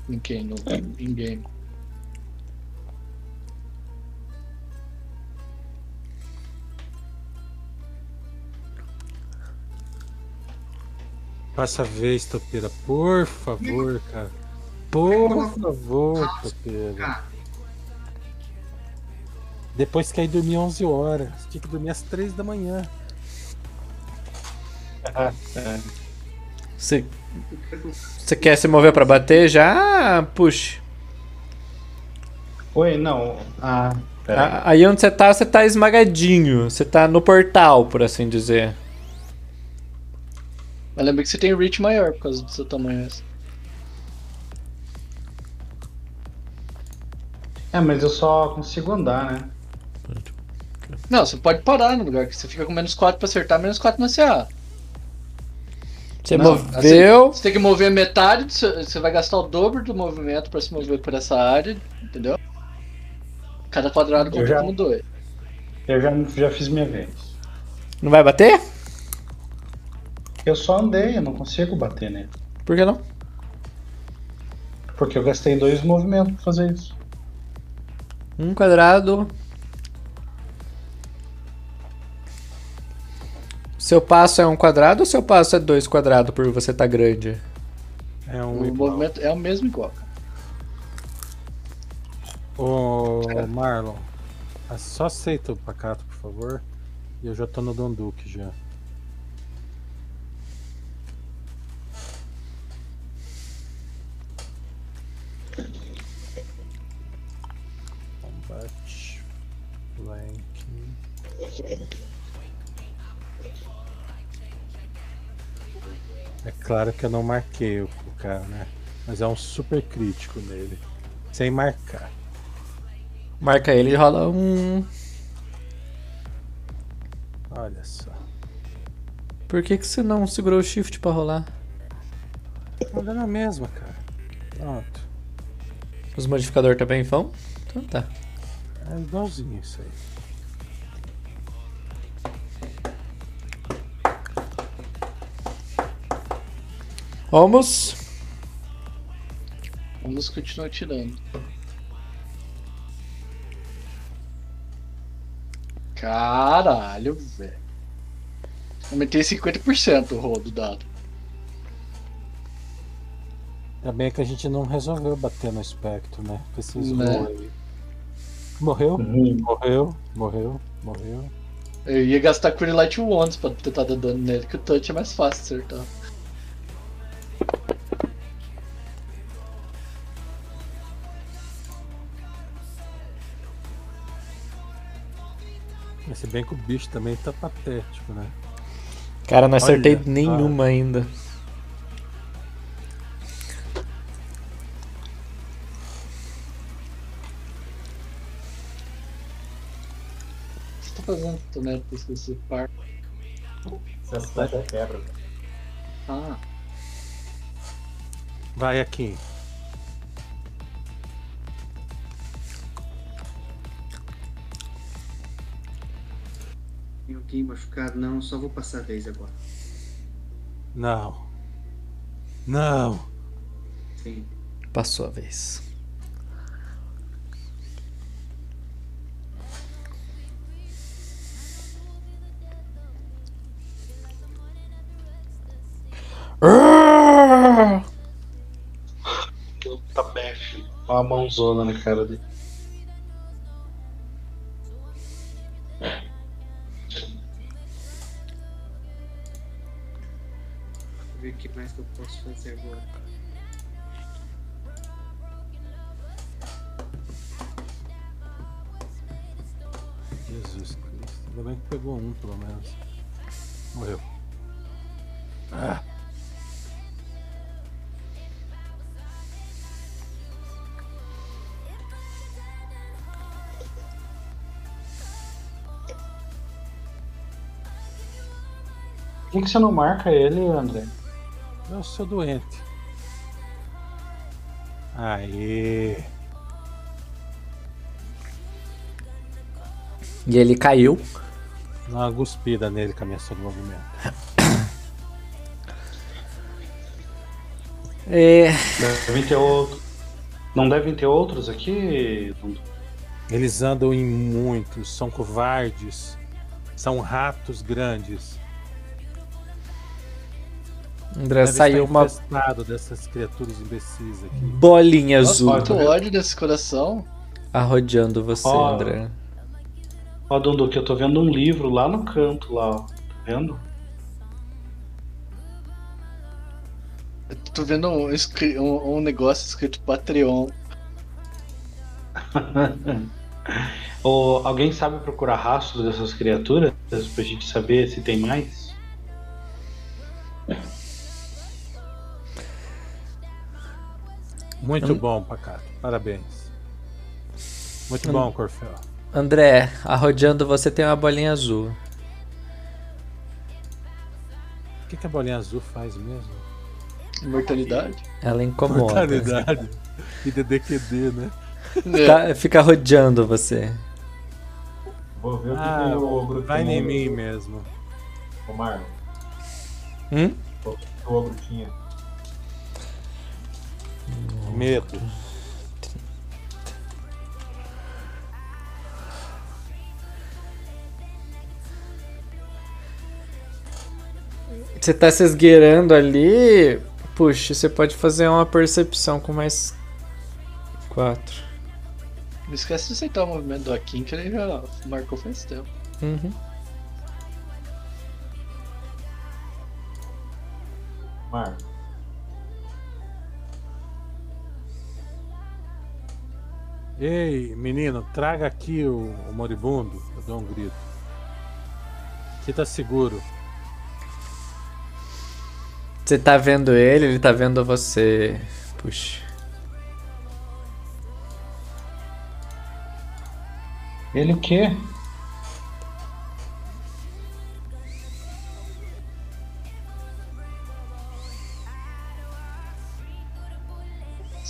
Linkei no in-game. Passa a vez, Topeira. Por favor, cara. Por favor, Topeira. Depois que aí dormir 11 horas. Tinha que dormir às 3 da manhã. Você, você quer se mover pra bater? Já puxa. Oi, não. Ah, peraí. A- Aí onde você tá, você tá esmagadinho. Você tá no portal, por assim dizer. Mas lembra que você tem reach maior por causa do seu tamanho. assim. É, mas eu só consigo andar, né? Não, você pode parar no lugar, que você fica com menos 4 pra acertar, menos 4 no CA. Você Não, moveu. assim, você tem que mover metade, do seu- você vai gastar o dobro do movimento pra se mover por essa área, entendeu? Cada quadrado conta já- como dois. Eu já, já fiz minha vez. Não vai bater? Eu só andei, eu não consigo bater nele. Por que não? Porque eu gastei dois movimentos pra fazer isso. Um quadrado. Seu passo é um quadrado ou seu passo é dois quadrados por você tá grande? É O um igual. movimento é o mesmo igual. cara. Ô, Marlon. ah, Só aceita o pacato, por favor. E eu já tô no Donduque já. Combate. Flanking. É claro que eu não marquei o, cara, né? Mas é um super crítico nele. Sem marcar. Marca ele e rola um. Olha só. Por que, que você não segurou o shift pra rolar? Olha na mesma, cara. Pronto. Os modificadores também vão? Então tá. É igualzinho isso aí. Vamos. Vamos continuar tirando. Caralho, velho. Aumentei 50% o rolo do dado. Ainda bem que a gente não resolveu bater no espectro, né? Preciso Né? morrer. Morreu? Uhum. Morreu, morreu, morreu. Eu ia gastar Cure Light Wands pra tentar dar dano nele, que o touch é mais fácil de acertar. Mas se bem que o bicho também tá patético, né? Cara, não acertei Olha, nenhuma ainda. O que você tá fazendo, Tonelo, pra esquecer par? Se acertar, quebra. Ah, Vai aqui. Tem alguém machucado? Não, só vou passar a vez agora. Não. Não. Sim. Passou a vez. Tá bash. Olha a mãozona na cara dele. Agora. Jesus Cristo. Ainda bem que pegou um, pelo menos. Morreu. Ah. Por que, que você não marca ele, André? Eu sou doente. Aê. E ele caiu. Dá uma guspida nele com a minha ação de movimento. É, Devem ter outro. Não devem ter outros aqui? Eles andam em muitos, são covardes, são ratos grandes. André Deve saiu uma dessas criaturas imbecis aqui. bolinha nossa, azul muito ódio desse coração. arrodeando você, Ó. André. Ó, Dundu, que eu tô vendo um livro lá no canto, lá, ó. Tá vendo? Eu tô vendo um, um- um negócio escrito Patreon. Ou alguém sabe procurar rastros dessas criaturas? Pra gente saber se tem mais? Muito bom, Pacato. Parabéns. Muito bom, Corfel. André, arrodeando você tem uma bolinha azul. O que, que a bolinha azul faz mesmo? Imortalidade. Ela incomoda. Mortalidade. E DDQD, né? É. Tá- fica rodeando você. Vou ver o que Ah, que o ogro vai em mim mesmo. Ô, Marlon. Hum? O que o ogro tinha? Medo. Você tá se esgueirando ali. Puxa, você pode fazer uma percepção com mais quatro. Não esquece de aceitar o movimento do Akin, que ele já marcou faz tempo. Uhum. Marlon. Ei, menino, traga aqui o, o moribundo. Eu dou um grito. Aqui tá seguro. Você tá vendo ele, ele tá vendo você puxa. Ele o quê?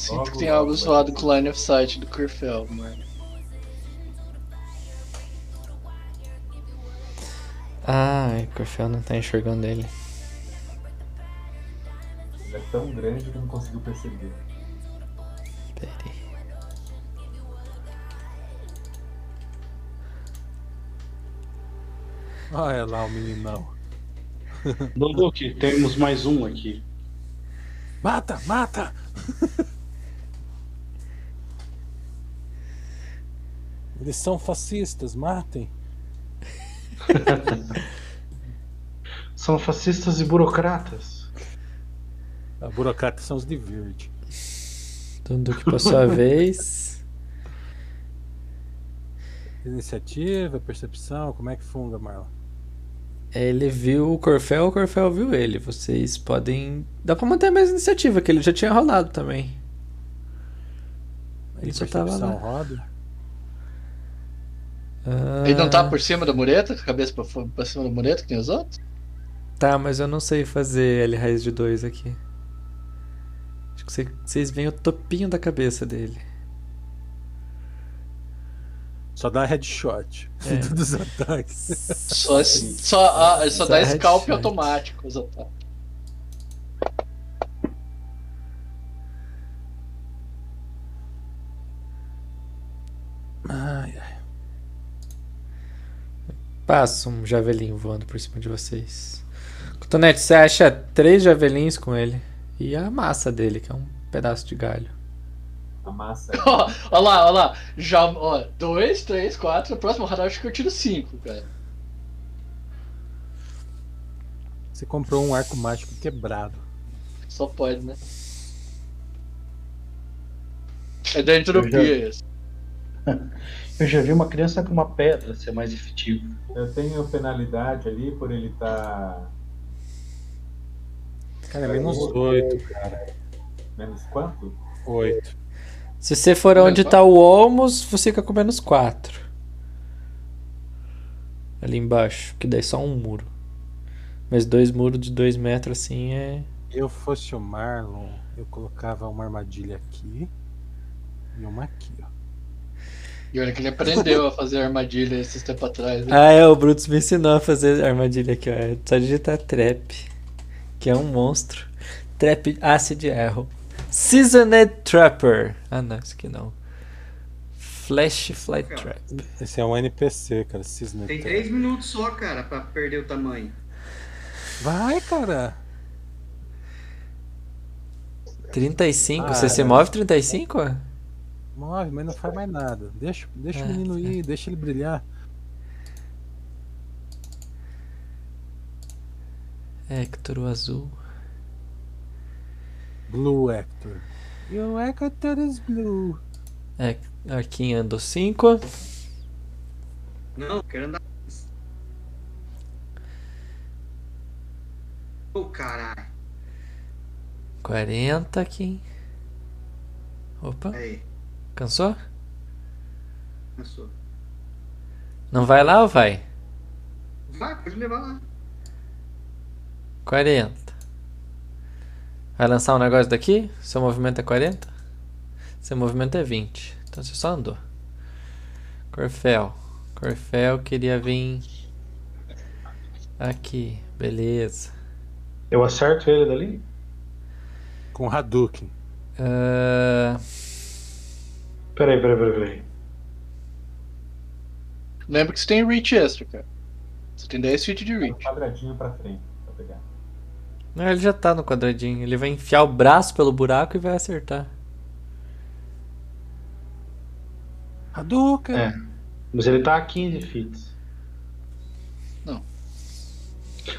Sinto que tem algo zoado com o line of sight do Kurfel, mano. Ai, o Corfel não tá enxergando ele. Ele é tão grande que não conseguiu perceber. Pera aí. Olha lá o meninão. Duduque, temos mais um aqui. Mata, mata! Eles são fascistas, matem. São fascistas e burocratas. A burocrata são os de verde. Tudo que por sua vez. Iniciativa, percepção, como é que funga, Marlon? Ele viu o Corfel, o Corfel viu ele. Vocês podem. Dá pra manter a mesma iniciativa, que ele já tinha rolado também. Ele E só tava lá. roda? Ah, Ele não tá por cima da mureta, com a cabeça pra, cima da mureta, que nem os outros? Tá, mas eu não sei fazer L raiz de 2 aqui. Acho que cê- vocês veem o topinho da cabeça dele. Só dá headshot. É. Todos os ataques. Só, só, ah, só Só dá scalp headshot. automático os ataques. Ai, ai. Passa um javelin voando por cima de vocês. Cotonete, você acha três javelins com ele. E a massa dele, que é um pedaço de galho. A massa. Olha lá, olha lá. Já, ó, dois, três, quatro. No próximo radar acho que eu tiro cinco, cara. Você comprou um arco mágico quebrado. Só pode, né? É da entropia isso. Eu já vi uma criança com uma pedra ser mais efetivo. Eu tenho penalidade ali por ele estar. Cara, é menos 8, cara. Menos quanto? 8. Se você for onde Menos tá o Olmos, você fica com menos 4. Ali embaixo, que daí só um muro. Mas dois muros de 2 metros assim é. Eu fosse o Marlon, eu colocava uma armadilha aqui e uma aqui, ó. E olha que ele aprendeu a fazer armadilha esses tempos atrás. né? Ah, é, o Brutus me ensinou a fazer armadilha aqui, ó. É só digitar trap, que é um monstro. Trap Acid Arrow. Seasoned Trapper. Ah, não, isso aqui não. Flash Flight Trap. Esse é um NPC, cara. Cisne Tem Terra. três minutos só, cara, pra perder o tamanho. Vai, cara. 35, Ah, você se é. move 35? Move, mas não faz mais nada. Deixa, deixa É, o menino ir, deixa ele brilhar. Hector, o azul. Blue Hector. Your Hector is blue. É, Arquinho andou 5. Não, quero andar. Ô, caralho. 40 aqui. Opa, Aí, cansou? cansou. Não vai lá ou vai? Vai, pode levar lá. 40. Vai lançar um negócio daqui? Seu movimento é 40? Seu movimento é 20. Então você só andou. Corfel. Corfel queria vir aqui. Beleza. Eu acerto ele dali? Com Hadouken. Ah, Peraí, peraí, peraí, peraí. Lembra que você tem reach extra, cara. Você tem 10 feet de Um reach. quadradinho pra frente pra pegar. não, ele já tá no quadradinho. Ele vai enfiar o braço pelo buraco e vai acertar. Hadouken! É. Mas ele tá a 15 feet. Não.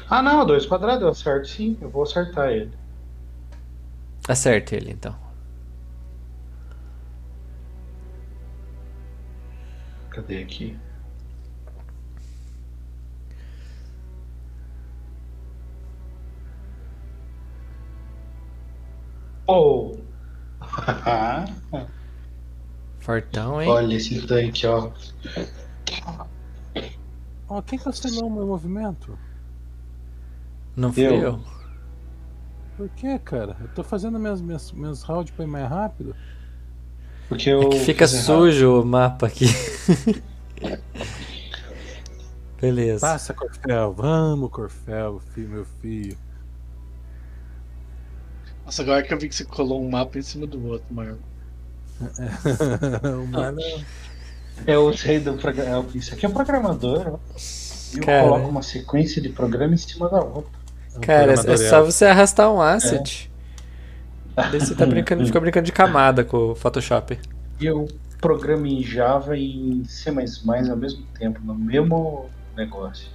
Ah, não, dois quadrados eu acerto sim. Eu vou acertar ele. Acerta ele então. Cadê aqui? Oh! Fortão, hein? Olha esse tanque, ó. Ó, quem cancelou o meu movimento? Não fui eu. Eu. Por que, cara? Eu tô fazendo minhas, minhas, meus rounds pra ir mais rápido. Porque eu. É que fica errado. sujo o mapa aqui. Beleza. Passa, Corfel. Vamos, Corfel, filho, meu filho. Nossa, agora que eu vi que você colou um mapa em cima do outro, Marlon. o Marlon Eu sei do programa. Isso aqui é programador, ó. E eu Cara. coloco uma sequência de programa em cima da outra. é um Cara, é programador só você arrastar um asset. Daí você tá brincando, fica brincando de camada com o Photoshop. E eu programo em Java e em C ao mesmo tempo, no mesmo negócio.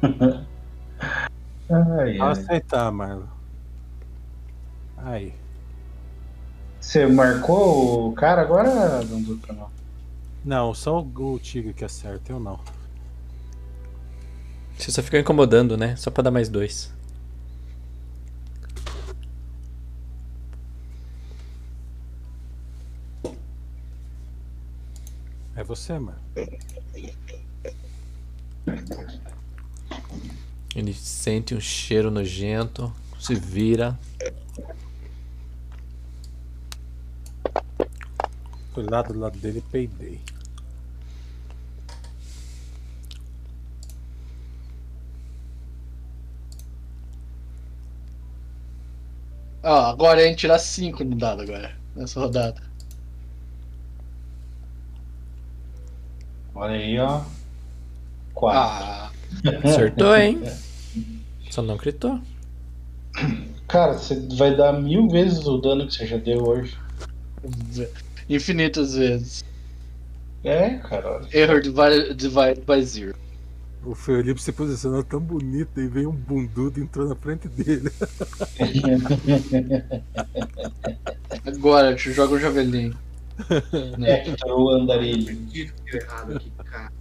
ai, ai. aceitar, Marlon. Aí. Você marcou o cara agora? Não. Não, só o, o tigre que acerta, eu não. Você só fica incomodando, né? Só pra dar mais dois. É você, mano. Ele sente um cheiro nojento, se vira. Fui lá do lado dele e peidei. Ó, agora a gente tirar 5 no dado agora, nessa rodada. Olha aí, ó. Quatro. Ah, Acertou, hein? Só não gritou. Cara, você vai dar mil vezes o dano que você já deu hoje. infinitas vezes. É, cara. Error divide, divide by zero. O Felipe se posicionou tão bonito e veio um bundudo e entrou na frente dele. Agora, joga o javelin. Hector, o andarilho. Errado aqui, cara.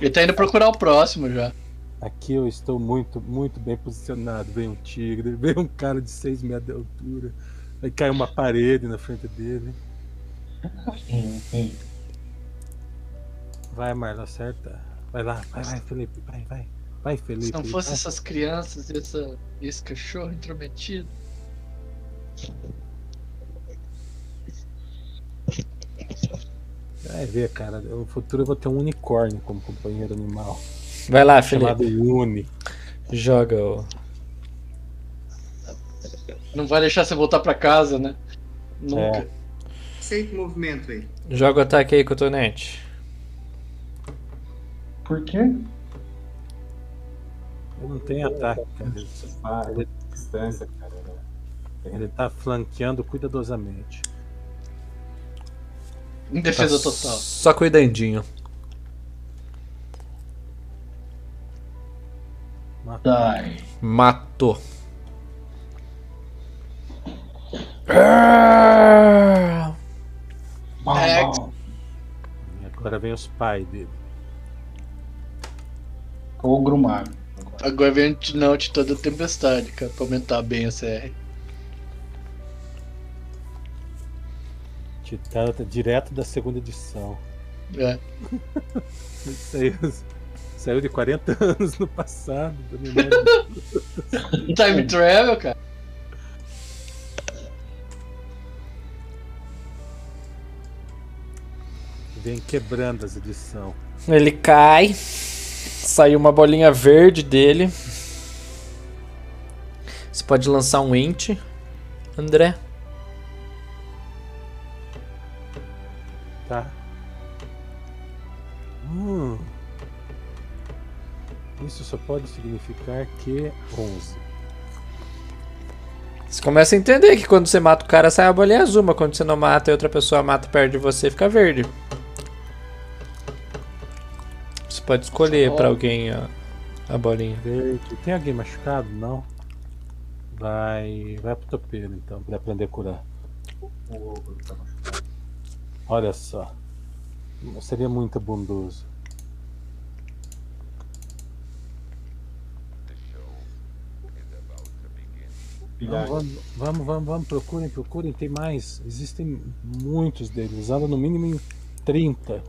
Ele tá indo procurar o próximo já. Aqui eu estou muito, muito bem posicionado. Vem um tigre, vem um cara de 6 metros de altura. Aí cai uma parede na frente dele. Vai, Marlon, acerta. Vai lá, vai, vai, Felipe, vai, vai. Vai, Felipe. Se não fosse vai. essas crianças e esse cachorro intrometido. Vai ver, cara. No futuro eu vou ter um unicórnio como companheiro animal. Vai lá, Chamado Felipe. Uni. Joga o. Não vai deixar você voltar pra casa, né? Nunca. É. Movimento aí. Joga o ataque aí, cotonete. Por quê? Ele não tem ataque, cara. Ele, ele, distância, cara. ele tá flanqueando cuidadosamente. Em defesa Tá total. Só cuidandinho. Dai. Matou. É. E agora vem os pais dele. Ogro mago. Agora vem o note toda a tempestade, cara, pra aumentar bem a CR. Tá direto da segunda edição. É. Ele Saiu, saiu de 40 anos no passado. Time travel, cara. Vem quebrando as edições. Ele cai. Saiu uma bolinha verde dele. Você pode lançar um int, André. Tá. Hum. Isso só pode significar que 11. Você começa a entender que quando você mata o cara sai a bolinha azul, mas quando você não mata e outra pessoa mata perto de você, fica verde. Você pode escolher pra alguém a, a bolinha. Verde. Tem alguém machucado? Não. Vai. Vai pro topeiro então, pra aprender a curar. O ogro tá machucado. Olha só. Seria muito bondoso. pilhar. Vamos, vamos, vamos, vamos, procurem, procurem, tem mais. Existem muitos deles, anda no mínimo em 30.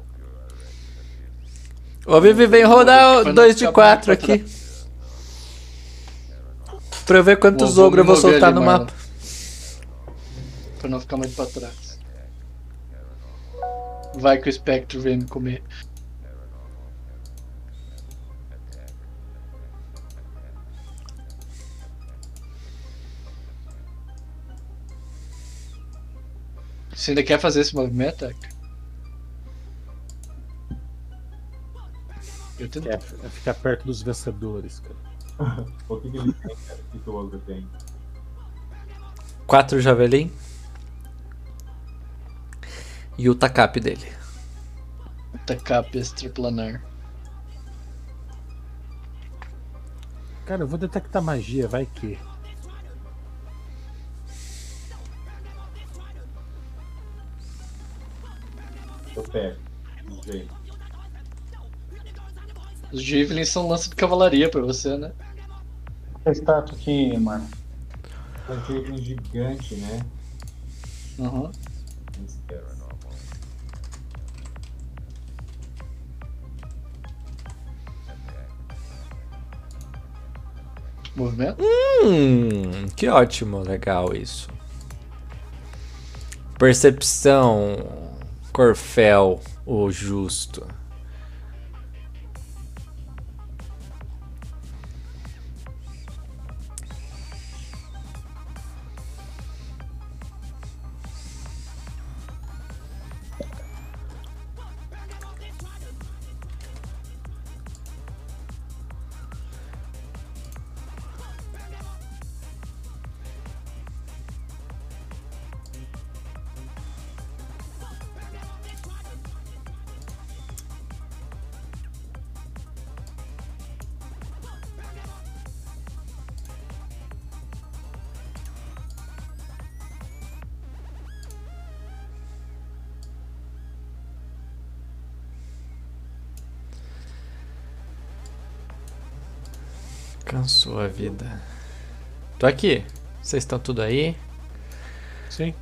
Ô Vivi, vem rodar o 2 de 4 aqui. Pra eu ver quantos ogros eu vou soltar no mapa. Pra não ficar muito pra trás. Vai que o espectro vem me comer. Você ainda quer fazer esse movimento, Hector? Eu tento. É ficar perto dos vencedores, cara. O que, que ele tem, cara? O que, que o ogro tem? 4 javelin. E o tacap dele. Tacap extraplanar. Cara, eu vou detectar magia, vai que. Eu pego. Não sei. Os Javelins são lança de cavalaria pra você, né? Essa estátua aqui, mano. Plantei um gigante, né? Uhum. Movimento? Hum, que ótimo, legal isso. Percepção, Corfel, o justo. Vida. Tô aqui. Vocês estão tudo aí? Sim.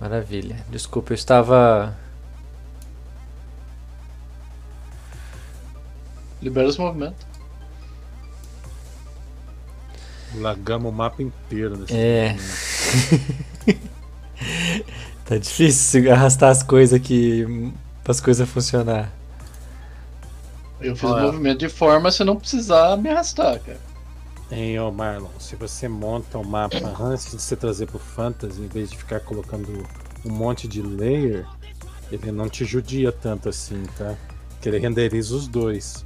Maravilha. Desculpa, eu estava. Libera os movimentos. Lagamos o mapa inteiro nesse É. momento. tá difícil arrastar as coisas aqui para as coisas funcionar. Eu fiz o movimento de forma a você não precisar me arrastar, cara. Hein, ô Marlon, se você monta o mapa antes de você trazer pro Fantasy, em vez de ficar colocando um monte de layer, ele não te judia tanto assim, tá? Que ele renderiza os dois.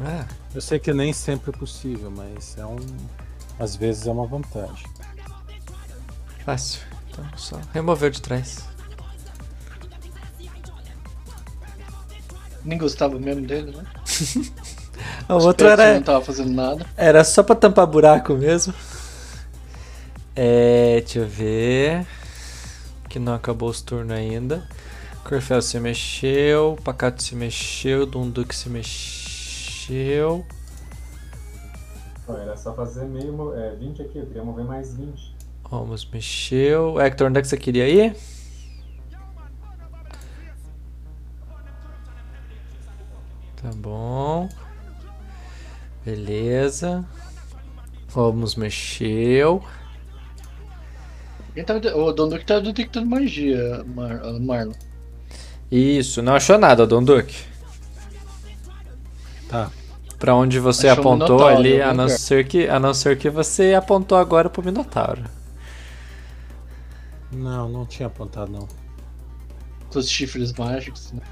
Ah, Eu sei que nem sempre é possível, mas é um. Às vezes é uma vantagem. fácil. Então só remover de trás. Nem gostava mesmo dele, né? O outro Espectro era. não tava fazendo nada. Era só pra tampar buraco mesmo. É, deixa eu ver. Que não acabou os turnos ainda. Corfel se mexeu, Pacato se mexeu, Dunduk se mexeu. Era só fazer meio. É, 20 aqui, eu queria mover mais 20. Romos mexeu. Hector, onde é que você queria ir? Tá bom. Beleza. Romos mexeu. Tava. O Donduque tava detectando magia, Mar... ah, Marlon. Isso, não achou nada, Donduk. Tá. Pra onde você Achou apontou Minotauro ali, a não, ser que, a não ser que você apontou agora pro Minotauro. Não, não tinha apontado não. Com os chifres mágicos. Né?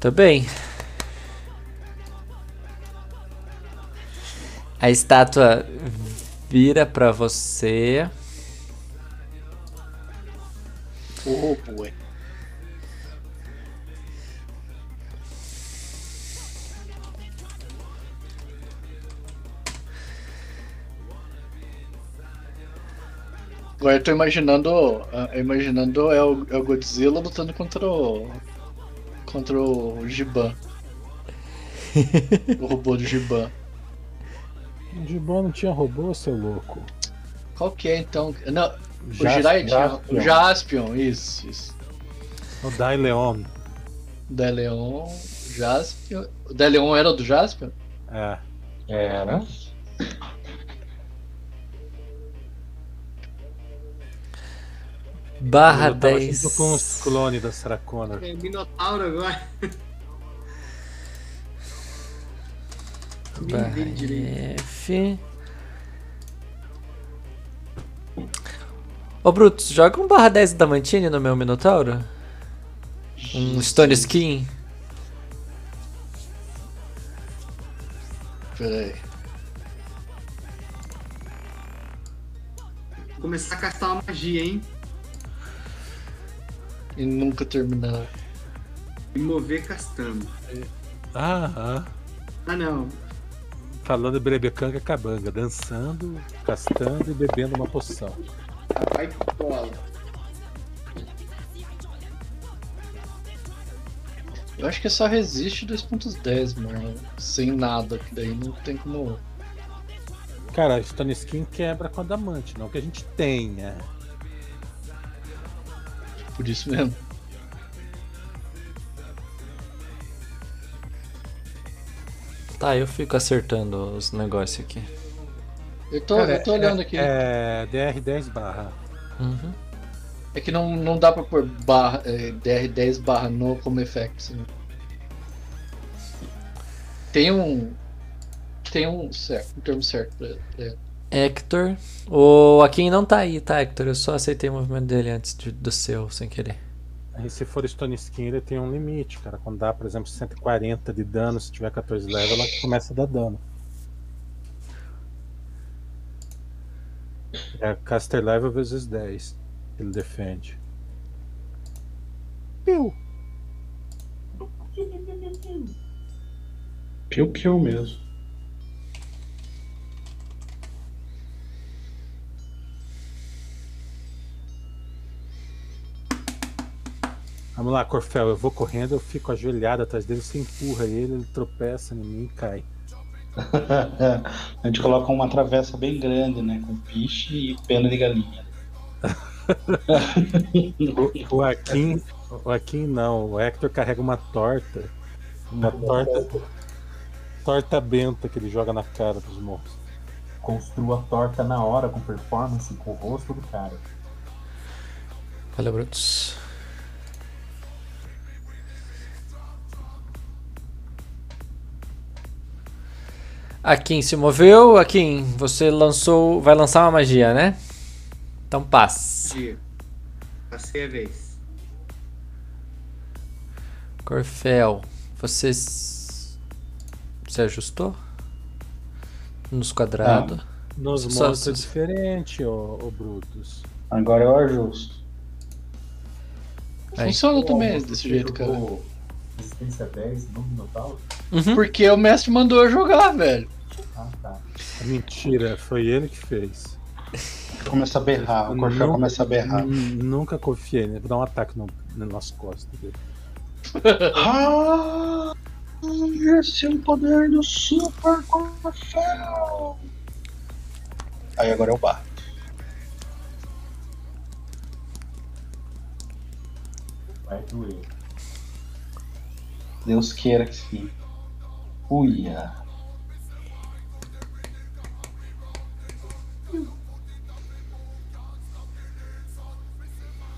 Tá bem. A estátua vira pra você. Oh, boy. Agora eu tô imaginando. Imaginando é o, é o Godzilla lutando contra o. contra o Giban. o robô do Giban. O Giban não tinha robô, seu louco. Qual que é então? Não, o Jas- Jirai tinha. Jaspion. O Jaspion, isso, isso. O Dai Leon. Deleon, Jaspion. O Deleon era o do Jaspion? É. Era. Barra Eu tava 10. junto com os clones da Sarah Connor. É Minotauro agora. Nem Barra vi direito. F. Ô Brutus, joga um barra 10 da Mantine no meu Minotauro? Um Stone Skin? Pera aí. Vou começar a castar uma magia, hein? E nunca terminar. E mover castando. Ah, ah. Ah, não. Falando Berebecanga Cabanga, dançando, castando e bebendo uma poção. Vai que cola. Eu acho que só resiste 2.10, mano. Sem nada, que daí não tem como. Cara, a Stone Skin quebra com a Damante, não que a gente tenha. Por isso mesmo. Tá, eu fico acertando os negócios aqui. Eu tô, Cara, eu tô olhando aqui. É DR10 barra. Uhum. É que não, não dá pra pôr barra, é, DR10 barra no como effect. Né? Tem um. Tem um certo, um termo certo pra, pra Hector. O Akin não tá aí, tá, Hector? Eu só aceitei o movimento dele antes de- do seu, sem querer. Aí se for Stone Skin, ele tem um limite, cara. Quando dá, por exemplo, 140 de dano, se tiver 14 level, ela começa a dar dano. É caster level vezes 10. Ele defende. Piu! Piu-piu mesmo. Vamos lá, Corfel. Eu vou correndo, eu fico ajoelhado atrás dele, você empurra ele, ele tropeça em mim e cai. a gente coloca uma travessa bem grande, né? Com piche e pena de galinha. O, o Akin. O Akin não, o Hector carrega uma torta. Uma torta. Torta benta que ele joga na cara dos monstros. Construa a torta na hora com performance com o rosto do cara. Valeu, Brutus. Akin se moveu. Akin, você lançou. Vai lançar uma magia, né? Então passe. Dia. Passei a vez. Corfel, você. Se ajustou? Nos quadrados. Nos Só- monstros é só- diferente, ô, ô Brutus. Agora eu ajusto. Funciona também desse jeito, cara. jogou Resistência 10 no Minotauro? Uhum. Porque o mestre mandou eu jogar, velho. Ah, tá. Mentira, foi ele que fez. Começa a berrar, o Corfel Nunca- começa a berrar. Nunca confiei, né? Vou dar um ataque no, no nosso costas dele. Ah, esse é o poder do Super Corfel! Aí agora eu bato. Vai doer. Deus queira que sim. Uia.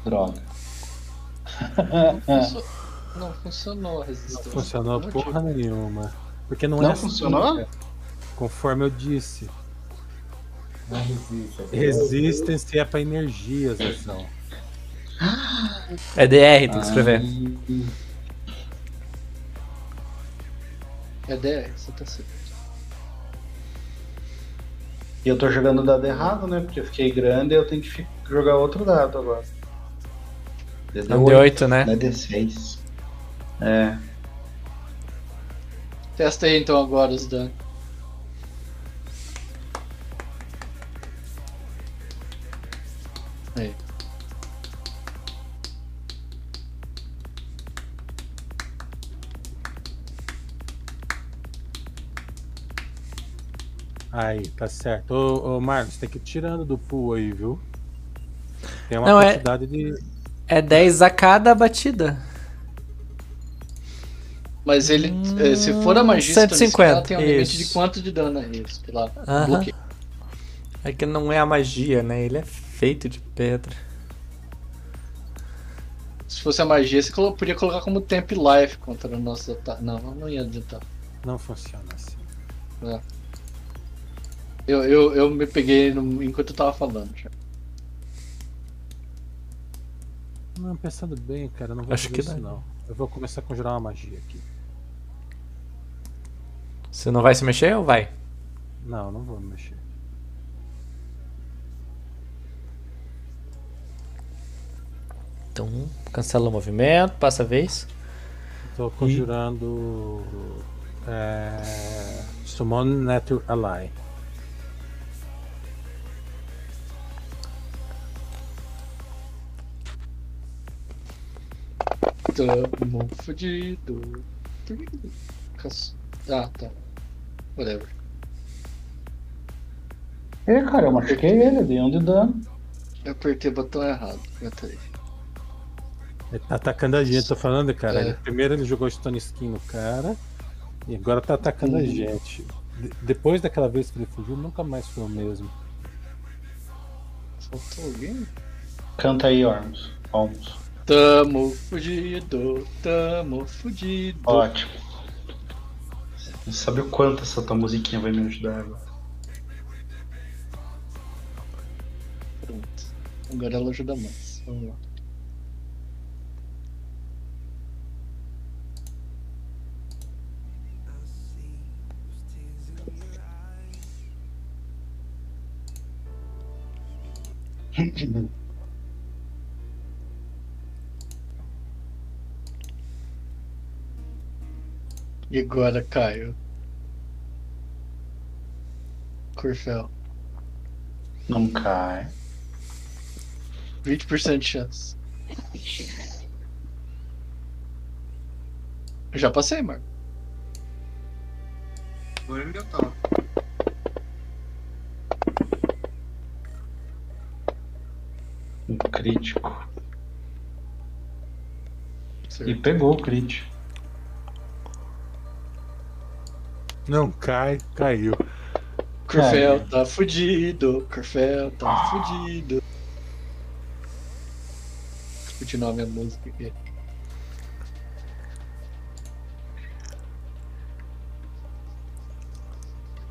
Droga. Funcio- Não funcionou a resistência. Funcionou Não, porra nenhuma. Porque não, Não é assim, funcionou? Conforme eu disse. Não resiste. é Resistance é pra energias, ação. É DR, tem que escrever. É 10, você tá certo. E eu tô jogando o dado errado, né? Porque eu fiquei grande e eu tenho que jogar outro dado agora. É um D8, né? Não é D6. É. Testa aí então agora os danos. Aí, tá certo. Ô, ô Marcos, tem que ir tirando do pool aí, viu? Tem uma Não, é- quantidade de. É 10 a cada batida. Mas ele, eh, se for a magia 150, ela tem um limite isso. de quanto de dano é isso? Lá, Aham. bloqueio. É que não é a magia, né? Ele é feito de pedra. Se fosse a magia, você podia colocar como temp life contra o nosso ataque. Não, não ia adiantar. Não funciona assim. É. Eu, eu, eu me peguei no- enquanto eu tava falando. já. Não, pensando bem, cara, eu não vou Acho fazer que isso dá. não. Eu vou começar a conjurar uma magia aqui. Você não vai se mexer ou vai? Não, não vou mexer. Então, cancela o movimento, passa a vez. Tô conjurando. É, Summon Nature Ally. Tamo fudido. Por que que- Ah, tá. Whatever. É, cara, eu machuquei ele, dei um de dano. Eu apertei o botão errado. Aguenta aí. Ele tá atacando a gente, tô falando, cara. É. Ele- primeiro ele jogou Stone Skin no cara. E agora tá atacando a Uhum. gente. De- depois daquela vez que ele fugiu, nunca mais foi o mesmo. Faltou alguém? Canta aí, Ormus. Ormus. Tamo fudido, tamo fudido. Ótimo. Não sabe o quanto essa tua musiquinha vai me ajudar agora. Pronto. Agora ela ajuda mais. Vamos lá. E agora, Caio? Corfel. Não cai. 20% de chance. Já passei, Marco. Agora ele tá. Um crítico. Certo. E pegou o crítico. Não cai, caiu. Corfel tá fudido. Corfel tá fudido. Vou continuar minha música aqui.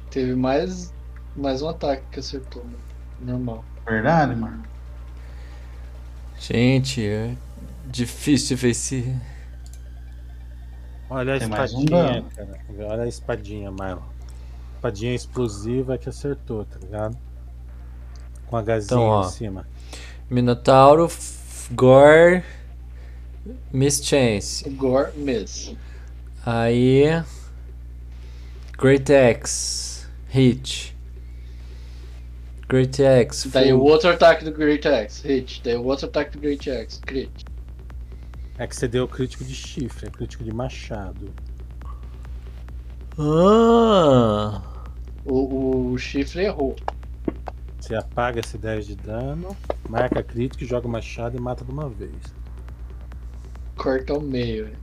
Teve mais, mais um ataque que acertou, né? Normal. Verdade, mano? Gente, é difícil ver se. Olha a Tem um espadinha, cara. Olha a espadinha, Marlon. Espadinha explosiva que acertou, tá ligado? Com a gazinha Então, ó. em cima. Minotauro, Gore, Miss Chance. Gore Miss. Aí. Great X, Hit. Great X, Daí o outro ataque do Great Axe, hit. Daí o outro ataque do Great Axe, crit. É que você deu crítico de chifre, é crítico de machado. Ah, O, o chifre errou. Você apaga esse 10 de dano, marca crítico, joga o machado e mata de uma vez. Corta ao meio. velho.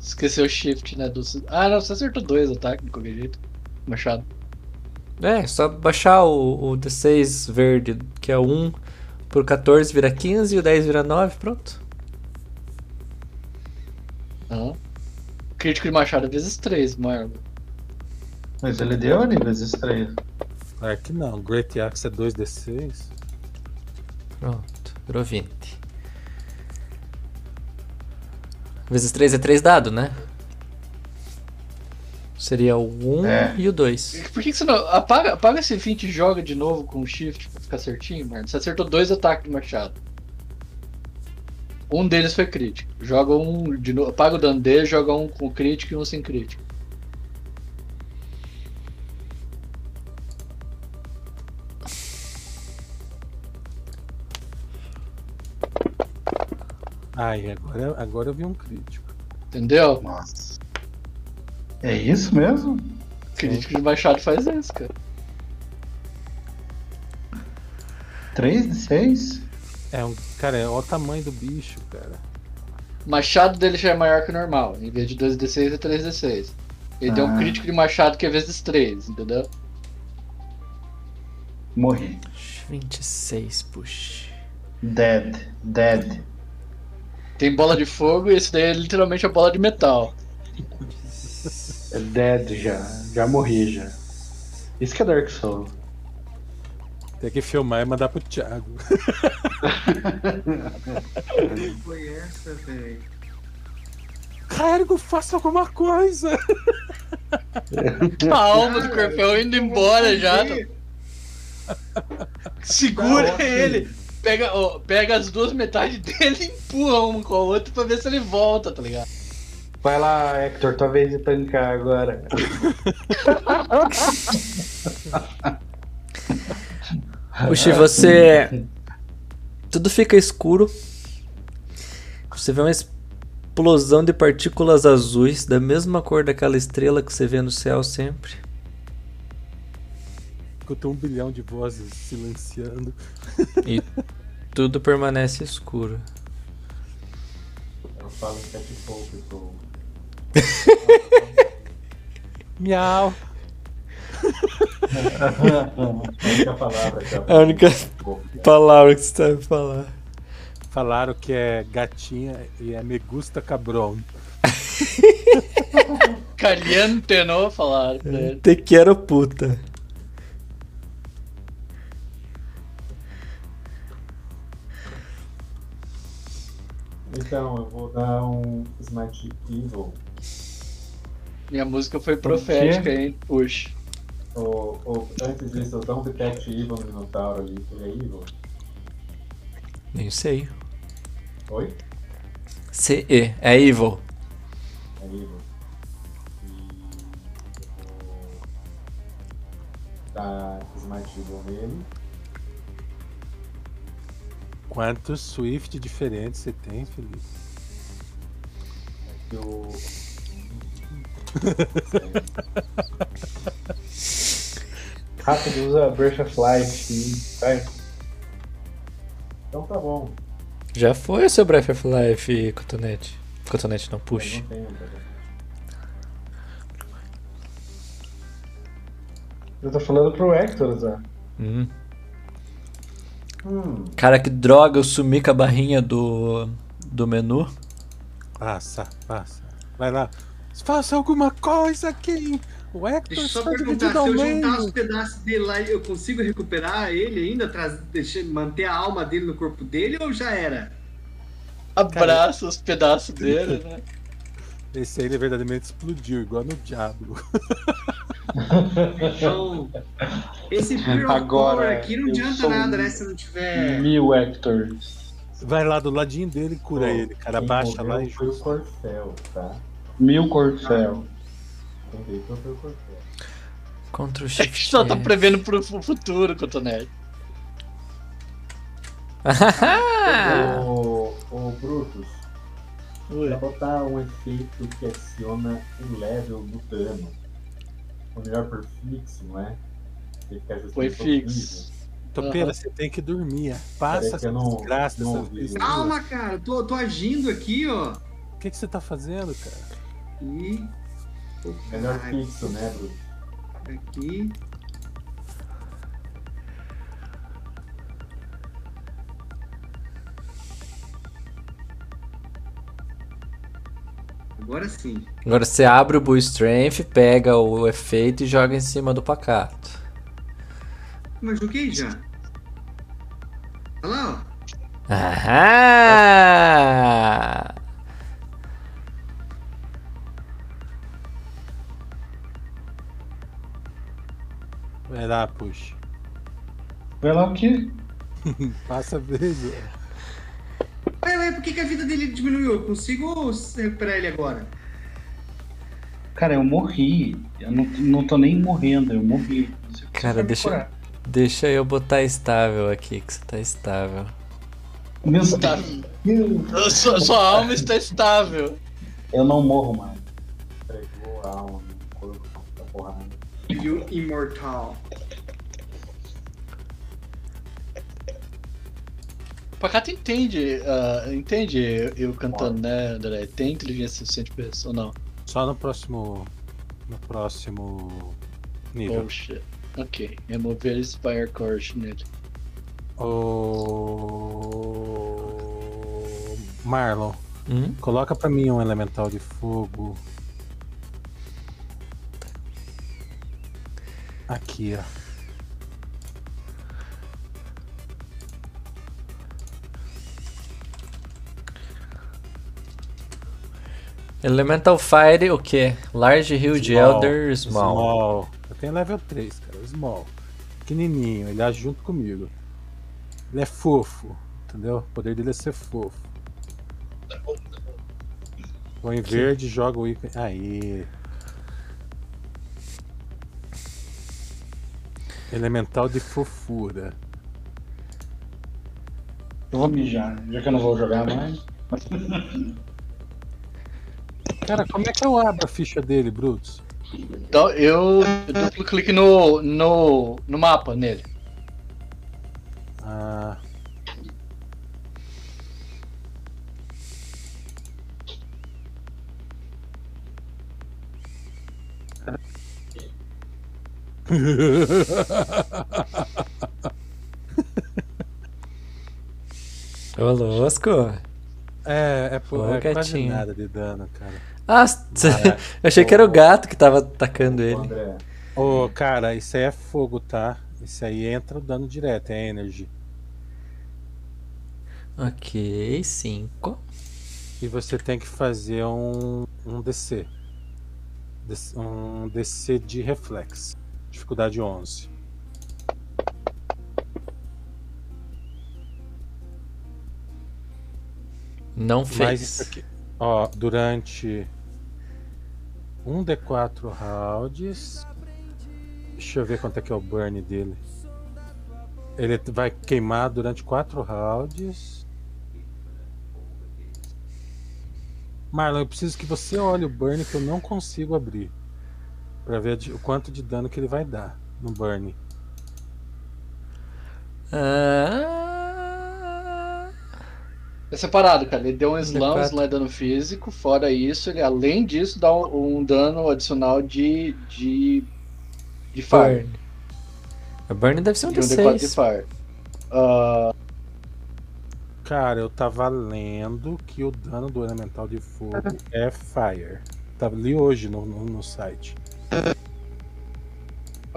Esqueceu o shift, né? Do... Ah, não, você acertou dois ataques de qualquer jeito. Machado. é, só baixar o, o D6 verde, que é 1 por 14 vira 15 e o 10 vira 9, pronto. Aham. Crítico de machado vezes 3, Marlon. Mas ele deu ali vezes 3. Claro que não, Great Axe é 2d6. Pronto, virou 20. Vezes 3 é 3 dados, né? Seria o 1 É. e o 2. Por que, que você não. Apaga, apaga esse 20 e joga de novo com o shift pra ficar certinho, Marlon. Você acertou dois ataques de machado. Um deles foi crítico. Joga um. De novo, paga o dano dele, joga um com crítico e um sem crítico. Ai, agora, agora eu vi um crítico. Entendeu? Nossa. É isso mesmo? Crítico de baixado faz isso, cara. 3 de 6? É um. Cara, é o tamanho do bicho, cara. O machado dele já é maior que o normal. Em vez de 2d6 é 3d6. Ele tem um Ah. crítico de machado que é vezes 3, entendeu? Morri. 26, puxa. Dead. Dead. Tem bola de fogo e esse daí é literalmente a bola de metal. É dead já. Já morri já. Isso que é Dark Souls. Tem que filmar e mandar pro Thiago. Foi essa, velho? Cargo, faça alguma coisa! A alma do corpão indo embora já. Segura Tá ele. Pega, ó, pega as duas metades dele e empurra uma com a outra pra ver se ele volta, tá ligado? Vai lá, Hector, tua vez de tancar agora. Puxa, você. Tudo fica escuro. Você vê uma explosão de partículas azuis, da mesma cor daquela estrela que você vê no céu sempre. Escuta um bilhão de vozes silenciando. E tudo permanece escuro. Eu falo em cat folk pro. Miau! A única palavra que A única palavra que você sabe falar. Falaram que é gatinha e é me gusta cabrão. Caliente, não? Falaram pra ele. Te quero puta. Então, eu vou dar um Smite Evil. Minha música foi profética, hein? Puxa. Ou, ou, antes disso, eu dou um Detect Evil no Minotauro ali. Ele é Evil? Nem sei. Oi? C-E, é evil. É Evil. E eu vou dar Smite Evil nele. Quantos Swift diferentes você tem, Felipe? É que eu. Rápido, usa Burst of Life. e Vai. Então tá bom. Já foi o seu Breath of Life, Cotonete? Cotonete não, Eu puxa. não tenho, bom. Eu tô falando pro Hector, Zé. Hum. Hum, Cara, que droga, eu sumi com a barrinha do, do menu. Passa, passa. Vai lá. Faça alguma coisa aqui! O Hector Deixa eu só está perguntar, se eu juntar meio. os pedaços dele lá, eu consigo recuperar ele ainda? Traz, deixar, manter a alma dele no corpo dele ou já era? Abraça os pedaços dele, né? Esse aí ele verdadeiramente explodiu, igual no Diablo. Então, esse Agora, aqui não adianta nada, né? Se não tiver. Mil Hectors. Vai lá do ladinho dele e cura Pô, ele, cara. Baixa lá e. Corcel, tá? Mil Corcel. O. Contra o É que Shift. só tá prevendo pro fu- futuro, Cotonete. Ô, ô Brutus, pra botar um efeito que adiciona um level do dano. O melhor por fixo, não é? Tem que Foi fixo. Topeira, Aham. você tem que dormir. Passa Peraí que essa não- desgraça não vez. Calma, cara, tô, tô agindo aqui, ó. O que, que você tá fazendo, cara? E. Melhor Aqui, fixo, né, Brutus? aqui. Agora sim. Agora você abre o Bull Strength, pega o efeito e joga em cima do pacato. Mas joguei já. Olha lá, ó. Aham! Vai lá, puxa. Vai lá o quê? Passa vez. ó. Ué, ué, por que, que a vida dele diminuiu? Eu consigo recuperar ele agora? Cara, eu morri. Eu não, não tô nem morrendo, eu morri. Você Cara, deixa, deixa eu botar estável aqui, que você tá estável. Meu Tá. Deus. Sua, sua alma está estável. Eu não morro mais. Entregou a alma corpo da porrada. You Immortal. Pacato entende, uh, entende eu, eu cantando, né, André? Tem inteligência suficiente pra isso ou não? Só no próximo. No próximo nível. Oh shit. Ok, remover Spire Courage nele. O Marlon, Hum? coloca pra mim um elemental de fogo. Aqui, ó. Elemental Fire, o quê? Large Huge Elder Small. Eu tenho level 3, cara. Small. Pequenininho, ele age junto comigo. Ele é fofo, entendeu? O poder dele é ser fofo. Põe verde, joga o ícone. Aí. Elemental de fofura. Eu vou mijar, já que eu não vou jogar mais. Cara, como é que eu abro a ficha dele, Brutus? Então eu duplo clique no, no, no mapa nele. Ah. Ô, louco. É, é, por, Ô, é quase nada de dano, cara. Ah, eu achei que era o gato que tava atacando ele. Ô, cara, isso aí é fogo, tá? Isso aí entra o dano direto, é energy. Ok, 5. E você tem que fazer um, um DC. Um DC de reflex. Dificuldade 11. Não Mas isso fez. aqui. Ó, durante um D4 rounds. Deixa eu ver quanto é que é o burn dele. Ele vai queimar durante 4 rounds. Marlon, eu preciso que você olhe o burn que eu não consigo abrir. Pra ver o quanto de dano que ele vai dar no burn. Ah, É separado, cara. Ele deu um slam, D4. slam é dano físico. Fora isso, ele além disso dá um, um dano adicional de. de. de fire. burn. A burn deve ser um De um D4 de D6. fire. Ah, Cara, eu tava lendo que o dano do elemental de fogo é fire. Tava ali hoje no, no, no site.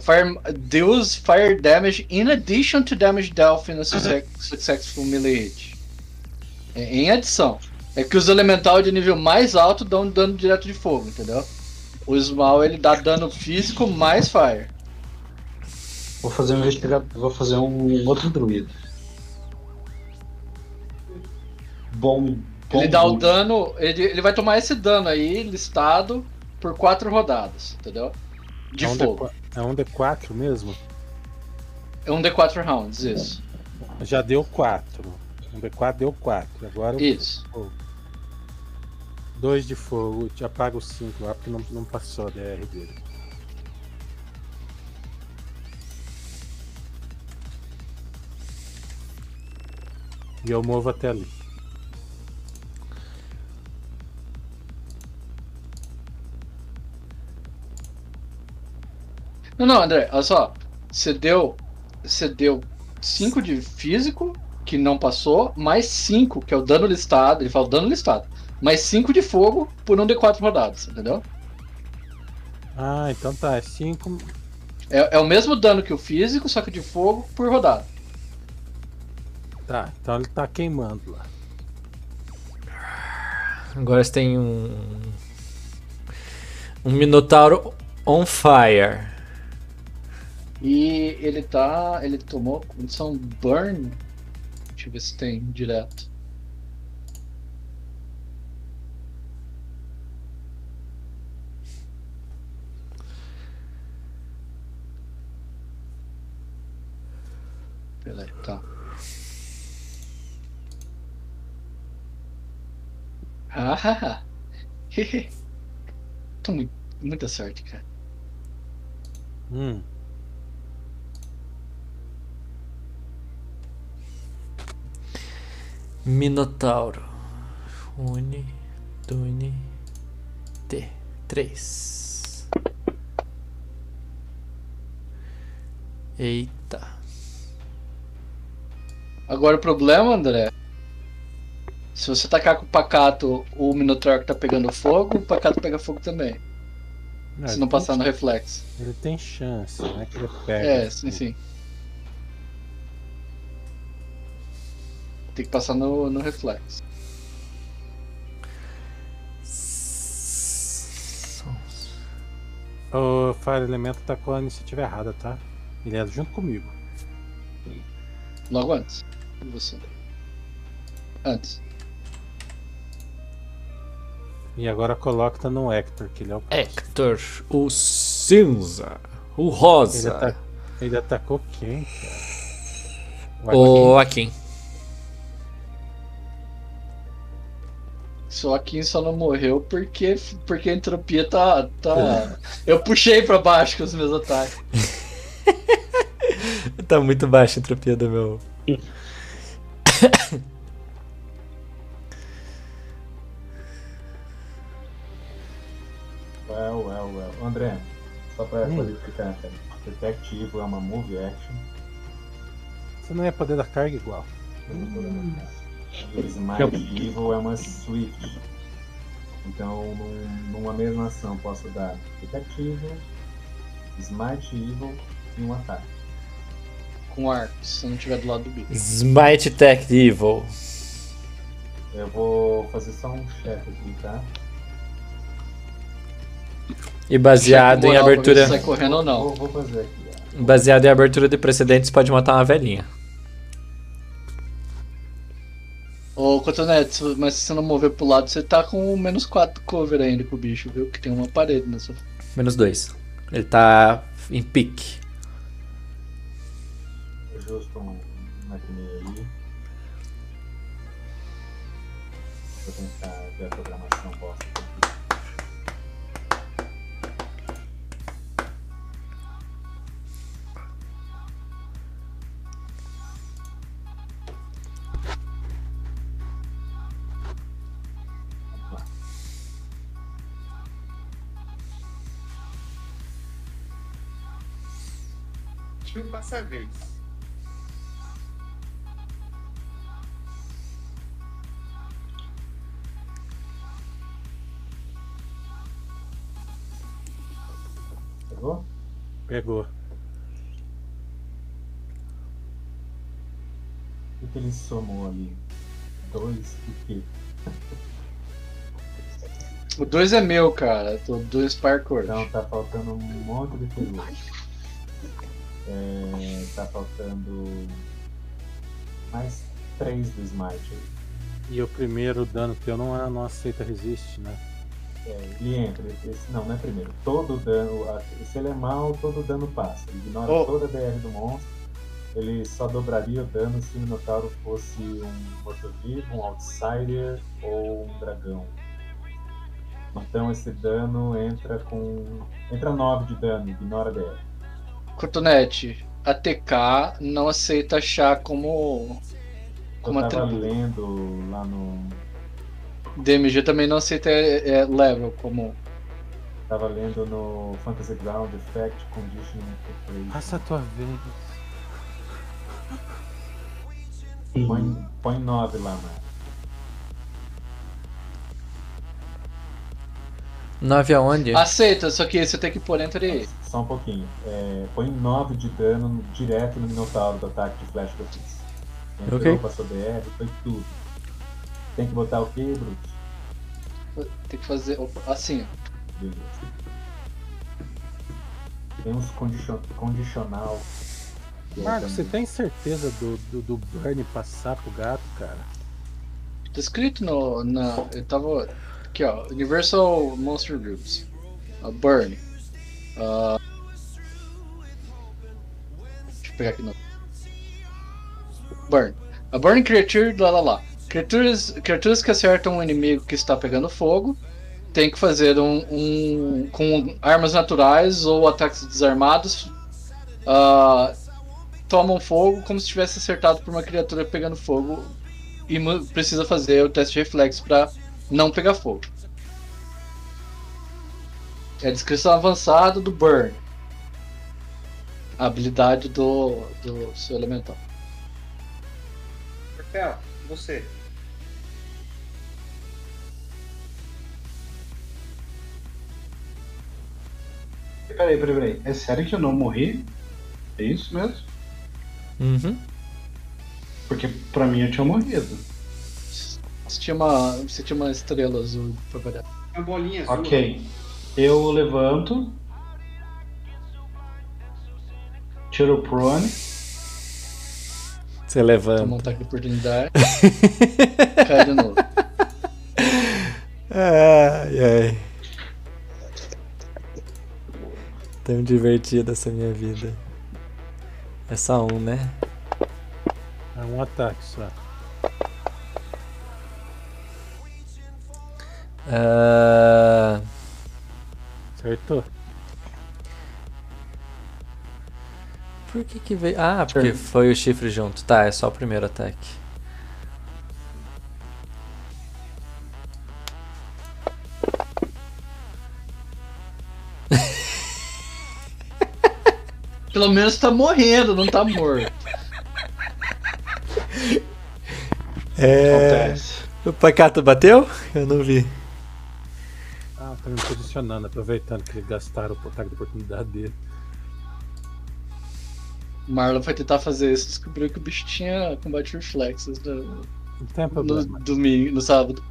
fire deals fire damage in addition to damage dealt in a success- successful melee hit. É, em adição. É que os elementais de nível mais alto dão dano direto de fogo, entendeu? O Small ele dá dano físico mais fire. Vou fazer um investigador. Vou fazer um outro druida. Bom. bom Ele dá o dano, ele, ele vai tomar esse dano aí listado por quatro rodadas, entendeu? De é um fogo. D4, é um D4 mesmo? É um D4 rounds, isso. Já deu 4. Um D4 deu 4. Agora Isso. o 2 de fogo. Te apaga o 5 lá porque não, não passou a DR dele. E eu movo até ali. Não, não, André, olha só. Você deu. Você deu 5 de físico, que não passou, mais 5, que é o dano listado. Ele fala o dano listado. Mais 5 de fogo por um D4 rodadas, entendeu? Ah, então tá. É 5. É, é o mesmo dano que o físico, só que de fogo por rodada. Tá, então ele tá queimando lá. Agora você tem um. Um Minotauro on fire. E ele tá. Ele tomou condição burn. Deixa ver se tem direto. Peraí, tá. Ah, Tô muito, muita sorte, cara. Hum. Minotauro. Uni, Duni, T. 3. Eita. Agora o problema, André. Se você tacar com o pacato, o Minotauro que tá pegando fogo, o pacato pega fogo também. Não, se não passar no reflexo. Ele tem chance, né? Que ele pega. É, sim, sim. Tem que passar no, no reflexo. O Fire Elemento tá com a iniciativa errada, tá? Ele é junto comigo. Logo antes. de Você. Antes. E agora coloca tá no Hector, que ele é o Hector, o cinza, o Ele, rosa, ata- ele atacou quem, cara? o Akin. Só Kim só não morreu porque, porque a entropia tá. tá... Eu puxei pra baixo com os meus ataques. Tá muito baixa a entropia do meu. Well, well, well. André, só pra Hum. clarificar, cara. Detectivo é uma move action. Você não ia poder dar carga igual. eu Smite Evil é uma Swift. Então, num- numa mesma ação, posso dar Detectivo, Smite Evil e um ataque. Com arco, se não tiver do lado do bicho. Smite Tech Evil. Eu vou fazer só um check aqui, tá? E baseado em abertura. se sai correndo ou não. Vou, vou fazer aqui. ó. Baseado em abertura de precedentes, pode matar uma velhinha. Ô, Cotonete, mas se você não mover pro lado, você tá com menos 4 cover ainda com o bicho, viu? Que tem uma parede nessa. Menos dois. Ele tá em pique. Justo um aí. Vou tentar ver Passar a vez. Pegou? Pegou. O que, ele somou ali? Dois e quê? O 2 é meu, cara. Tô dois parkour. Então tá faltando um monte de peluche. É, tá faltando mais três do Smite. E o primeiro dano teu não, é- não aceita resiste, né? É, ele entra, esse, não, não é primeiro. Todo dano, se ele é mal, todo dano passa. Ele ignora Oh. toda a DR do monstro. Ele só dobraria o dano se o Minotauro fosse um morto-vivo, um outsider ou um dragão. Então esse dano entra com. Entra 9 de dano, ignora a DR. Cotonete, a TK não aceita achar como. Como Eu tava atributo. lendo lá no. DMG também não aceita é, é, level como. Tava lendo no Fantasy Ground Effect Condition Interface. Passa a tua vez. Põe, põe 9 lá, mano. 9 aonde? Aceita, só que você tem que pôr entre. Só um pouquinho. É, põe 9 de dano no- direto no Minotauro do ataque de Flash que eu fiz. Entrou, Ok. passou DR, foi tudo. Tem que botar o quê, Bruto? Tem que fazer assim, ó. Beleza. Tem uns condicion, condicional. que é Marcos, você tem certeza do, do, do Burn passar pro gato, cara? Tá escrito no. Na, eu tava. Aqui, ó. Universal Monster Groups. A Burn. Ah, deixa eu pegar aqui no. Burn. A Burn Creature, lá lá lá. Criaturas, criaturas que acertam um inimigo que está pegando fogo tem que fazer um. um com armas naturais ou ataques desarmados. ah, tomam fogo como se tivesse acertado por uma criatura pegando fogo e precisa fazer o teste de reflexo pra não pegar fogo. É a descrição avançada do Burn. A habilidade do, do seu elemental. Portel, você. Peraí, peraí, peraí. É sério que eu não morri? É isso mesmo? Uhum. Porque pra mim eu tinha morrido. Você tinha uma, você tinha uma estrela azul pra variar. Uma bolinha azul. Ok. Eu levanto. Tiro o prone. Você levanta. Toma um ataque de oportunidade. cai de novo. Ai, ai. Tão divertida essa minha vida. É só um, né? É um ataque só. Ah, Acertou. por que que veio. Ah, porque foi o chifre junto. Tá, é só o primeiro ataque. Pelo menos tá morrendo, não tá morto. É. Acontece. O Pacato bateu? Eu não vi. Ah, tá me posicionando, aproveitando que eles gastaram o ataque de oportunidade dele. Marlon vai tentar fazer isso, descobriu que o bicho tinha combate reflexos no, Não tem no domingo, no sábado.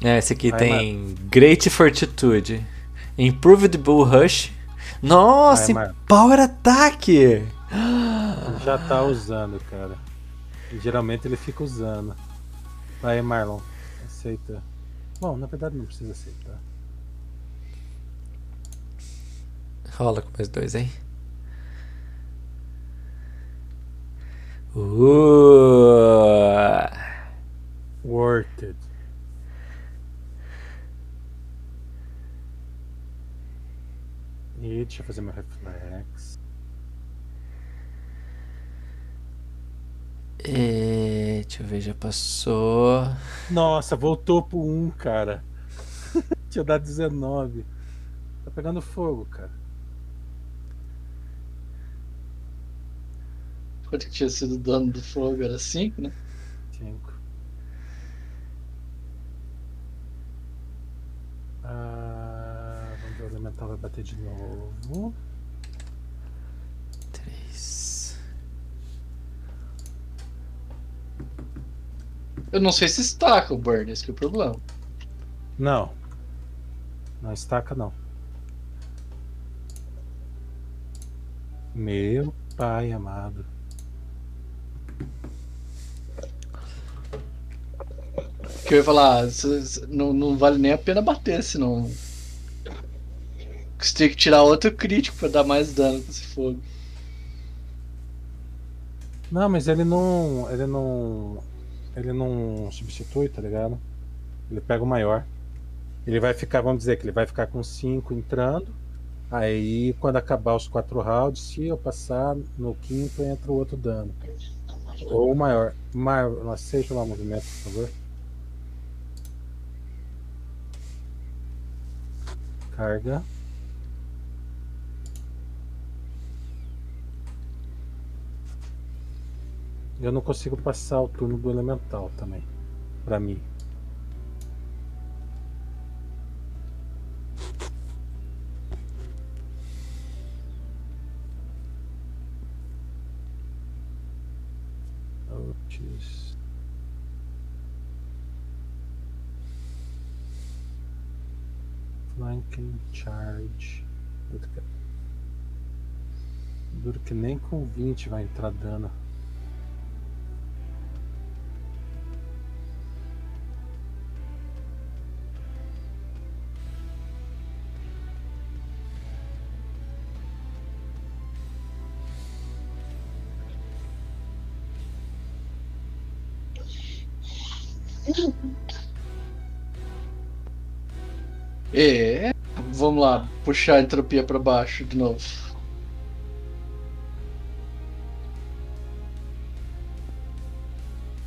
É, esse aqui Vai, tem Great Fortitude. Improved Bull Rush. Nossa, Vai, e. Power Attack! Ele já tá usando, cara. Geralmente ele fica usando. Vai, Marlon. Aceita. Bom, na verdade não precisa aceitar. Rola com mais dois, hein? Uh, Worth it. E deixa eu fazer meu reflex. E, deixa eu ver, já passou. Nossa, voltou pro 1, cara. Tinha dado 19. Tá pegando fogo, cara. Quanto que tinha sido o dano do fogo? Era 5, né? 5. Ah, vamos ver, o elemental vai bater de novo. Eu não sei se estaca o burn, esse que é o problema. Não. Não estaca, não. Meu pai amado. Que eu ia falar, não, não vale nem a pena bater, senão. Você tem que tirar outro crítico pra dar mais dano com esse fogo. Não, mas ele não. Ele não. Ele não substitui, tá ligado? Ele pega o maior. Ele vai ficar, vamos dizer que ele vai ficar com 5 entrando. Aí quando acabar os quatro rounds, se eu passar no quinto, entra o outro dano. Ou o maior. Maior, aceita lá o movimento, por favor. Carga. Eu não consigo passar o turno do elemental também. Pra mim. Flanking charge. Duro que nem com 20 vai entrar dano. É. Vamos lá, puxar a entropia pra baixo de novo.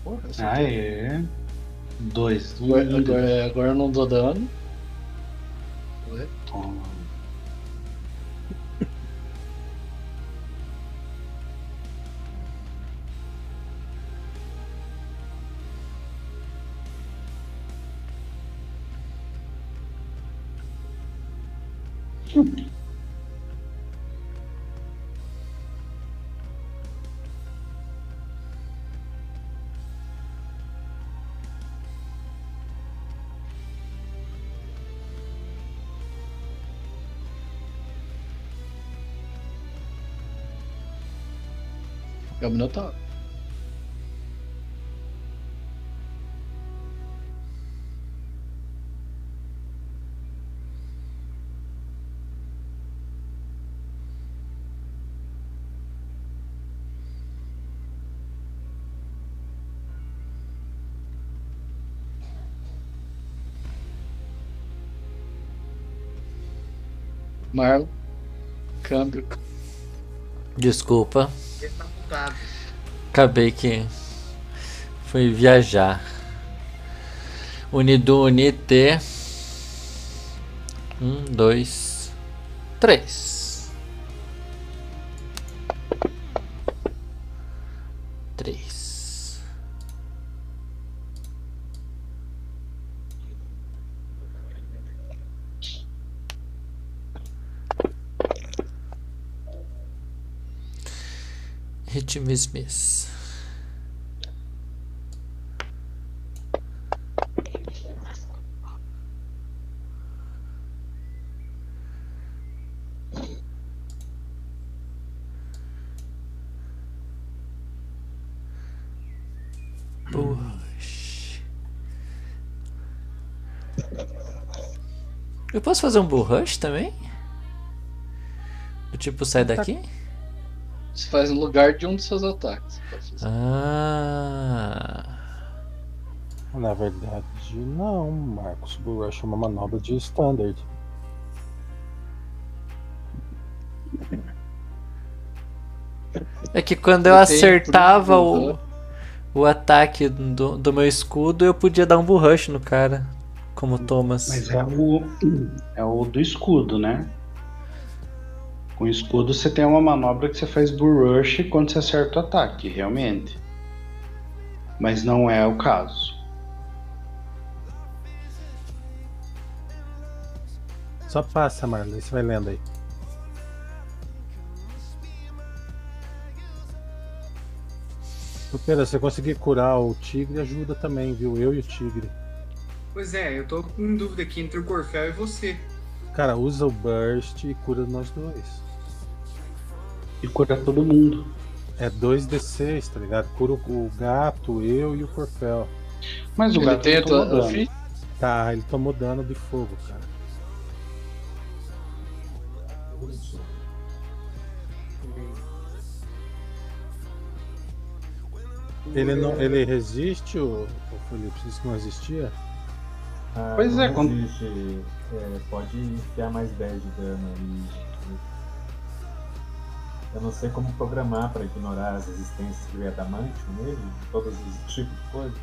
Porra, eu Ah, é. Dois. Um, Agora, agora, agora eu não dou dano. Toma. É o Minotauro. Marlon. Câmbio. Desculpa. Tá. Acabei que fui viajar. Unido, unite. Um, dois. Três. Ritmismis. Bush. Eu posso fazer um bull rush também? Do tipo, sai daqui? Você faz no lugar de um dos seus ataques. Ah. Na verdade, não, Marcos. Bull Rush é uma manobra de standard. É que quando eu Eu acertava o, o ataque do, do meu escudo, eu podia dar um bull rush no cara. Como Thomas. Mas é o, é o do escudo, né? Com o escudo você tem uma manobra que você faz bull rush quando você acerta o ataque, realmente. Mas não é o caso. Só passa, Marlon, você vai lendo aí. Se você conseguir curar o tigre, ajuda também, viu? Eu e o tigre. Pois é, eu tô com dúvida aqui entre o Corfel e você. Cara, usa o burst e cura nós dois. E cura todo mundo. É 2d6, tá ligado? Cura o o gato, eu e o Corfel. Mas o Ele gato tem não tomou dano. fi- Tá, ele tomou dano de fogo, cara. Ele não, ele resiste, o, o Felipe? Que não resistia? Ah, Pois não é, quando-. É, pode enfiar mais 10 de dano aí. Eu não sei como programar para ignorar as resistências de adamantium nele, todos os tipos de coisa.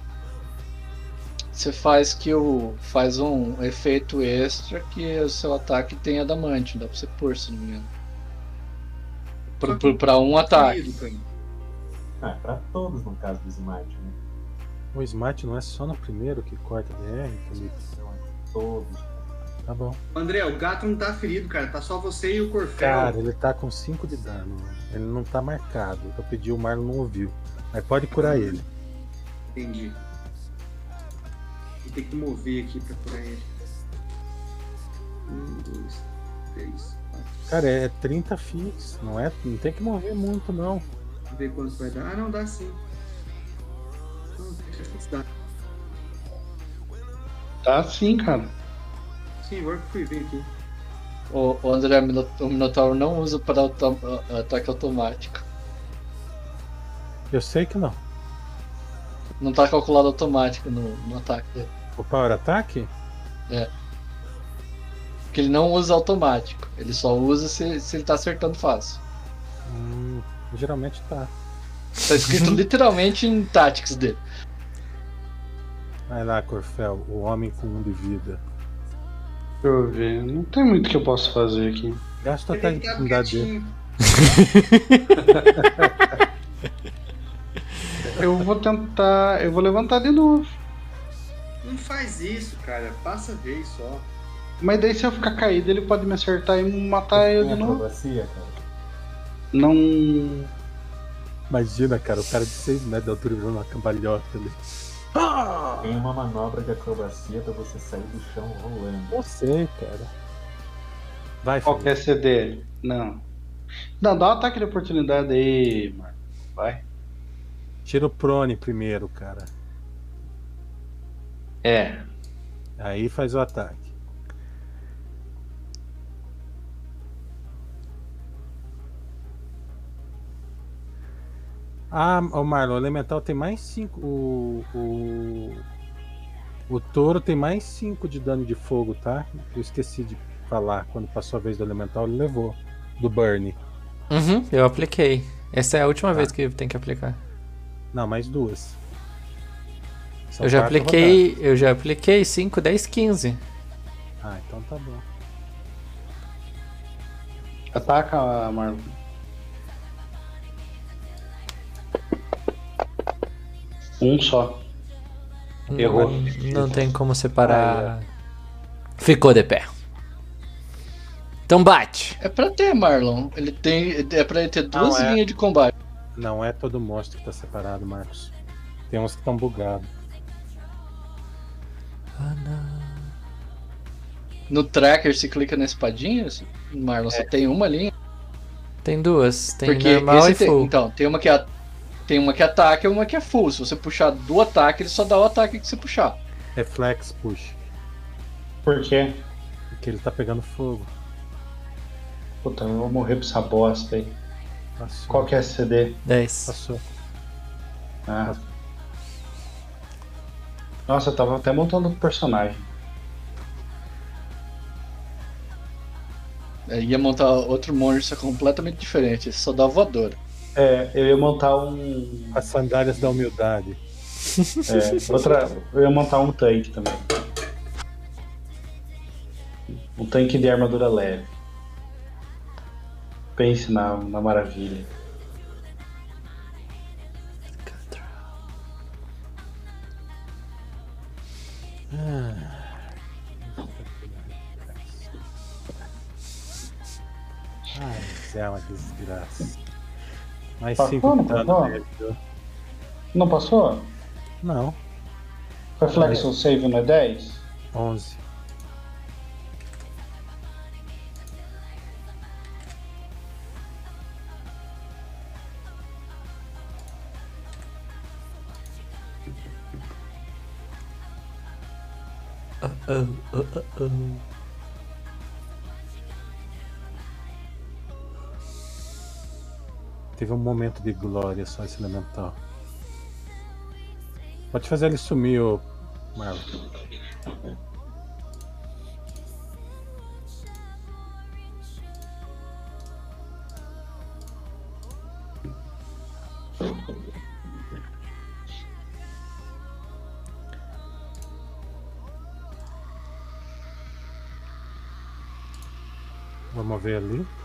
Você faz que o. faz um efeito extra que o seu ataque tem adamante, dá pra você pôr, se não me engano. Pra, pra- pra um ataque. Ah, é pra todos no caso do Smite, né? O smite não é só no primeiro que corta DR, Felipe? Então, é todos. Tá bom. André, o gato não tá ferido, cara. Tá só você e o Corfel. Cara, ele tá com 5 de dano. Ele não tá marcado. Eu pedi, o Marlon não ouviu. Mas pode curar ele. Entendi. Ter que mover aqui pra curar ele. Um, dois, três, quatro. Cara, é 30 fix. Não, é, não tem que mover muito, não. Vamos ver quanto vai dar. Ah, não, dá sim. Não, deixa eu dá. Tá sim, cara. Sim, agora que fui ver aqui. O, o André o Minotauro não usa para auto- ataque automático. Eu sei que não. Não tá calculado automático no, no ataque dele. O Power Attack? Porque ele não usa automático. Ele só usa se, se ele tá acertando fácil. Hum, geralmente tá. Tá escrito literalmente em Tactics dele. Vai lá, Corfel, o homem com um de vida. Deixa eu ver. Não tem muito que eu possa fazer aqui. Gasta até a oportunidade dele. Eu vou tentar. Eu vou levantar de novo. Não faz isso, cara. Passa a vez só. Mas daí se eu ficar caído, ele pode me acertar e matar eu de Tem novo. acrobacia, cara. Não. Imagina, cara, o cara de 6 metros de altura virando uma cambalhota ali. Tem uma manobra de acrobacia pra você sair do chão rolando. Eu sei, cara. Vai, Qual que é CD? Não. Não, dá um ataque de oportunidade aí, mano. Vai. Tira o prone primeiro, cara. É. Aí faz o ataque. Ah, o Marlon, o Elemental tem mais 5. O, o. O touro tem mais 5 de dano de fogo, tá? Eu esqueci de falar. Quando passou a vez do Elemental, ele levou. Do Burn. Uhum, eu apliquei. Essa é a última vez que tem que aplicar. Não, mais duas. São eu já apliquei. Eu já apliquei 5, 10, 15. Ah, então tá bom. Ataca, Marlon. Um só. Errou. Não, não tem como separar. Ficou de pé. Então bate. É pra ter, Marlon. Ele tem. É pra ele ter duas Não, é. linhas de combate. Não é todo monstro que tá separado, Marcos. Tem uns que estão bugados. No tracker, se clica na espadinha, Marlon, só tem uma linha. Tem duas. Tem Porque normal e tem- full. então, tem uma que é tem uma que ataca e uma que é full. Se você puxar do ataque, ele só dá o ataque que você puxar. Reflex push. Por quê? Porque ele tá pegando fogo. Puta, eu vou morrer pra essa bosta aí. Passou. Qual que é esse CD? 10. Passou. Ah. Nossa, eu tava até montando um personagem. É, ia montar outro monstro completamente diferente. Esse só dá voadora. É, eu ia montar um. As sandálias da humildade. É, outra. Eu ia montar um tanque também. Um tanque de armadura leve. Pense na, na maravilha. Ai, mas é uma desgraça. Mais Passou, 5 não passou? Não passou? Não, Reflexo save não é 10? 11. Oh, oh, oh, oh. Teve um momento de glória só esse elemental. Pode fazer ele sumir, ô Marlon. Vamos ver ali.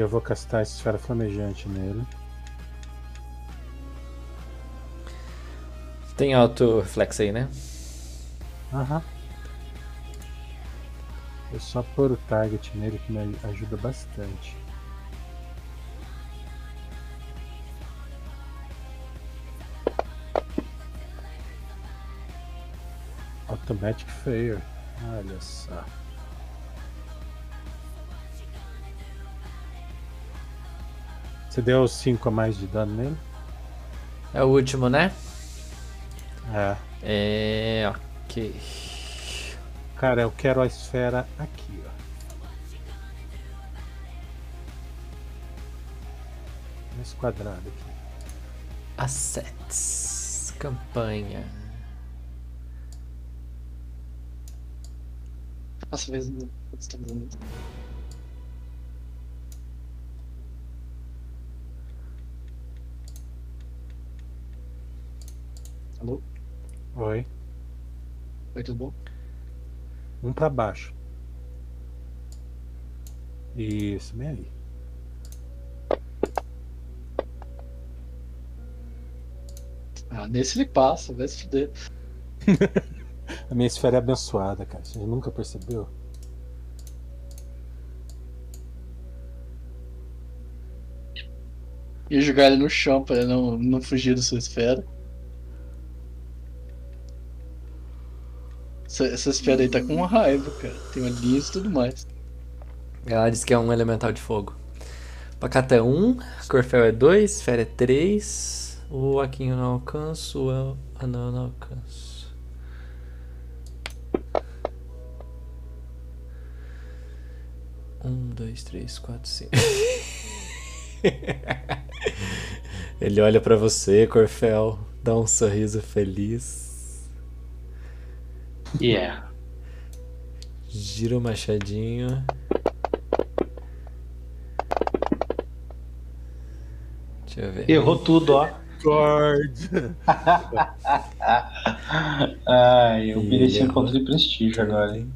Eu vou castar essa esfera flamejante nele. Tem auto reflexo aí, né? Aham. É só pôr o target nele que me ajuda bastante. Automatic Fair. Olha só. Você deu 5 a mais de dano nele? É o último, né? É. É. Ok. Cara, eu quero a esfera aqui, ó. Nesse quadrado aqui. Assets. Campanha. Nossa, vez não. Putz, tá bonito. Alô? Oi. Oi, tudo bom? Um pra baixo. Isso, bem aí. Ah, nesse ele passa, vai se fuder. A minha esfera é abençoada, cara. Você nunca percebeu? Ia jogar ele no chão pra ele não, não fugir da sua esfera. Essa, essa esfera aí tá com raiva, cara. Tem uma linha e tudo mais. Ela diz que é um elemental de fogo. Pacata é 1, Corfel é 2, Esfera é 3. O Aquinho não alcanço, o El- Anão não alcanço. Um, dois, três, quatro, cinco. Ele olha pra você, Corfel, dá um sorriso feliz, Yeah. gira o machadinho. Deixa eu ver. Errou tudo, ó. Discord. Ai, eu mereci um ponto de prestígio agora, hein?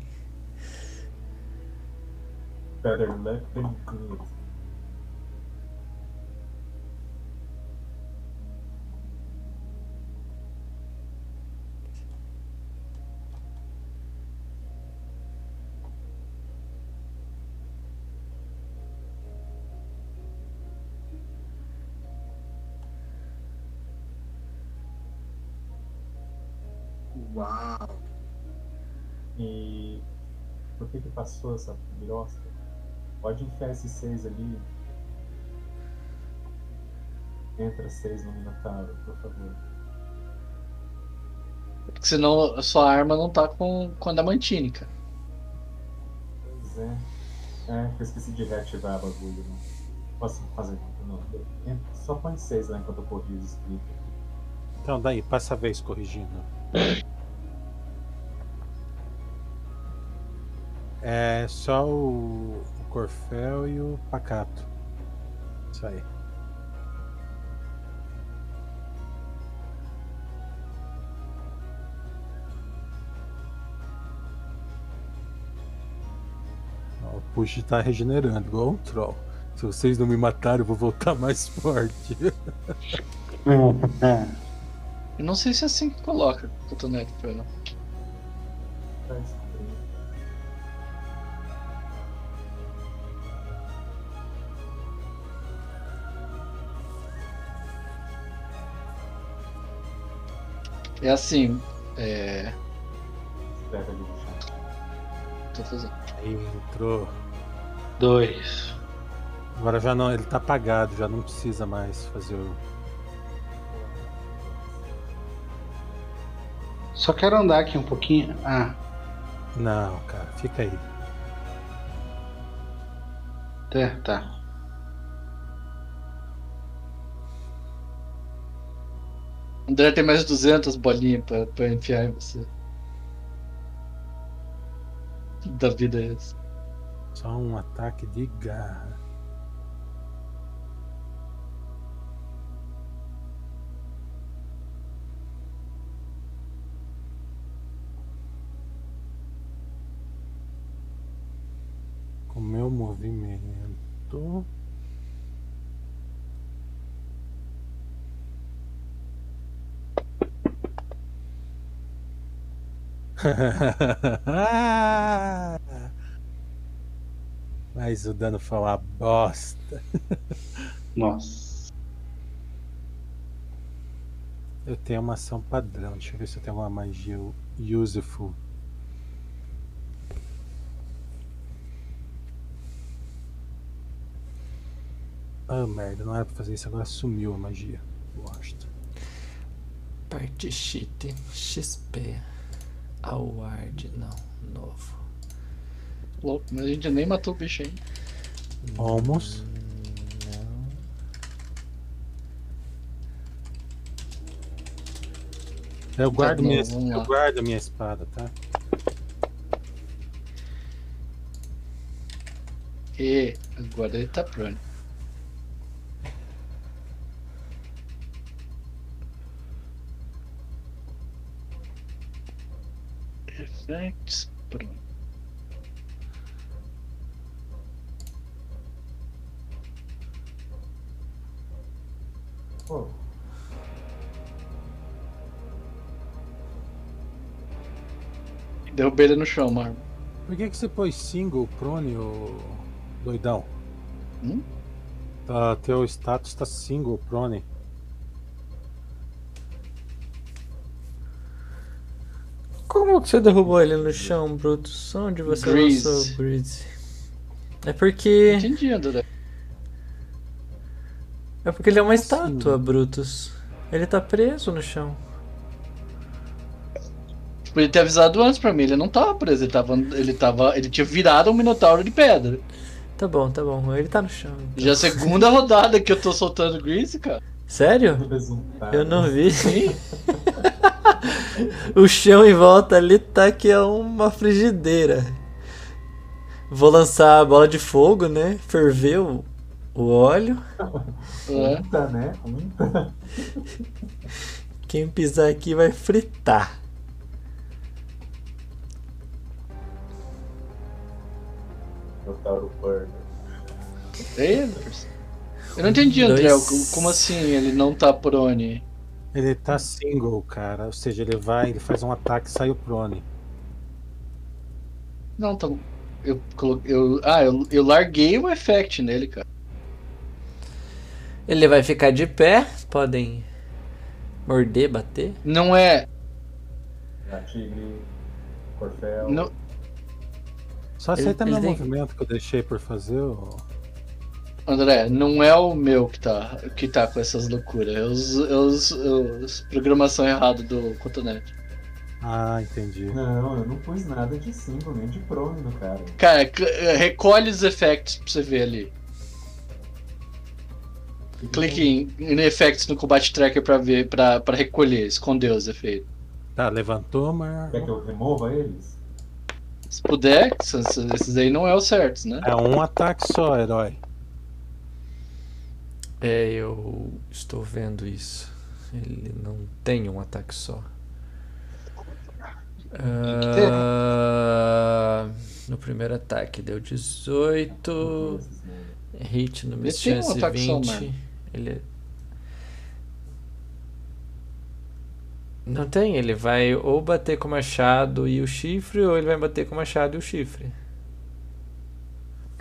Better luck than good. Uau! E por que que passou essa birosca? Pode enfiar esses seis ali. Entra seis no Minotauro, por favor. Porque senão a sua arma não tá com, com adamantine, cara. Pois é. É, que eu esqueci de reativar o bagulho. Não posso fazer. Não. Só põe seis lá enquanto eu corrijo o script. Então, daí, passa a vez corrigindo. É só o, o Corfel e o Pacato. Isso aí. O Push tá regenerando, igual um troll. Se vocês não me matarem, eu vou voltar mais forte. Eu não sei se é assim que coloca cotonete pra ela. É assim, é. Tô fazendo. Aí entrou. Dois. Agora já não, ele tá apagado, já não precisa mais fazer o. Só quero andar aqui um pouquinho. Ah, Não, cara, fica aí. tá. tá. André tem mais 200 bolinhas pra, pra enfiar em você. Da vida é esse. Só um ataque de garra. Com meu movimento. Mas o dano foi uma bosta. Nossa. Eu tenho uma ação padrão. Deixa eu ver se eu tenho uma magia useful. Ah, merda, não era pra fazer isso, agora sumiu a magia. Bosta. Parte cheat, XP, award, não, novo. Louco, mas a gente nem matou o bicho ainda. Almost. Não. Eu guardo, bom, minha, vamos eu guardo a minha espada, tá? E agora ele tá prone. Effects. Pronto. Pô, Derrubei ele no chão, Marmo. Por que, que você pôs single prone, ô doidão? Hum? Tá, teu status tá single prone. Como que você derrubou ele no chão, Brutus? Onde você Grease. lançou o Grease? É porque. Entendi, André. É porque ele é uma estátua, Brutus. Ele tá preso no chão. Podia ter avisado antes pra mim, ele não tava preso, ele tava. Ele tava. Ele tinha virado um minotauro de pedra. Tá bom, tá bom. Ele tá no chão. então. Já é a segunda rodada que eu tô soltando Grease, cara. Sério? Eu não vi. o chão em volta ali tá que é uma frigideira. Vou lançar a bola de fogo, né? Ferver o, o óleo. É. Unta, né? Unta. Quem pisar aqui vai fritar. Minotauro Eu não entendi, André. Dois. Como assim ele não tá prone? Ele tá single, cara. Ou seja, ele vai, ele faz um ataque e sai o prone. Não, tá. Eu coloquei. Eu, ah, eu, eu larguei o effect nele, cara. Ele vai ficar de pé. Podem morder, bater. Não é. A Tigre, Corfel. Não, Só aceita ele meu tem- movimento que eu deixei por fazer. ô. André, não é o meu que tá, que tá com essas loucuras. É os, é os, é os programação errada do Cotonete. Ah, entendi. Não, eu não pus nada de single, nem de prone no cara. Cara, cl- recolhe os effects pra você ver ali. Clique em, em effects no Combat Tracker pra ver, pra, pra recolher, esconder os efeitos. Tá, levantou, mas. Quer que eu remova eles? Se puder, esses aí não é o certos, né? É um ataque só, herói. É, eu estou vendo isso. Ele não tem um ataque só. Ah, no primeiro ataque deu 18. Esses, né? Hit no Ele Miss um Chance ataque só, 20. mano. Ele. Não tem, ele vai ou bater com o machado e o chifre, ou ele vai bater com o machado e o chifre.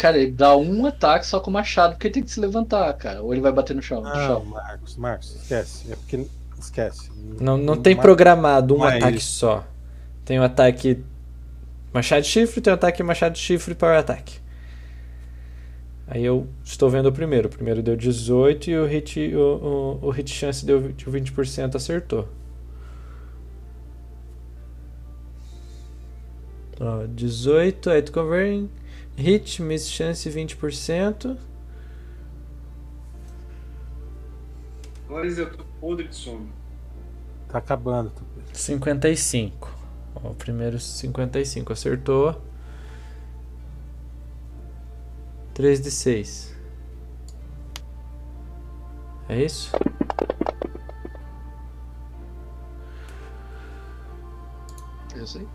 Cara, ele dá um ataque só com o machado, porque ele tem que se levantar, cara. Ou ele vai bater no chão. no Não, chão. Marcos, Marcos, esquece. É porque. Esquece. Não, não tem Mar- programado um não é ataque só. Tem o ataque machado e chifre, tem o ataque machado e chifre para o ataque. Aí eu estou vendo o primeiro. O primeiro deu 18 e o hit, o, o, o hit chance deu 20 20%, acertou. Ó, 18, aí tu converte. Hit, miss chance 20%. Mas eu tô podre de sono. Tá acabando, Tupi. 55. Ó, o primeiro 55 acertou. 3 de 6. É isso? Eu sei.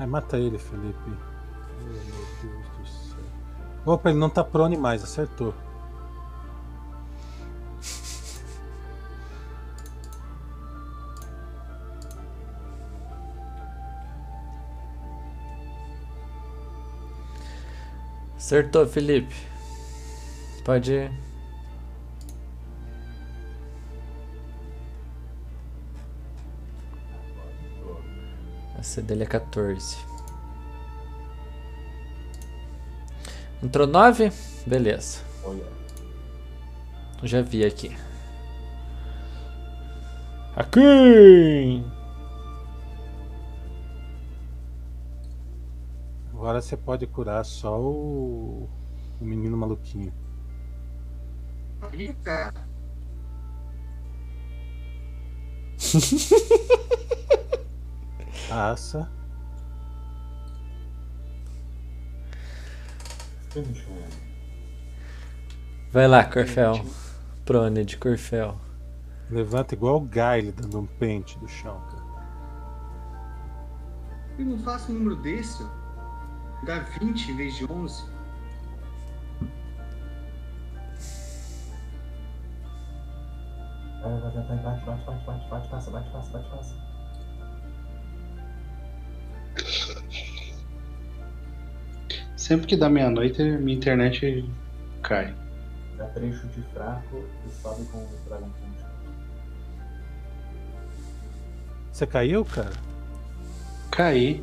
Ai, mata ele, Felipe. Meu Deus do céu. Opa, ele não tá prone mais, acertou. Acertou, Felipe. Pode ir. A C dele é 14. Entrou 9? Beleza. Olha. Já vi aqui. Aqui! Agora você pode curar só o, o menino maluquinho. Cara. Passa. Vai lá, Corfel. prone de Corfel. Levanta igual o Gaile dando um pente do chão, cara. Eu não faço um número desse, ó. Dá 20 em vez de 11. Vai, vai, vai, vai, bate, bate, bate, bate, bate, passa, bate, passa, bate, passa. Sempre que dá meia-noite, minha internet cai. Dá três chute fraco e sobe com o Dragon Punch. Você caiu, cara? Caí.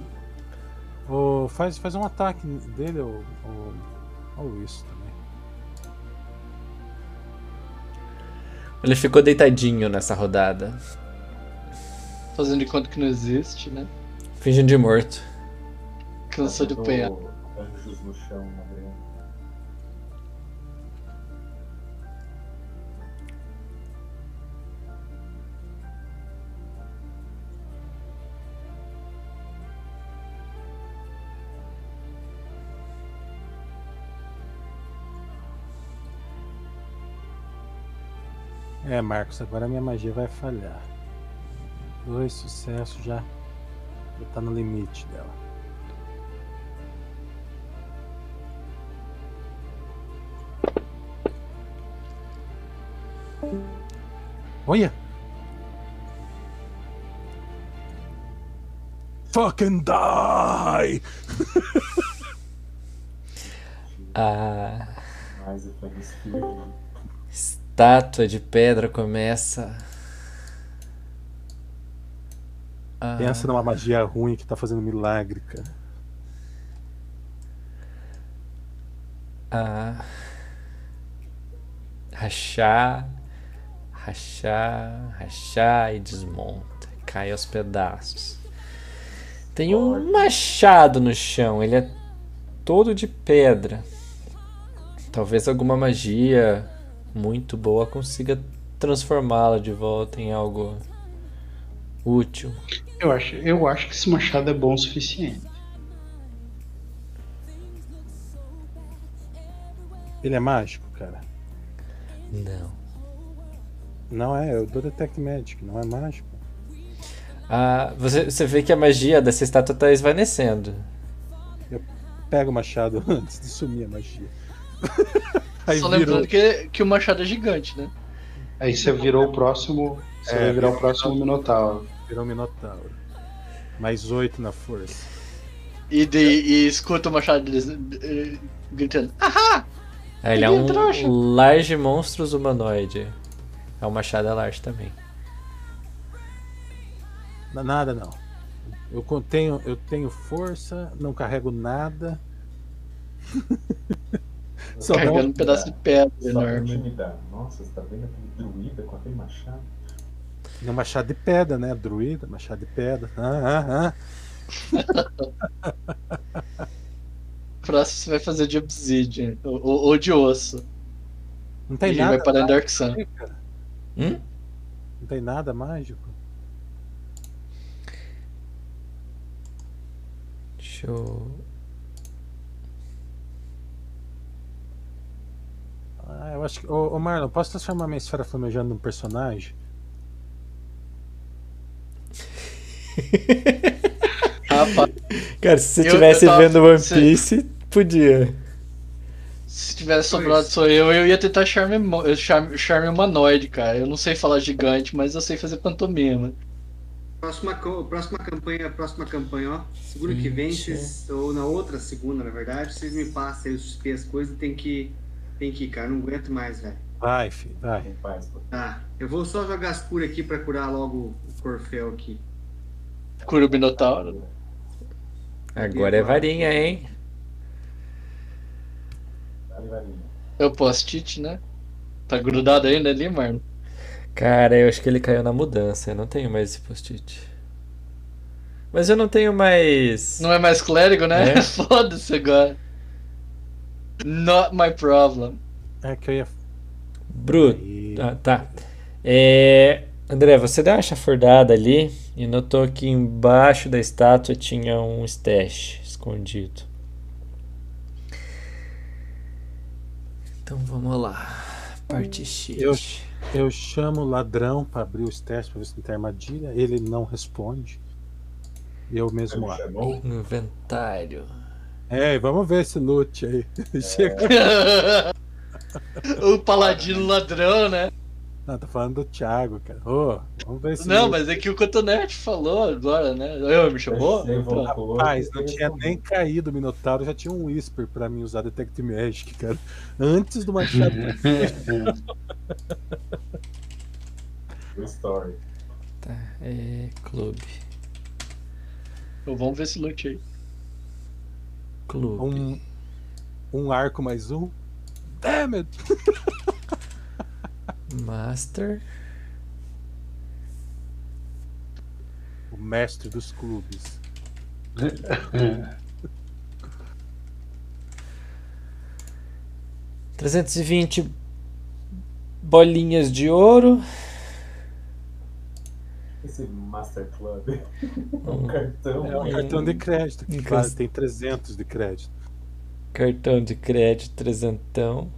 Ô, faz, faz um ataque dele ou, ou, ou isso também. Ele ficou deitadinho nessa rodada. Fazendo de conta que não existe, né? Fingindo de morto. Cansou de apanhar. Anjos no chão. É, Marcos, agora a minha magia vai falhar. Dois sucessos já. Já tá no limite dela. Olha! Fucking die! A efeitos firme. estátua de pedra começa. A- Pensa numa magia ruim que tá fazendo milagre, cara. a rachar, rachar, rachar e desmonta, cai aos pedaços. Tem um machado no chão, ele é todo de pedra. Talvez alguma magia muito boa consiga transformá-la de volta em algo útil. Eu acho, eu acho que esse machado é bom o suficiente. Ele é mágico, cara? Não. Não é, eu dou Detect Magic, não é mágico. Ah, você, você vê que a magia dessa estátua está esvanecendo. Pega o machado antes de sumir a magia. Aí Só virou- lembrando que, que o machado é gigante, né? Aí você virou o próximo. Você É, vai virar o próximo Minotauro. Virou um Minotauro. Mais oito na força. E, de, e escuta o machado deles eh, gritando: Ahá! Ah, ele é um trouxa. large monstros humanoide. É um machado é large também. Na- Nada não. Eu contenho, eu tenho força, não carrego nada. Só Carregando um- um pedaço de pedra Só enorme. Nossa, você tá vendo aquele druida com aquele machado? Um machado de pedra, né? Druida, machado de pedra. Ah, ah, ah. Próximo você vai fazer de obsidian ou, ou- de osso. Não E tem a gente nada. vai parar em Dark Sun. Hum? Não tem nada mágico. Deixa eu. Ah, eu acho que. Ô, ô Marlon, posso transformar minha esfera flamejando num personagem? Rapaz, Cara, se você Eu- estivesse eu vendo One se- Piece, podia. se tivesse sobrado sou eu, eu ia tentar charme, charme, charme humanoide, cara. Eu não sei falar gigante, mas eu sei fazer pantomima. Próxima, próxima campanha, próxima campanha, ó. Segunda que vem, vocês, ou na outra segunda, na verdade, vocês me passam aí os XP, as coisas, tem que. Tem que ir, cara. Não aguento mais, velho. Vai, filho, vai. Tá. Eu vou só jogar as curas aqui pra curar logo o Corfel aqui. Cura o Minotauro. Agora é varinha, hein? Vale, varinha. É o post-it, né? Tá grudado ainda ali, Marlon? Cara, eu acho que ele caiu na mudança. Eu não tenho mais esse post-it. Mas eu não tenho mais. Não é mais clérigo, né? É. Foda-se agora. Not my problem. É que eu ia. Bruto. Ah, tá. É, André, você deu uma chafurdada ali e notou que embaixo da estátua tinha um stash escondido. Então vamos lá. Parte sheet. Eu, eu chamo o ladrão pra abrir os testes pra ver se não tem armadilha. Ele não responde. Eu mesmo abro. Chamou? Inventário. É, vamos ver esse loot aí. Chega. o paladino ladrão, né? Não, tô falando do Thiago, cara. Ô, vamos ver esse Não, mas é que o Cotonete falou agora, né? Eu me chamou? Você voltou, Rapaz, não tinha nem caído o Minotauro, já tinha um Whisper pra mim usar Detect Magic, cara. Antes do Machado. Story. Tá, é clube. Então, vamos ver esse loot aí. Clube. um, um arco mais um. Damn it! Master. O mestre dos clubes. trezentos e vinte bolinhas de ouro. Esse Master Club. É Um um cartão. É um cartão de crédito que Hum. vale, tem 300 de crédito. Cartão de crédito, trezentão.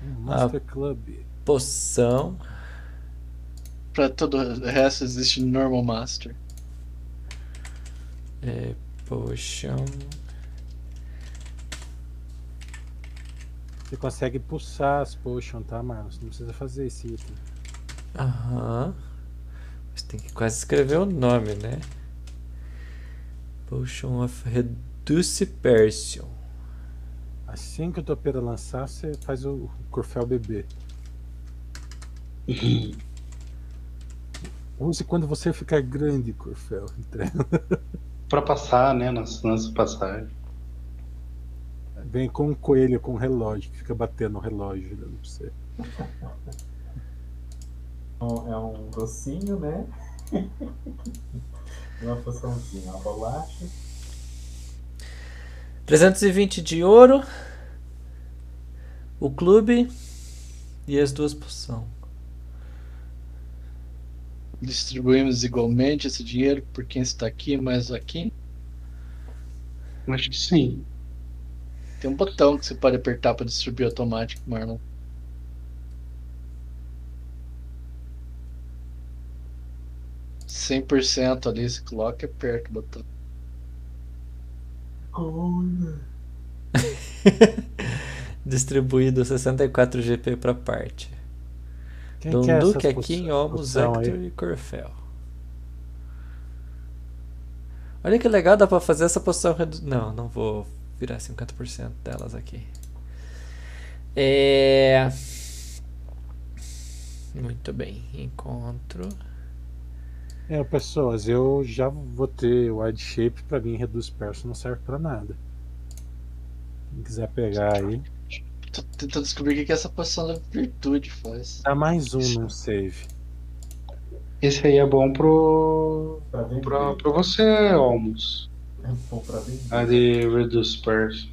Master Club. Poção. Pra todo o resto existe Normal Master. É, potion. Você consegue pulsar as potions, tá, Marlon? Você não precisa fazer esse item. Aham. Mas tem que quase escrever o nome, né? Potion of Reduce Persion. Assim que o topeira lançar, você faz o Corfel bebê. Use quando você ficar grande, Corfel. Pra passar, né? Nas, nas passagens. Vem com um coelho com um relógio, que fica batendo no relógio dando pra você. Um- É um docinho, né? Uma poçãozinha, uma bolacha. 320 de ouro. O clube. E as duas poções. Distribuímos igualmente esse dinheiro por quem está aqui, mais aqui. Acho que sim. Tem um botão que você pode apertar para distribuir automático, Marlon. Cem por cento ali, você coloca e aperta o botão. Corna. Distribuído 64 GP pra parte. Quem essas aqui em poção- Olmos, poção aí? Hector e Corfel. Olha que legal, dá pra fazer essa poção redu... Não, não vou virar 50% delas aqui. É... Muito bem, encontro. É, pessoas, eu já vou ter o Wide Shape pra mim reduz perso não serve pra nada. Quem quiser pegar aí. Tô tentando descobrir o que que essa poção da virtude faz. Dá mais um num save. Esse aí é bom pro. Pra vender. pra, pra você, Almos. É bom pra vender. A de Reduce Purse.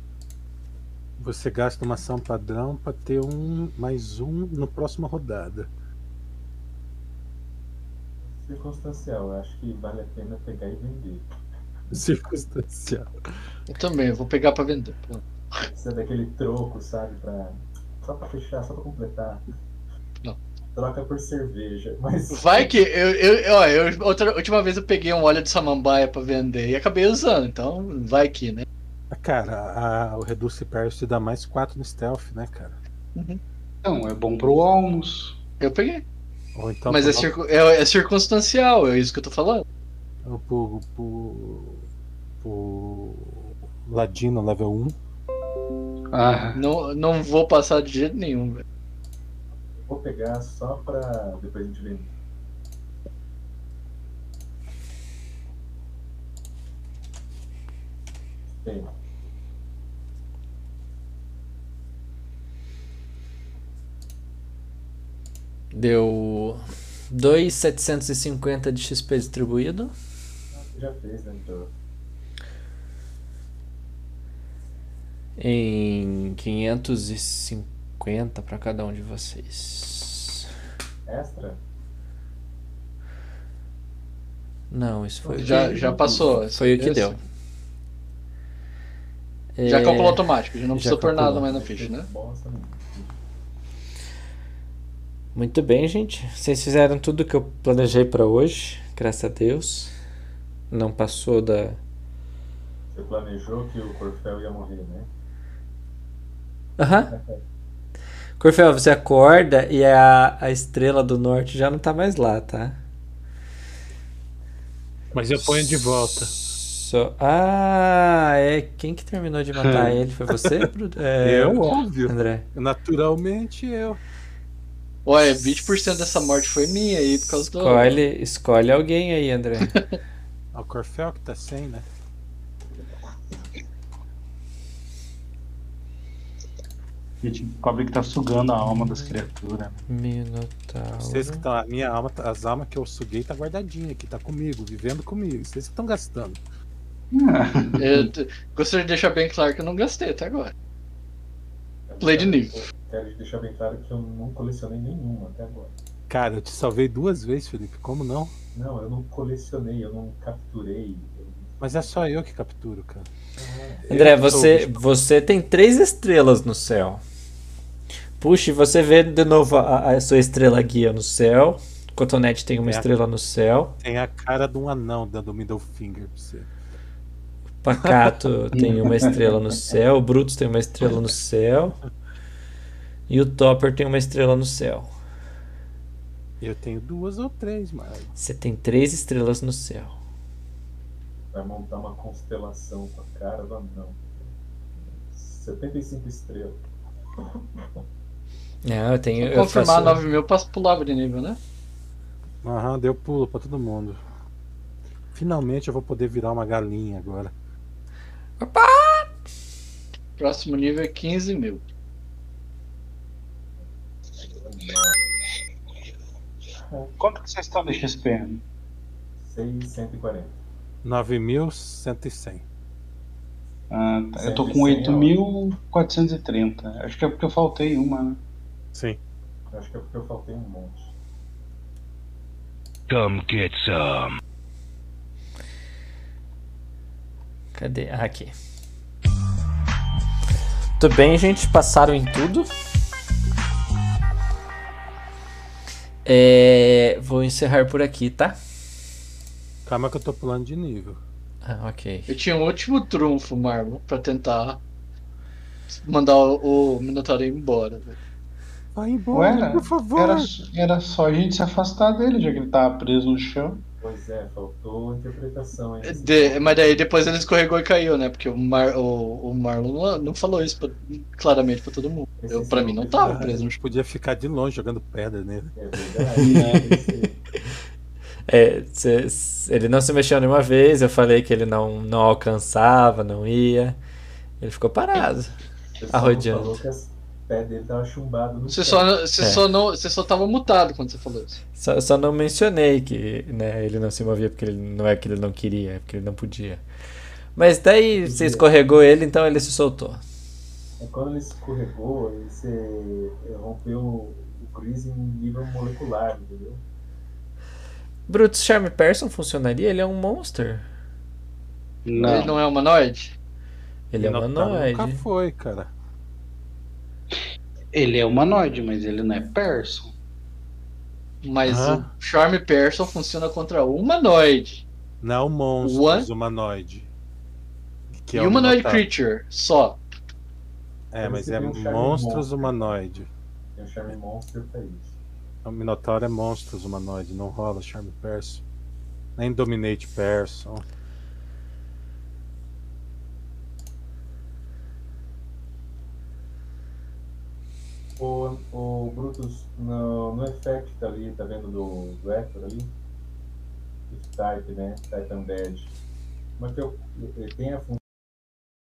Você gasta uma ação padrão pra ter um mais um no próxima rodada. Circunstancial, eu acho que vale a pena pegar e vender. Circunstancial. Eu também, eu vou pegar pra vender. Pronto. É daquele troco, sabe? Pra... Só pra fechar, só pra completar. Não. Troca por cerveja. Mas. Vai que eu, eu, ó, eu outra última vez eu peguei um óleo de samambaia pra vender e acabei usando, então vai que, né? Ah, Cara, a- o Reduce Perso te dá mais 4 no stealth, né, cara? Então, é bom pro Almos. Eu peguei. Ou então Mas é, circu- é, é circunstancial, é isso que eu tô falando. pro, pro, pro Ladino level 1. Ah, Não, não vou passar de jeito nenhum, velho. Vou pegar só pra depois a gente vender. Tem. Deu 2,750 de XP distribuído. Já fez, né? Então, Em 550 para cada um de vocês. extra? Não, isso foi o Já, que, já passou. foi o que Esse- deu. Já É, calculou automático, já não já precisa pôr nada mais na ficha, né? Bosta, né? Muito bem, gente. Vocês fizeram tudo que eu planejei para hoje, graças a Deus. Não passou da. Você planejou que o Corfel ia morrer, né? Aham. Corfel, você acorda e a, a estrela do norte já não tá mais lá, tá? Mas eu ponho de volta. Só... Ah, é. Quem que terminou de matar ele? Foi você? É, eu, óbvio. André. Naturalmente eu. Ué, 20% dessa morte foi minha aí por causa do. Escolhe, escolhe alguém aí, André. Ah, O Corfel que tá sem, né? A gente descobre que tá sugando a alma das criaturas. Minotauro. Vocês que estão. A minha alma, as almas que eu suguei tá guardadinha aqui, tá comigo, vivendo comigo. Vocês que estão gastando. Eu t- gostaria de deixar bem claro que eu não gastei até agora. Play de nível. Quero deixar bem claro que eu não colecionei nenhuma até agora. Cara, eu te salvei duas vezes, Felipe. Como não? Não, eu não colecionei, eu não capturei. eu- Mas é só eu que capturo, cara. André, Eu sou o você, você tem três estrelas no céu. Puxa, você vê de novo a, a sua estrela guia no céu. Cotonete tem uma É. estrela no céu. Tem a cara de um anão dando middle finger pra você. Pacato tem uma estrela no céu. O Brutus tem uma estrela no céu. E o Topper tem uma estrela no céu. Eu tenho duas ou três, mas. Você tem três estrelas no céu. Vai montar uma constelação com a cara do anão. 75 estrelas. Não, eu tenho. Pra Eu confirmar faço... 9 mil, passo pulava de nível, né? Aham, deu pulo pra todo mundo. Finalmente eu vou poder virar uma galinha agora. Próximo nível é 15 mil. Quanto que vocês estão de XP? 640. 9.100. Ah, tá. Eu tô com 8.430. Acho que é porque eu faltei uma, né? Sim. Acho que é porque eu faltei um monte. Come get some. Cadê? Ah, aqui. Tudo bem, gente? Passaram em tudo. É, Vou encerrar por aqui, tá? Calma que eu tô pulando de nível. Ah, ok. Eu tinha um último trunfo, Marlon, pra tentar mandar o, o Minotauro embora. velho. Vai embora, Ué, por favor. era, era só a gente se afastar dele, já que ele tava preso no chão. Pois é, faltou interpretação aí. De- mas daí depois ele escorregou e caiu, né? Porque o, Mar, o, o Marlon não, falou isso pra- claramente pra todo mundo. Esse Eu, pra mim não tava preso a gente podia ficar de longe jogando pedra nele. É verdade. É, cê- ele não se mexeu nenhuma vez. Eu falei que ele não, não alcançava, não ia. Ele ficou parado. o pessoal Arrodeando. falou que as pés dele tava chumbado no Você chão. só, você, É. só não, você só tava mutado quando você falou isso. Só, só não mencionei que né, ele não se movia porque ele não é que ele não queria, é porque ele não podia. Mas daí você escorregou ele, então ele se soltou. É quando ele escorregou, ele se ele rompeu o Chris em nível molecular, entendeu? Brutus Charme Person funcionaria? Ele é um monster. Não. Ele não é humanoide? Ele é Minotauro humanoide. Nunca foi, cara. Ele é humanoide, mas ele não é person. Mas Ah. o Charme Person funciona contra o humanoide. Não monstros What? humanoide. Que e é humanoid Minotauro. creature, só. É, mas é um monstros monstro. humanoide. Tem o Charme Monster pra isso. O Minotauro é monstros humanoide, não rola Charme Person. Nem Dominate Person. O, o Brutus, no, no effect ali, tá vendo do, do Hector ali? Type, né? Type Undead. Mas que eu, ele tem a função